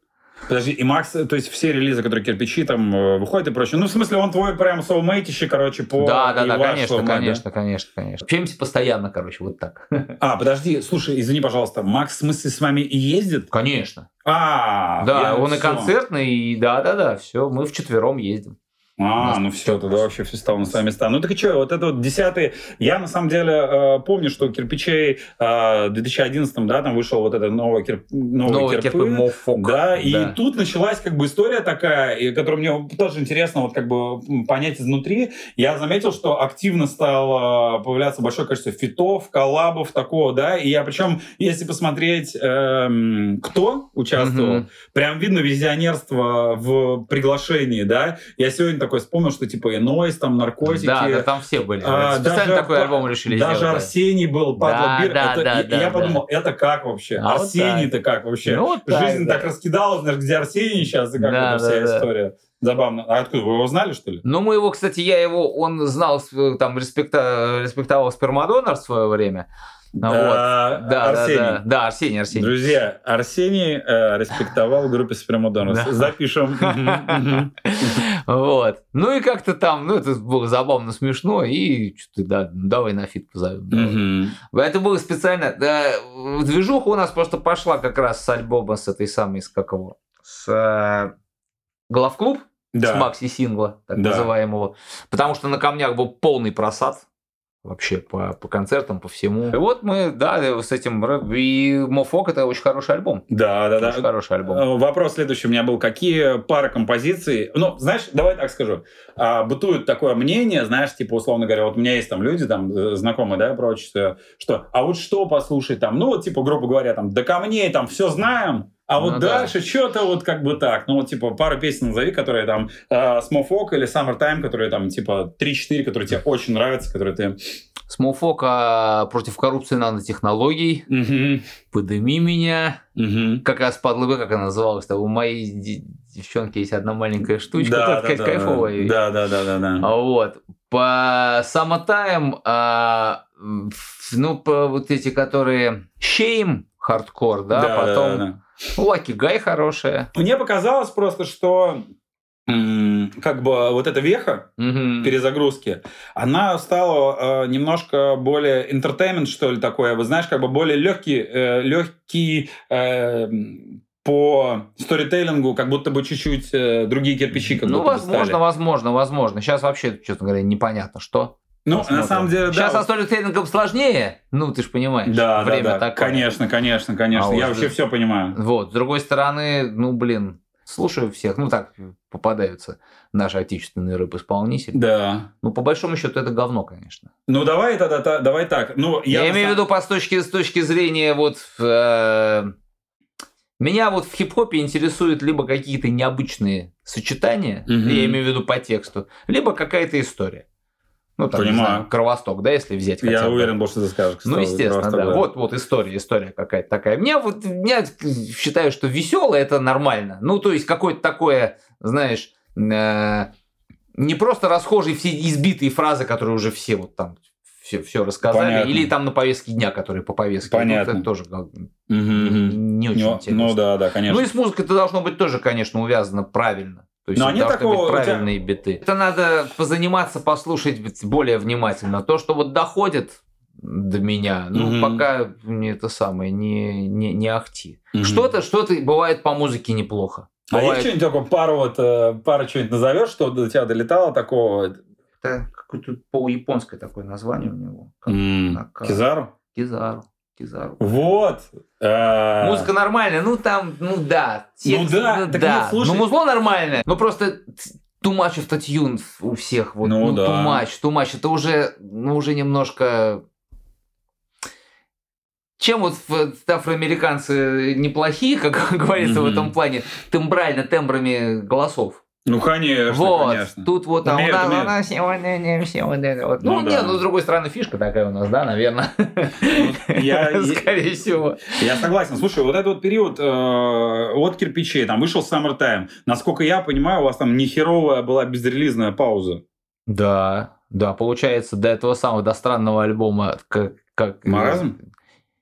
Подожди, и Макс, то есть все релизы, которые кирпичи там э, выходят и прочее. Ну, в смысле, он твой прям соулмейтище, короче, по... Да, да, да, конечно, soulmate, конечно, конечно, конечно. Общаемся постоянно, короче, вот так. А, подожди, слушай, извини, пожалуйста, Макс, в смысле, с вами и ездит? Конечно. А, Да, он и концертный, и да-да-да, все, мы вчетвером ездим. А, ну все, тогда вообще все стало на свои места. Ну так и что, вот это вот десятый... Я на самом деле э, помню, что кирпичей э, в 2011 да, там вышел вот этот новый, кирп... новый Новый кирпы. кирпы Мофок. Да, и Да. тут началась как бы история такая, и, которую мне тоже интересно вот как бы понять изнутри. Я заметил, что активно стало появляться большое количество фитов, коллабов такого, да, и я причем, если посмотреть, эм, кто участвовал, Мгм. прям видно визионерство в приглашении, да. Я сегодня такой вспомнил, что типа и Нойс, там наркотики. Да, да, там все были. А, Специально даже такой альбом решили Даже сделать. да. Арсений был, Padla Да, Bear. да, Это- да, и- да, я да. подумал, это как вообще? А вот Арсений-то как вообще? Ну, вот так, Жизнь да. так раскидалась, знаешь, где Арсений сейчас, и как Да, эта вся да, да. история. Забавно. А откуда? Вы его знали, что ли? Ну, мы его, кстати, я его, он знал, там, респекта, респектовал спермодонор в свое время. Ну, вот. Да, Арсений. да, да, да, Арсений, Арсений. Друзья, Арсений э, респектовал группе Спермодонор. Да. Запишем. Вот. Ну и как-то там, ну это было забавно, смешно, и что-то, да, давай на feat позовем. давай. Это было специально. Движуха у нас просто пошла как раз с альбома с этой самой, с как его, с э, Главклуб, с Да. Макси Сингла, так Да. называемого. Потому что на камнях был полный просад. Вообще по, по концертам, по всему. И вот мы, да, с этим... И Мофок это очень хороший альбом. Да, да, Очень да. хороший альбом. Э, Вопрос следующий у меня был. Какие пары композиций... Ну, знаешь, давай так скажу. А, бытует такое мнение, знаешь, типа, условно говоря, вот у меня есть там люди, там, э, знакомые, да, прочее, что, а вот что послушать там, ну, вот, типа, грубо говоря, там, до камней там все знаем, а вот Ну да. дальше что-то вот как бы так. Ну, вот, типа, пару песен назови, которые там э, Смофок или Summertime, которые там, типа, 3-4, которые тебе очень нравятся, которые ты... Смоуфока против коррупции нанотехнологий. Мгм. Подыми меня. Мгм. Как раз подлыбы, как она называлась. У моей де- девчонки есть одна маленькая штучка, Да, да, да, кайфовая. Да, да, да, да, да. А Вот. По Summertime, а, ну, по вот эти, которые Shame, хардкор, да, Да, потом да, да. Lucky Guy хорошая. Мне показалось просто, что как бы вот эта веха Мгм. перезагрузки, она стала э, немножко более entertainment, что ли, такое. Вы знаешь, как бы более легкий, э, легкий э, по сторителлингу, как будто бы чуть-чуть э, другие кирпичи как Ну, будто возможно, возможно, возможно. Сейчас вообще, честно говоря, непонятно, что. Ну, Посмотрим. на самом деле, да. Сейчас вот- со сторителлингом сложнее, ну, ты же понимаешь. да, да, время да, такое. конечно, конечно, конечно. А Я вот вообще да. все понимаю. Вот, с другой стороны, ну, блин, слушаю всех, ну, так попадаются наши отечественные рэп-исполнители. Да. Ну, по большому счету, это говно, конечно. Ну, давай тогда, та- давай так. Ну, Я, я, имею в виду по с точки, с точки зрения вот... э, меня вот в хип-хопе интересуют либо какие-то необычные сочетания, Мгм. я имею в виду по тексту, либо какая-то история. Ну, там, не Понимаю. знаю, Кровосток, да, если взять хотя Я бы. уверен что ты скажешь. Ну, естественно, просто, да. Вот, вот история, история какая-то такая. Мне вот, я считаю, что веселое это нормально. Ну, то есть, какое-то такое, знаешь, э, не просто расхожие все избитые фразы, которые уже все вот там все, все рассказали, Понятно. или там на повестке дня, которые по повестке. Понятно. идут, это тоже мгм. не очень Ну, интересно. ну да, да, конечно. Ну и с музыкой это должно быть тоже, конечно, увязано правильно. То есть Но должны такого, у тебя- правильные биты. Это надо позаниматься, послушать более внимательно. То, что вот доходит до меня, ну, Мгм. пока не это самое, не, не, не ахти. Мгм. Что-то, что-то бывает по музыке неплохо. А Бывает- есть что-нибудь такое, пару вот, э, пару что-нибудь назовешь, что до тебя долетало такого? Это какое-то полуяпонское такое название у него. Как- К. Кизару? Кизару. Кизару. Вот. Э, Музыка нормальная, ну там, ну да. Ну да, так да. нет, слушай. Ну музло нормальное, но просто of the tune у всех. Вот, Ну ну, да. too much. Это уже, ну, уже немножко... Чем вот в- афроамериканцы неплохие, как говорится в Мгм. этом плане, тембрально, тембрами голосов. Ну, конечно, вот, конечно. тут вот, а у Умеют, нас, у умеют. нас сегодня не все вот это вот. Ну Ну, да. нет, ну, с другой стороны, фишка такая у нас, да, наверное. я- я- Скорее всего. Я согласен. Слушай, вот этот вот период э, от кирпичей, там вышел Summertime. Насколько я понимаю, у вас там нехеровая была безрелизная пауза. Да, да, получается, до этого самого, до странного альбома, как... как Маразм?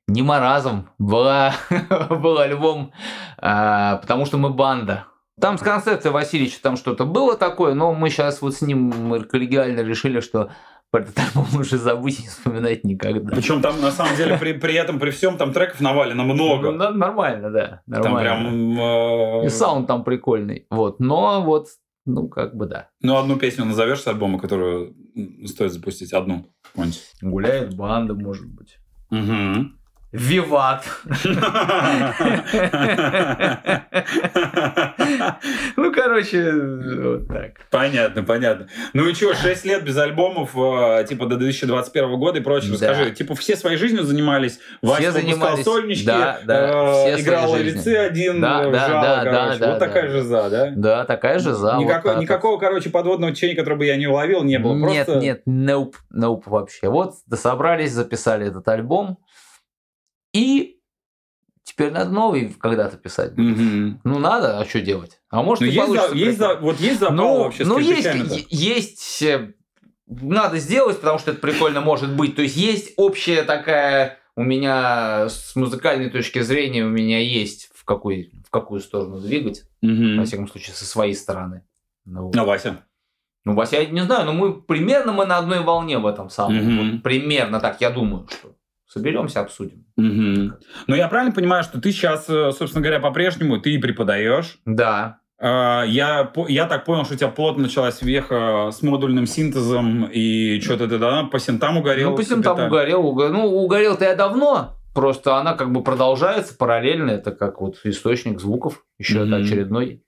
не маразм, была, был альбом, а, потому что мы банда. Там с концепцией Васильевича там что-то было такое, но мы сейчас вот с ним мы коллегиально решили, что про этот альбом уже забыть и не вспоминать никогда. Причем там, на самом деле, при, при этом, при всем, там треков навалено много. Ну, нормально, да. Нормально. Там прям... Э... И саунд там прикольный. Вот. Но вот, ну, как бы да. Ну, одну песню назовешь с альбома, которую стоит запустить? Одну. Гуляет банда, может быть. Угу. Виват. Ну, короче, вот так. Понятно, понятно. Ну и что, 6 лет без альбомов, э, типа до 2021 года и прочее. Расскажи, типа все своей жизнью занимались? Вася занимались. сольнички, э, играл ловецы один, да, да, жало, короче. Вот такая же за, да? Да, такая же за. Никакого, короче, подводного течения, которое бы я не уловил, не было. Нет, нет, nope, nope вообще. Вот собрались, записали этот альбом. И теперь надо новый когда-то писать. Угу. Ну, надо, а что делать? А может, ну, и есть, получится. За, есть за, вот есть запал ну, вообще ну, с есть, есть, э, надо сделать, потому что это прикольно может быть. То есть есть общая такая у меня с музыкальной точки зрения у меня есть в какой в какую сторону двигать, угу. во всяком случае со своей стороны. Ну, а Вася? Ну, Вася, я не знаю, но мы примерно мы на одной волне в этом самом. Угу. Вот, примерно так, я думаю, что соберемся, обсудим. Угу. Но я правильно понимаю, что ты сейчас, собственно говоря, по-прежнему ты преподаешь? Да. Я, я так понял, что у тебя плотно началась веха с модульным синтезом, и что-то ты да, по синтам угорел? Ну, по синтам угорел. угорел. Ну, угорел-то я давно, просто она как бы продолжается параллельно. Это как вот источник звуков, еще mm-hmm. это очередной.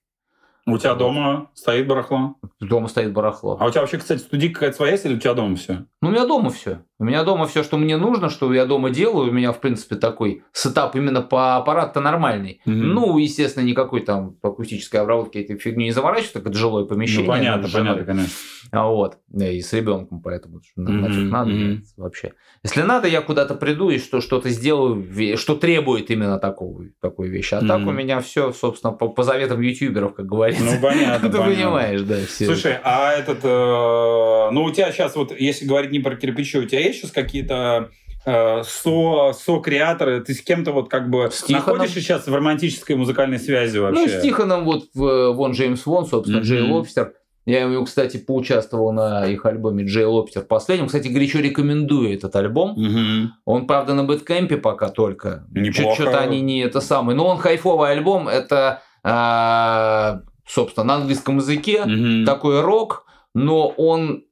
У тебя дома стоит барахло? Дома стоит барахло. А у тебя вообще, кстати, студийка какая-то своя есть или у тебя дома все? Ну, у меня дома все. У меня дома все, что мне нужно, что я дома делаю. У меня, в принципе, такой сетап именно по аппарату нормальный. Мгм. Ну, естественно, никакой там по акустической обработке этой фигни не заморачиваться, так это жилое помещение. Ну, понятно, понятно, конечно. А вот, да, и с ребенком, поэтому нафиг надо нет, вообще. Если надо, я куда-то приду и что, что-то сделаю, что требует именно такого, такой вещи. А так Мгм. у меня все, собственно, по, по заветам ютуберов, как говорится. Ну, понятно, Ты понятно. понимаешь, да, все. Слушай, а этот, э, ну у тебя сейчас вот, если говорить не про кирпичи, у тебя есть сейчас какие-то э, со, со-креаторы, ты с кем-то вот как бы С находишься сейчас в романтической музыкальной связи вообще? Ну, с Тихоном вот в- вон Джеймс Вон, собственно, Мгм. Джей Лобстер. Я ему, кстати, поучаствовал на их альбоме Джей Лобстер последнем. Кстати, горячо рекомендую этот альбом. Мгм. Он, правда, на бэткэмпе пока только. Неплохо. Что-то они не это самое. Но он хайфовый альбом. Это, а, собственно, на английском языке. Мгм. Такой рок, но он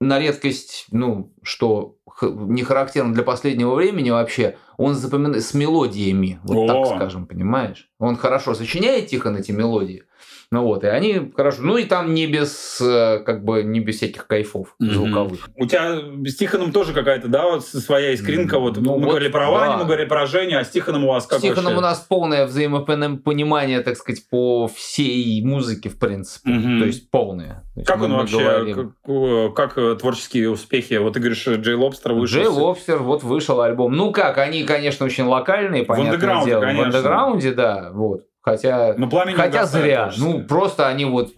на редкость, ну, что не характерно для последнего времени вообще, он запоминает с мелодиями, вот О. так скажем, понимаешь? Он хорошо сочиняет Тихон эти мелодии, ну вот, и они хорошо, ну и там не без, э, как бы, не без всяких кайфов Мгм. звуковых. У тебя с Тихоном тоже какая-то, да, вот своя искринка. Вот Ну, мы вот, говорили про Ваню, да. мы говорили про Женю, а с Тихоном у вас как С Тихоном вообще? у нас полное взаимопонимание, так сказать, по всей музыке, в принципе. Мгм. То есть полное. То есть Как он вообще, как, э, как, э, творческие успехи? Вот ты говоришь, Джей Лобстер вышел. Джей Лобстер, вот вышел альбом. Ну как, они, конечно, очень локальные, понятное андеграунде, дело. конечно. В андеграунде, да, вот. Хотя, Но не хотя зря. творчество. Ну, просто они вот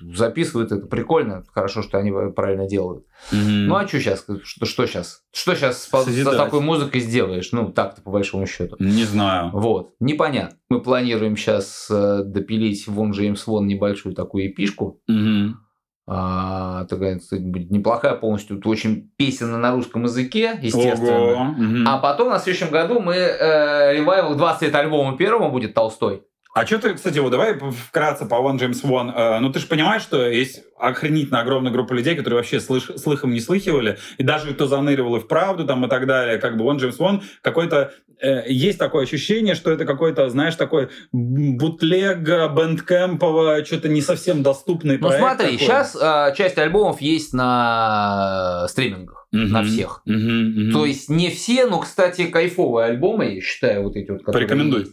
записывают это прикольно, хорошо, что они правильно делают. Мгм. Ну а что сейчас? Что, что сейчас? Что сейчас с такой музыкой сделаешь? Ну, так-то по большому счету. Не знаю. Вот, непонятно. Мы планируем сейчас допилить Вон Джеймс Вон небольшую такую эпишку. Мгм. А, такая, кстати, будет неплохая полностью, тут очень песенная на русском языке, естественно. Ого. А потом на следующем году мы э, ревайвал 20 лет альбома первого будет Толстой. А что ты, кстати, вот давай вкратце по One James One. Э, ну, ты же понимаешь, что есть охренительно огромная группа людей, которые вообще слыш- слыхом не слыхивали, и даже кто заныривал и в правду там и так далее, как бы One James One, какой-то э, есть такое ощущение, что это какой-то, знаешь, такой бутлег бэндкэмпово, что-то не совсем доступный Ну проект смотри, такой. сейчас часть альбомов есть на стримингах, Мгм. на всех. Мгм, мгм. То есть не все, но, кстати, кайфовые альбомы, я считаю, вот эти вот. Порекомендуй. есть.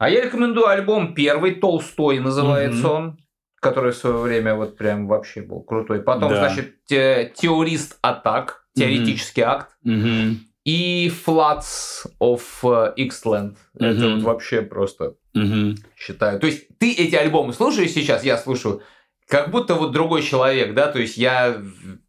А я рекомендую альбом первый, Толстой называется Мгм. он, который в свое время вот прям вообще был крутой. Потом, Да. значит, те- Теорист Атак, теоретический акт. Мгм, И Floods of э, Xland. Это вот вообще просто мгм. считаю. То есть ты эти альбомы слушаешь сейчас, я слушаю, как будто вот другой человек, да, то есть я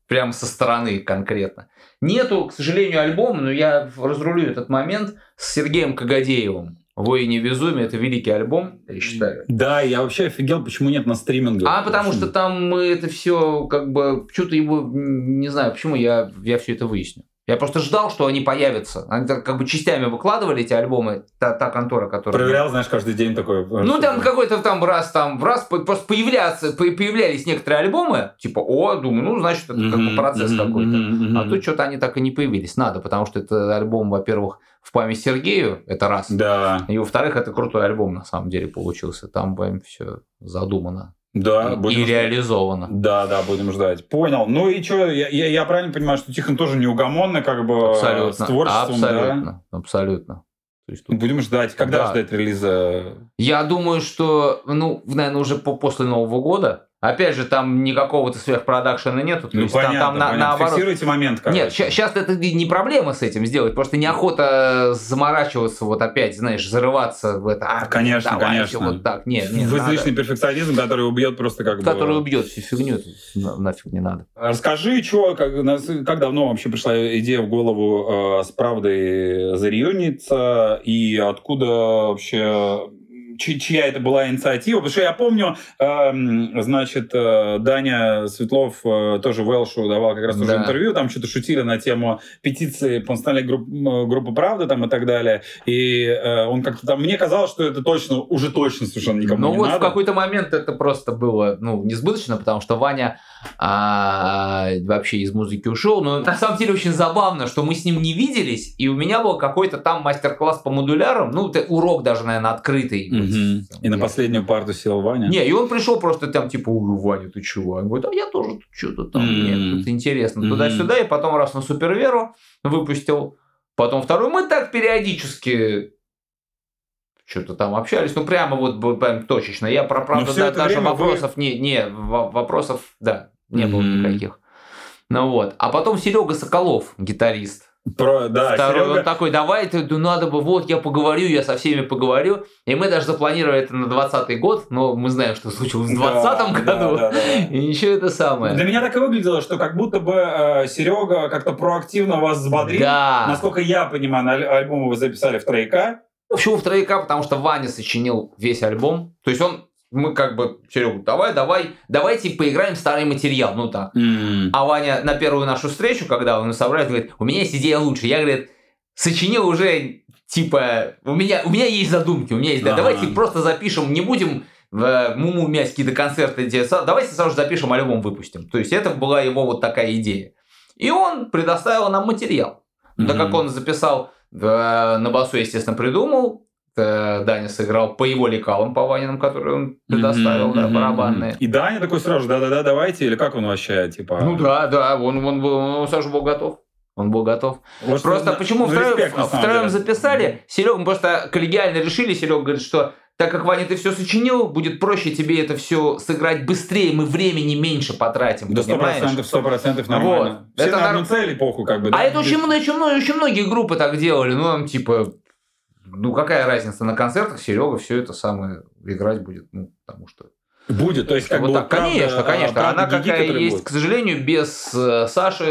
прямо со стороны конкретно. Нету, к сожалению, альбома, но я разрулю этот момент с Сергеем Кагадеевым. «Воине безумия» — это великий альбом, я считаю. Да, я вообще офигел, почему нет на стриминге. А потому что там мы это все как бы... Что-то его... Не знаю, почему я, я все это выясню. Я просто ждал, что они появятся. Они как бы частями выкладывали эти альбомы, та, та контора, которая... Проверял, знаешь, каждый день такой... Э, ну, там какой-то там раз, там, раз просто появляться, появлялись некоторые альбомы, типа, о, думаю, ну, значит, это как бы процесс какой-то. А тут что-то они так и не появились. Надо, потому что это альбом, во-первых, в память Сергею, это раз. Да. И во-вторых, это крутой альбом, на самом деле, получился. Там прям все задумано. Да, и, будем и реализовано. Да, да, будем ждать. Понял. Ну и что, я, я, я правильно понимаю, что Тихон тоже неугомонный, как бы абсолютно, с творчеством, абсолютно, да? Абсолютно. То есть, тут... Будем ждать. Когда да. ждать релиза? Я думаю, что, ну, наверное, уже по после Нового года. Опять же, там никакого-то сверхпродакшена нету. То ну, есть, понятно, там, там понятно. наоборот... Фиксируйте момент. Короче. Нет, сейчас это не проблема с этим сделать. Просто неохота заморачиваться, вот опять, знаешь, зарываться в это. А, конечно, конечно. Вот так. Нет, нет, в излишний перфекционизм, который убьет просто как который бы... Который убьет всю фигню. На, нафиг не надо. Расскажи, что, как, как давно вообще пришла идея в голову э, с правдой зариониться и откуда вообще чья это была инициатива, потому что я помню, э, значит, э, Даня Светлов э, тоже Велшу давал как раз да. интервью, там что-то шутили на тему петиции по национальной групп, группы «Правда» там и так далее, и э, он как-то там, мне казалось, что это точно, уже точно совершенно никому ну, не вот надо. в какой-то момент это просто было, ну, несбыточно, потому что Ваня а, вообще из музыки ушел, но на самом деле очень забавно, что мы с ним не виделись, и у меня был какой-то там мастер-класс по модулярам, ну, это урок даже, наверное, открытый, Угу. И на последнюю парту сел Ваня? Не, и он пришел просто там, типа, Ой, Ваня, ты чего? Он говорит, а я тоже что-то там, mm-hmm. нет, интересно, туда-сюда, и потом раз на Суперверу выпустил, потом второй. Мы так периодически что-то там общались, ну прямо вот прям точечно. Я про правду да, даже вопросов вы... не, не вопросов да не mm-hmm. было никаких. Ну вот, а потом Серега Соколов, гитарист, про, да, Второй Серега... он такой, давай, ты, ну, надо бы, вот, я поговорю, я со всеми поговорю. И мы даже запланировали это на 20 год, но мы знаем, что случилось в 20 да, году. Да, да, да. И ничего это самое. Для меня так и выглядело, что как будто бы э, Серега как-то проактивно вас взбодрил. Да. Насколько я понимаю, на альбом вы записали в тройка. Почему в тройка? Потому что Ваня сочинил весь альбом. То есть он мы как бы, Серега, давай, давай, давайте поиграем в старый материал, ну так. Mm. А Ваня на первую нашу встречу, когда он собрались, говорит, у меня есть идея лучше. Я, говорит, сочинил уже, типа, у меня, у меня есть задумки, у меня есть, да, давайте просто запишем, не будем в Муму мять какие-то концерты, где, давайте сразу же запишем, альбом выпустим. То есть это была его вот такая идея. И он предоставил нам материал. Mm-hmm. Так как он записал, э, на басу, естественно, придумал, Э, Даня сыграл по его лекалам, по Ваниным, которые он предоставил, mm-hmm, да, барабанные. И Даня такой сразу, да-да-да, давайте, или как он вообще, типа... Ну да, да, он, он, был, он сразу был готов. Он был готов. Вот просто почему ну, втроем, респект, втроем записали, Серега, мы просто коллегиально решили, Серега говорит, что так как, Ваня, ты все сочинил, будет проще тебе это все сыграть быстрее, мы времени меньше потратим. Да, сто процентов, сто процентов нормально. Вот. Все это на одну цель эпоху, как бы. А да? это очень, очень, очень многие группы так делали, ну, там, типа, ну, какая разница, на концертах Серега все это самое играть будет, ну, потому что... Будет, то есть как вот бы так, правда, конечно, конечно. Правда, Она какая есть, будет. к сожалению, без э, Саши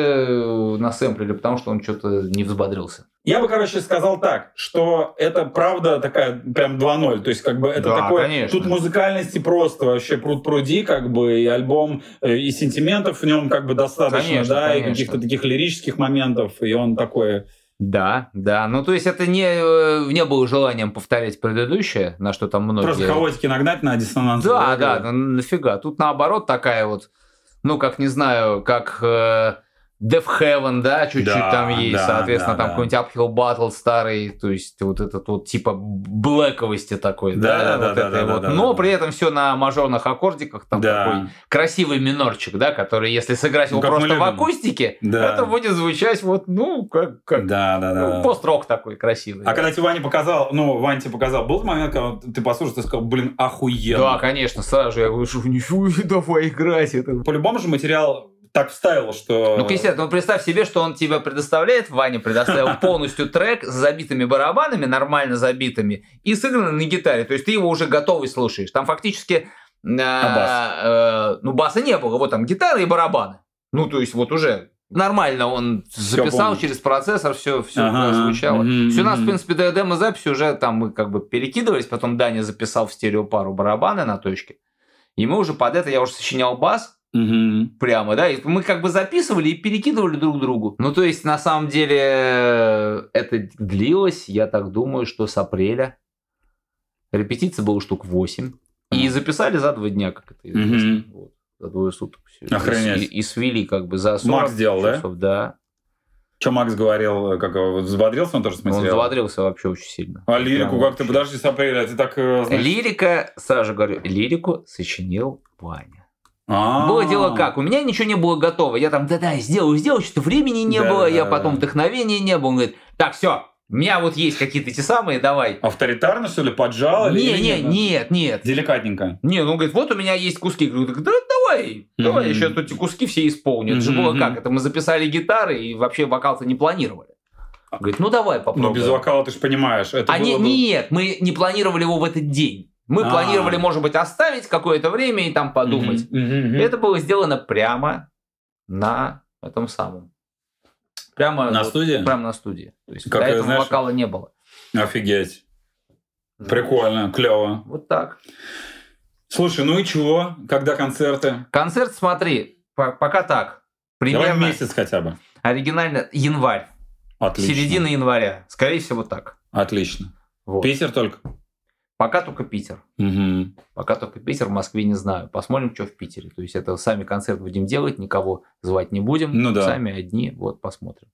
на сэмплере, потому что он что-то не взбодрился. Я бы, короче, сказал так, что это правда такая прям 2-0. То есть, как бы это да, такое. Конечно. Тут музыкальности просто вообще пруд пруди, как бы, и альбом, э, и сентиментов в нем как бы достаточно, конечно, да, конечно. и каких-то таких лирических моментов, и он такой да, да. Ну, то есть это не, э, не было желанием повторять предыдущее, на что там многие... Просто хаотики нагнать на диссонанс. Да, да, да, нафига. Тут наоборот такая вот, ну, как не знаю, как... Э, Death Heaven, да, чуть-чуть да, там есть, да, соответственно, да, там да. какой-нибудь Uphill Battle старый, то есть вот этот вот типа блэковости такой, да, да, да, вот да, да, вот. Да, но да, при этом все на мажорных аккордиках, там да. такой красивый минорчик, да, который, если сыграть ну, его просто в акустике, да. это будет звучать вот, ну, как, как да, да, да. Ну, пост-рок такой красивый. А да. когда тебе Ваня показал, ну, Ваня тебе показал, был момент, когда ты послушал, ты сказал, блин, охуенно. Да, конечно, сразу же я говорю, что ничего, давай играть. Это... По-любому же материал так вставил, что... Ну, естественно, ну, представь себе, что он тебе предоставляет, Ваня предоставил полностью трек с забитыми барабанами, нормально забитыми, и сыгранный на гитаре. То есть ты его уже готовый слушаешь. Там фактически... Э, а бас? Э, ну, баса не было. Вот там гитара и барабаны. Ну, то есть вот уже нормально он записал через процессор, все, все ага, звучало. Mm-hmm. Все у нас, в принципе, до демо-записи уже там мы как бы перекидывались, потом Даня записал в стереопару барабаны на точке. И мы уже под это, я уже сочинял бас, Угу. Прямо, да, и мы как бы записывали и перекидывали друг другу. Ну, то есть, на самом деле, это длилось, я так думаю, что с апреля. Репетиция было штук 8. И записали за два дня, как это известно. Угу. Вот, за двое суток. Все. Охренеть. И, и свели как бы за 40 Макс сделал, часов, да? да. Что Макс говорил, как взбодрился он тоже с материалом? Он взбодрился вообще очень сильно. А лирику как ты, подожди, с апреля, ты так... Э, знаешь... Лирика, сразу же говорю, лирику сочинил Ваня. А-а-а. Было дело как, у меня ничего не было готово, я там, да-да, сделаю, сделаю, что времени не было, я потом вдохновения не было, он говорит, так, все, у меня вот есть какие-то эти самые, давай. Авторитарно, что ли, поджал? Не, или не, нет, нет, нет. Деликатненько. Не, ну, он говорит, вот у меня есть куски. Я говорю, да, давай, давай, mm-hmm. еще эти куски все исполню. Это же было как? Это мы записали гитары и вообще вокал-то не планировали. Говорит, ну давай попробуем. Ну без вокала ты же понимаешь. Это а не, бы... нет, мы не планировали его в этот день. Мы А-а-а. планировали, может быть, оставить какое-то время и там подумать. Mm-hmm. Mm-hmm. Это было сделано прямо на этом самом Прямо на вот, студии? Прямо на студии. То есть как до этого знаешь, вокала не было. Офигеть. Прикольно, клево. Вот так. Слушай, ну и чего? Когда концерты? Концерт, смотри, пока так. Примерно Давай месяц хотя бы. Оригинально январь. Отлично. Середина января. Скорее всего, так. Отлично. Вот. Питер только? Пока только Питер. Угу. Пока только Питер, в Москве не знаю. Посмотрим, что в Питере. То есть это сами концерт будем делать, никого звать не будем. Ну да. Сами одни, вот посмотрим.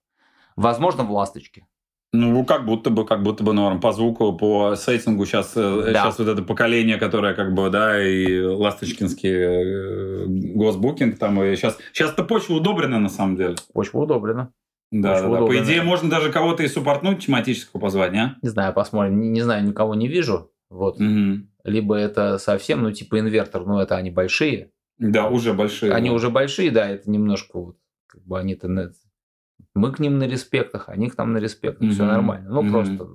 Возможно, в «Ласточке». Ну, как будто бы, как будто бы норм. По звуку, по сеттингу сейчас, э, да. сейчас вот это поколение, которое как бы, да, и ласточкинский э, госбукинг там, и сейчас, сейчас-то почва удобрена на самом деле. Почва удобрена. Да, да, да. По идее, можно даже кого-то и суппортнуть тематического позвать, не? Не знаю, посмотрим. Не, не знаю, никого не вижу. Вот. Угу. Либо это совсем, ну, типа инвертор, ну, это они большие. Да, уже большие. Они да. уже большие, да, это немножко вот, как бы они-то... Мы к ним на респектах, они к нам на респектах, угу. все нормально. Ну, угу. просто...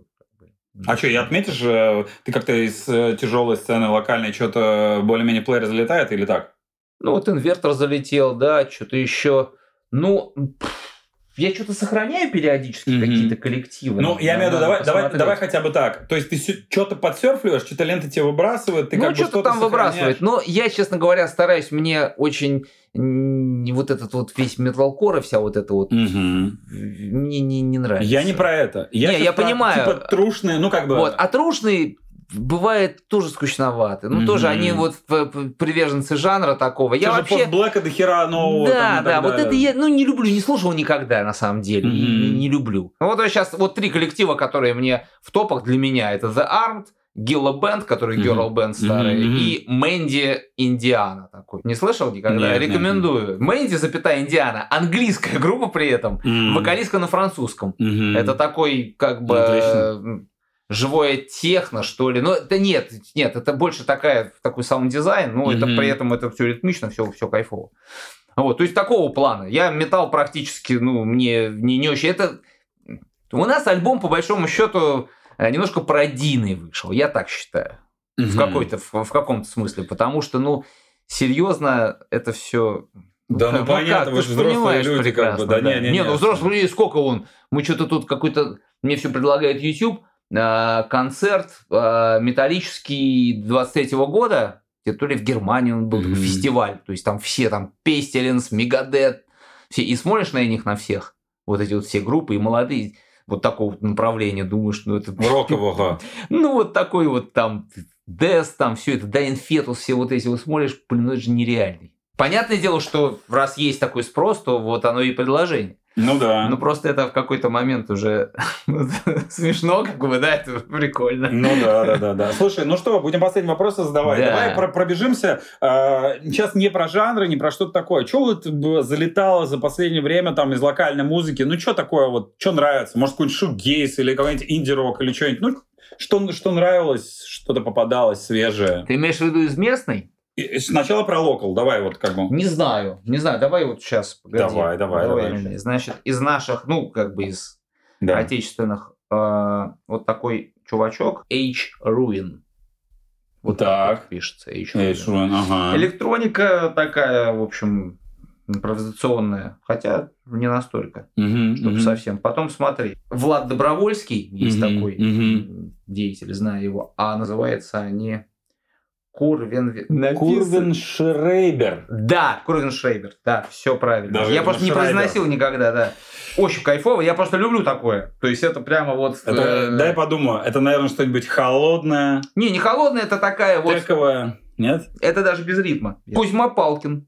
А что, я отметишь, ты как-то из э, тяжелой сцены локальной что-то более-менее плеер залетает или так? Ну, вот инвертор залетел, да, что-то еще. Ну, я что-то сохраняю периодически mm-hmm. какие-то коллективы. Ну, я имею в виду, давай, давай, давай хотя бы так. То есть ты что-то подсерфливаешь, что-то лента тебе выбрасывает, ты ну, как что-то бы что-то там выбрасывает. Но я, честно говоря, стараюсь, мне очень вот этот вот весь металкор и вся вот эта вот угу. мне не, не нравится. Я не про это. Я, не, я про, понимаю. Типа трушные, ну как бы. Вот, а трушный бывает тоже скучноваты. Ну, mm-hmm. тоже они вот приверженцы жанра такого. Я вообще... постблэка до хера нового. Да, да, вот это я ну, не люблю, не слушал никогда, на самом деле. Mm-hmm. Не, не люблю. Ну, вот сейчас вот три коллектива, которые мне в топах для меня. Это The Armed, Gilla Band, который mm-hmm. Girl Band старый, mm-hmm. и Мэнди Индиана такой. Не слышал никогда? Нет, Рекомендую. Нет. Мэнди, запятая Индиана. Английская группа при этом. Mm-hmm. Вокалистка на французском. Mm-hmm. Это такой, как бы... Отлично живое техно, что ли. Но это нет, нет, это больше такая, такой саунд-дизайн, но mm-hmm. это при этом это все ритмично, все, все кайфово. Вот, то есть такого плана. Я металл практически, ну, мне не, не очень. Это у нас альбом, по большому счету, э, немножко пародийный вышел, я так считаю. Mm-hmm. В какой-то, в, в каком-то смысле. Потому что, ну, серьезно, это все да, ну, ну понятно, как? вы же взрослые люди, как бы, да, да. Не, не, не, ну взрослые люди, сколько он? Мы что-то тут какой-то, мне все предлагает YouTube, концерт э, металлический 23 -го года, то ли в Германии он был, mm-hmm. фестиваль, то есть там все, там Пестеленс, Мегадет, все, и смотришь на них на всех, вот эти вот все группы, и молодые, вот такого направления, думаешь, ну это... Рокового. Ну вот такой вот там Дес, там все это, Дайн Фетус, все вот эти, вот смотришь, блин, ну это же нереальный. Понятное дело, что раз есть такой спрос, то вот оно и предложение. Ну да. Ну просто это в какой-то момент уже смешно, как бы, да, это прикольно. Ну да, да, да, да. Слушай, ну что, будем последний вопрос задавать. Да. Давай про пробежимся. Сейчас не про жанры, не про что-то такое. Что вот залетало за последнее время там из локальной музыки? Ну что такое вот, что нравится? Может, какой-нибудь шугейс или какой-нибудь инди-рок или что-нибудь? Ну, что, что нравилось, что-то попадалось свежее? Ты имеешь в виду из местной? Сначала про локал, давай вот как бы. Не знаю, не знаю, давай вот сейчас. Погоди. Давай, давай, давай. давай. Значит, из наших, ну, как бы из да. отечественных, э, вот такой чувачок, H. Ruin. Вот так. так пишется, H. Ruin. H. Ruin ага. Электроника такая, в общем, импровизационная, хотя не настолько, Мгм, чтобы мгм. совсем. Потом смотри, Влад Добровольский есть Мгм, такой мгм. деятель, знаю его, а называется они Курвен... Курвен Шрейбер. Да, Курвен Шрейбер, да, все правильно. Даже я просто не Шрайбер. произносил никогда, да. Очень кайфово, я просто люблю такое. То есть это прямо вот... Это, э, дай подумаю, это, наверное, что-нибудь холодное, Не, не холодная, это такая вот... техновое. Нет? Это даже без ритма. Кузьма Палкин.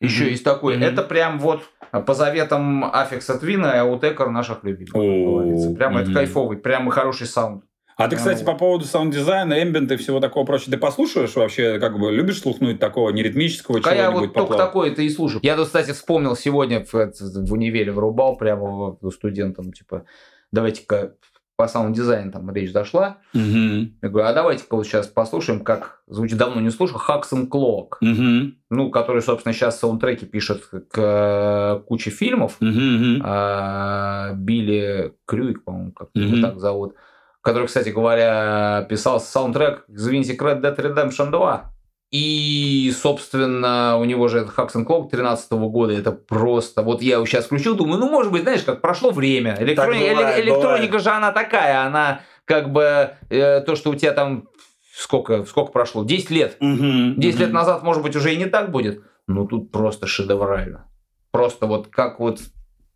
Еще есть такой. Это прям вот по заветам Aphex Twin а и Autechre наших любимых. как О, говорится. Прям это кайфовый, прям хороший саунд. А ты, кстати, по поводу саунд-дизайна, эмбиента и всего такого прочего, ты послушаешь вообще, как бы, любишь слухнуть такого неритмического А я чего-нибудь вот только поплав- такое это и слушаю. Я тут, кстати, вспомнил сегодня в, в универе врубал прямо студентам, типа, давайте-ка по саунд-дизайну там речь зашла. Мгм. Я говорю, а давайте-ка вот сейчас послушаем, как звучит, давно не слушал, Хаксон Клок. Мгм. Ну, который, собственно, сейчас саундтреки пишет к э, куче фильмов. Мгм. Мгм. а, Билли Крюик, по-моему, как его Мгм. так зовут, который, кстати говоря, писал саундтрек к The Red Dead Redemption 2. И, собственно, у него же этот Хаксон Клок 13 года, это просто... Вот я его сейчас включил, думаю, ну, может быть, знаешь, как прошло время. Электрони- бывает, эле- электроника бывает. же она такая, она как бы э, то, что у тебя там... Сколько, сколько прошло? 10 лет. Мгм. 10 лет Мгм. назад, может быть, уже и не так будет. Но тут просто шедеврально. Просто вот как вот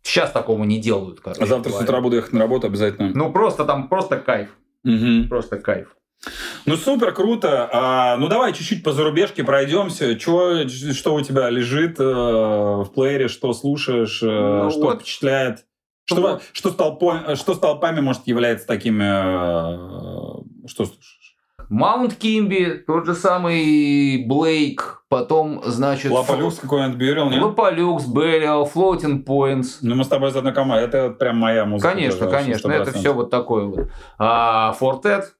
сейчас такого не делают. короче А завтра с говоря. утра буду ехать на работу обязательно. Ну просто там просто кайф. Мгм. Просто кайф. Ну, супер, круто. А, ну, давай чуть-чуть по зарубежке пройдемся. Чё, что у тебя лежит э, в плеере, что слушаешь, э, Ну, что вот. впечатляет? Что, Ну, что, с толпой, что с толпами, может, является такими... э, что слушаешь? Маунт Кимби, тот же самый Блейк, потом, значит... Лапа Люкс какой-нибудь Бьюрил, нет? Лапалюкс, Бериал, Floating Points. Ну, мы с тобой из одной команды. Это прям моя музыка. Конечно, вообще, конечно, это 100%. все вот такое вот. А, Фортет, э,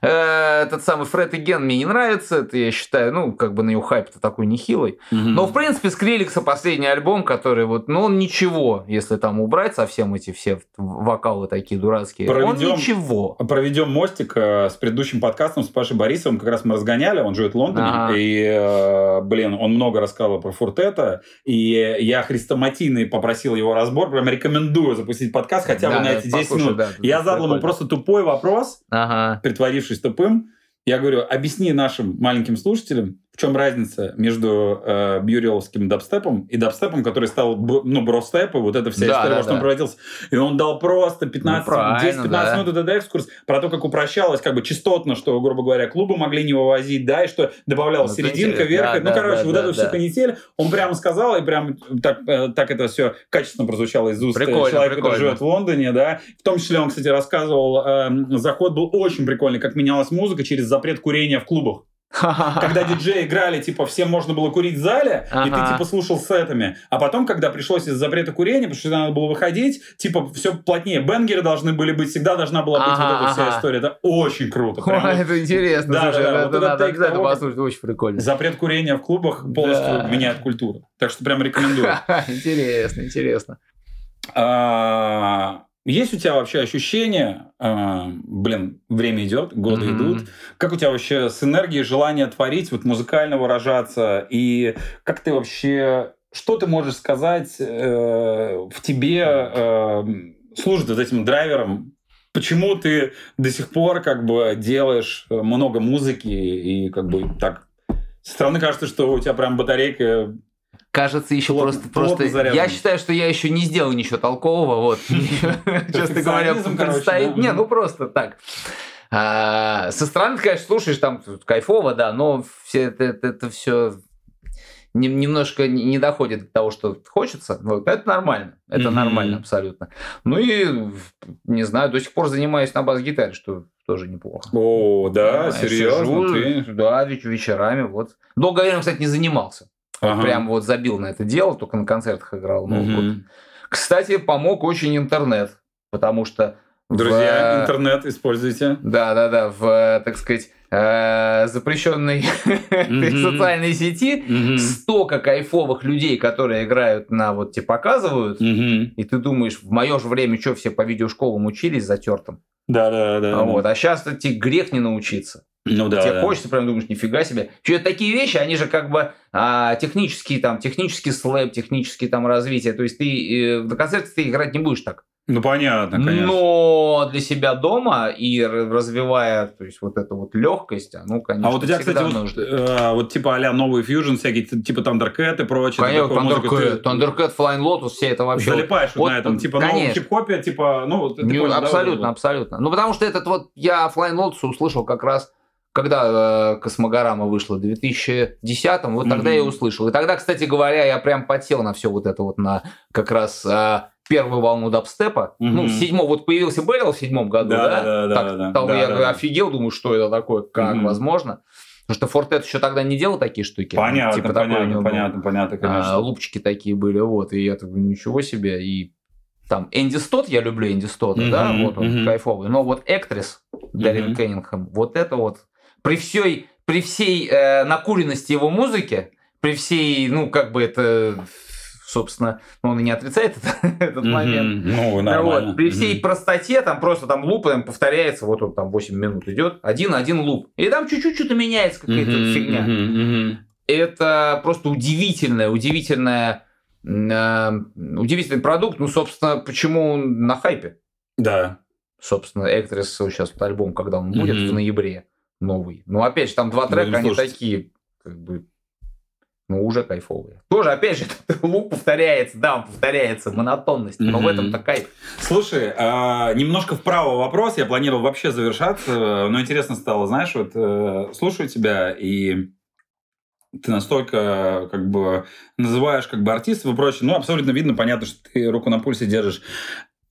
этот самый Фред и Ген мне не нравится, это я считаю, ну, как бы на его хайп-то такой нехилый. Мгм. Но, в принципе, Скриликса последний альбом, который вот, ну, он ничего, если там убрать совсем эти все вокалы такие дурацкие, Проведем- он ничего. Проведем мостик э, с предыдущим подкастом с Пашей Борисовым. Как раз мы разгоняли, он живет в Лондоне. Ага. И, э, блин, он много рассказывал про Фуртета. И я хрестоматийный попросил его разбор. Прям рекомендую запустить подкаст хотя бы Да, на да, эти 10 послушай, минут. да, Я задал ему просто тупой вопрос, Ага. Притворившись тупым. Я говорю, объясни нашим маленьким слушателям, в чем разница между э, бьюриловским дабстепом и дабстепом, который стал, ну, бростеп, и вот эта вся Да, история, да, во что он да. превратился. И он дал просто 15, Ну, правильно, 10-15 да. минут этот экскурс про то, как упрощалось как бы частотно, что, грубо говоря, клубы могли не вывозить, да, и что добавлялась Ну, серединка, верх. Да, ну, да, короче, да, вот да, эту всю да. канитель он прямо сказал, и прям так, э, так это все качественно прозвучало из уст э, Прикольно, человека, прикольно. который живет в Лондоне, да. В том числе он, кстати, рассказывал, эм, заход был очень прикольный, как менялась музыка через запрет курения в клубах. Когда диджеи играли, типа, всем можно было курить в зале, и ты, Ага. типа, слушал сетами. А потом, когда пришлось из запрета курения, потому что надо было выходить, типа, все плотнее. Бенгеры должны были быть, всегда должна была быть Ага, вот эта вся ага. история. Это очень круто. Прям вот это интересно, Да, слушай, да, да, это вот надо обязательно того, послушать, очень прикольно. Запрет курения в клубах полностью Да. меняет культуру. Так что прям рекомендую. Интересно, интересно. Есть у тебя вообще ощущение, а, блин, время идет, годы Мгм. идут, как у тебя вообще с энергией желание творить, вот музыкально выражаться, и как ты вообще, что ты можешь сказать э, в тебе э, служит вот этим драйвером? Почему ты до сих пор как бы делаешь много музыки и как бы так со стороны кажется, что у тебя прям батарейка Кажется, еще Плотно- просто, просто заряжен. я считаю, что я еще не сделал ничего толкового, вот. Честно говоря, предстоит. Не, ну просто так. А, Со стороны, конечно, слушаешь там кайфово, да, но все это, это, все немножко не доходит до того, что хочется. Вот, это нормально. Это Мгм. нормально абсолютно. Ну и, не знаю, до сих пор занимаюсь на бас-гитаре, что тоже неплохо. О, да, Понимаешь, серьезно, сижу, ты? Да, веч- вечерами, вот. Долгое время, кстати, не занимался. Ага. Прям вот забил на это дело, только на концертах играл. Ну, Мгм. вот. Кстати, помог очень интернет, потому что... в- Друзья, интернет используйте. Да, да, да, в, так сказать, э, запрещенной Мгм. социальной сети Мгм. столько кайфовых людей, которые играют на вот тебе показывают, Мгм. и ты думаешь, в мое же время что, все по видеошколам учились затертым? Да, да, да. Вот, а сейчас тебе грех не научиться. Ну да. Тебе да. хочется, прям думаешь, нифига себе. Что такие вещи, они же как бы а, технические, там, технический слэп, технические там развитие. То есть ты э, на концерте ты играть не будешь так. Ну понятно, конечно. Но для себя дома и развивая, то есть вот эту вот легкость, ну, конечно, А вот у тебя, кстати, вот, э, вот типа а-ля новый фьюжн, всякие типа Thundercat и прочее. Конечно, Thundercat, ты Thundercat, Flying Lotus, все это вообще... залипаешь вот вот, на этом, типа новом конечно. хип-хопе, типа, ну, ты Не, понял, да, абсолютно, вот? абсолютно. Ну, потому что этот вот, я Flying Lotus услышал как раз, когда э, Космогорама вышла, в 2010 вот тогда Мгм. я услышал. И тогда, кстати говоря, я прям подсел на все вот это вот, на как раз э, первую волну дабстепа. Мгм. Ну, седьмом, вот появился Бэрил в седьмом году, Да, да? да, да, Так, да, там да, я да, да. офигел, думаю, что это такое, как Мгм. возможно. Потому что Фортет еще тогда не делал такие штуки. Понятно, Типа такой понятно, понятно, понятно, А, конечно. лупчики такие были, вот, и я так думаю, ничего себе, и там Энди Стот, я люблю Энди Стота, да, Мгм, вот он мгм. кайфовый, но вот Эктрис, Даррен Мгм. Кеннингхэм, вот это вот, при всей, при всей э, накуренности его музыки, при всей, ну, как бы это, собственно, ну, он и не отрицает это- этот Мгм. момент, Ну, нормально. вот, при всей Мгм. простоте, там просто там луп там повторяется, вот он там 8 минут идет, один-один луп. И там чуть-чуть что-то меняется, какая-то Мгм, фигня. мгм. Это просто удивительная, удивительная, э, удивительный продукт. Ну, собственно, почему он на хайпе? Да. Собственно, Эктрис сейчас альбом, когда он будет Мгм. в ноябре, новый. Ну, опять же, там два трека, Будем они такие, как бы, ну, уже кайфовые. Тоже, опять же, лук повторяется, да, он повторяется, монотонность, но в Мгм. этом-то кайф. Слушай, а, немножко вправо вопрос. Я планировал вообще завершаться, но интересно стало, знаешь, вот э, слушаю тебя, и ты настолько как бы называешь как бы артистов и прочее, ну, абсолютно видно, понятно, что ты руку на пульсе держишь.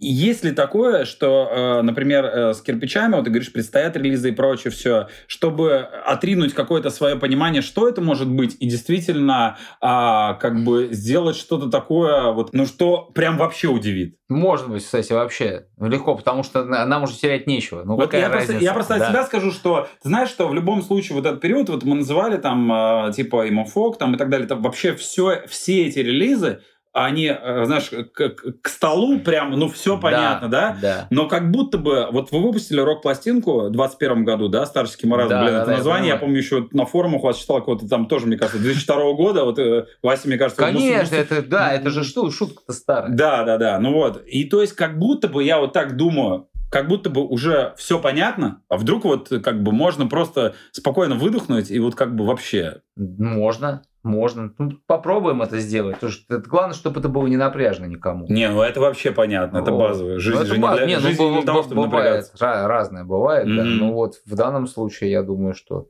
Есть ли такое, что, э, например, э, с кирпичами, вот ты говоришь, предстоят релизы и прочее, все, чтобы отринуть какое-то свое понимание, что это может быть, и действительно а, как бы сделать что-то такое, вот, ну, что прям вообще удивит? Может быть, кстати, вообще легко, потому что на- нам уже терять нечего. Ну, Вот какая я, просто, разница? я просто от Да. себя скажу, что ты знаешь, что в любом случае вот этот период, вот мы называли там э, типа Имофок там и так далее, там вообще все, все эти релизы, они, э, знаешь, к, к- столу прям, ну все понятно, да? Да. Но как будто бы, вот вы выпустили рок-пластинку в 21 году, да, «Старческий маразм», Да, блин, да, это да, я название, я, понимаю. помню, еще на форумах вас читал какого-то там тоже, мне кажется, 2002 года, вот э, Вася, мне кажется... Конечно, это, да, это же что, шутка-то старая. да, да, да. Ну вот. И то есть, как будто бы я вот так думаю, как будто бы уже все понятно, а вдруг вот как бы можно просто спокойно выдохнуть и вот как бы вообще. Можно, можно. Ну, попробуем это сделать. Потому что это главное, чтобы это было не напряжно никому. Не, ну это вообще понятно, это Вот. базовое. Жизнь Ну, это же не баз- для, не, ну, жизнь не для того, чтобы бывает, напрягаться. ра- разное бывает, да. Мгм. Ну вот в данном случае я думаю, что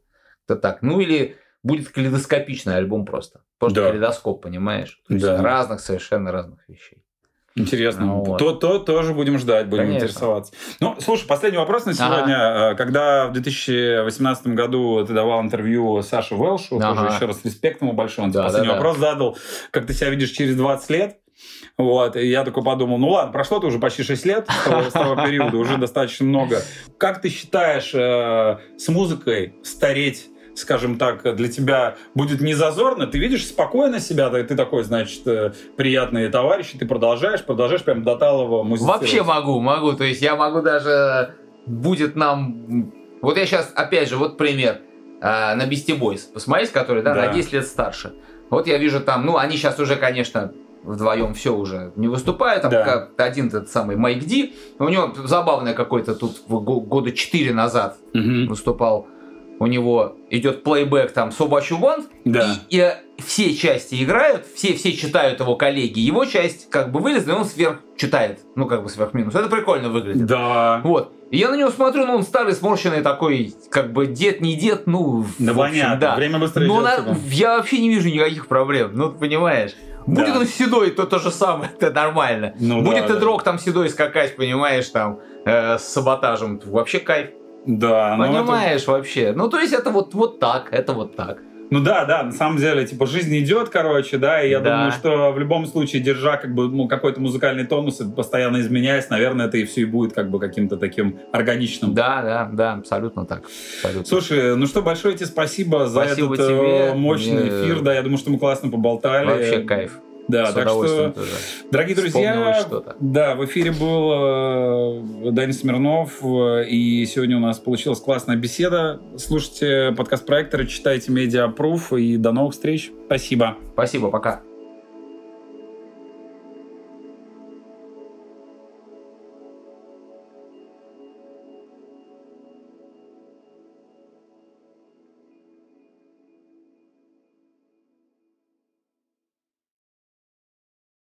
это так. Ну или будет калейдоскопичный альбом просто. Просто Да. калейдоскоп, понимаешь? То есть Да. разных, совершенно разных вещей. Интересно. Ну вот. То, то тоже будем ждать, будем Конечно. интересоваться. Ну, слушай, последний вопрос на Ага. сегодня. Э, Когда в 2018 году ты давал интервью Саше Велшу, тоже Ага. еще раз респект ему большой, он тебе Да, последний да, да. вопрос задал, как ты себя видишь через 20 лет. Вот, и я такой подумал, ну ладно, прошло-то уже почти 6 лет с того, с того периода, уже достаточно много. Как ты считаешь, э, с музыкой стареть скажем так, для тебя будет не зазорно, ты видишь спокойно себя, ты, ты такой, значит, э, приятный товарищ, и ты продолжаешь, продолжаешь прям до талого музицировать. Вообще могу, могу. То есть я могу даже... Будет нам... Вот я сейчас, опять же, вот пример. А, на Beastie Boys. Посмотрите, который, да, Да. на 10 лет старше. Вот я вижу там... Ну, они сейчас уже, конечно, вдвоем все уже не выступают. Там Да. как один этот самый Майк Ди. У него забавное какой-то тут года 4 назад Мгм. выступал. У него идет плейбэк там You Want, Да. и, и, э, все части играют, все, все читают его коллеги. Его часть как бы вылезла, и он сверх читает. Ну, как бы сверх минус. Это прикольно выглядит. Да. Вот. И я на него смотрю, ну, он старый, сморщенный такой, как бы дед, не дед, ну, Да, общем, понятно. да. Время быстро Но идет. на- я вообще не вижу никаких проблем, ну, ты понимаешь. Будет Да. он седой, то то же самое, это нормально. Ну Будет да, и да. дрог там седой скакать, понимаешь, там, э, с саботажем. Вообще кайф. Да, ну это- Понимаешь вообще? Ну, то есть это вот, вот так, это вот так. Ну да, да, на самом деле, типа, жизнь идет, короче, да, и я Да. думаю, что в любом случае, держа как бы ну, какой-то музыкальный тонус и постоянно изменяясь, наверное, это и все и будет как бы каким-то таким органичным. Да, да, да, абсолютно так. Абсолютно. Слушай, ну что, большое тебе спасибо за Спасибо этот э, тебе. мощный Э, эфир, да, я думаю, что мы классно поболтали. Вообще кайф. Да, так что, тоже дорогие друзья, да, в эфире был э, Даня Смирнов, э, и сегодня у нас получилась классная беседа. Слушайте подкаст проектора, читайте медиапруф, и до новых встреч. Спасибо. Спасибо, пока.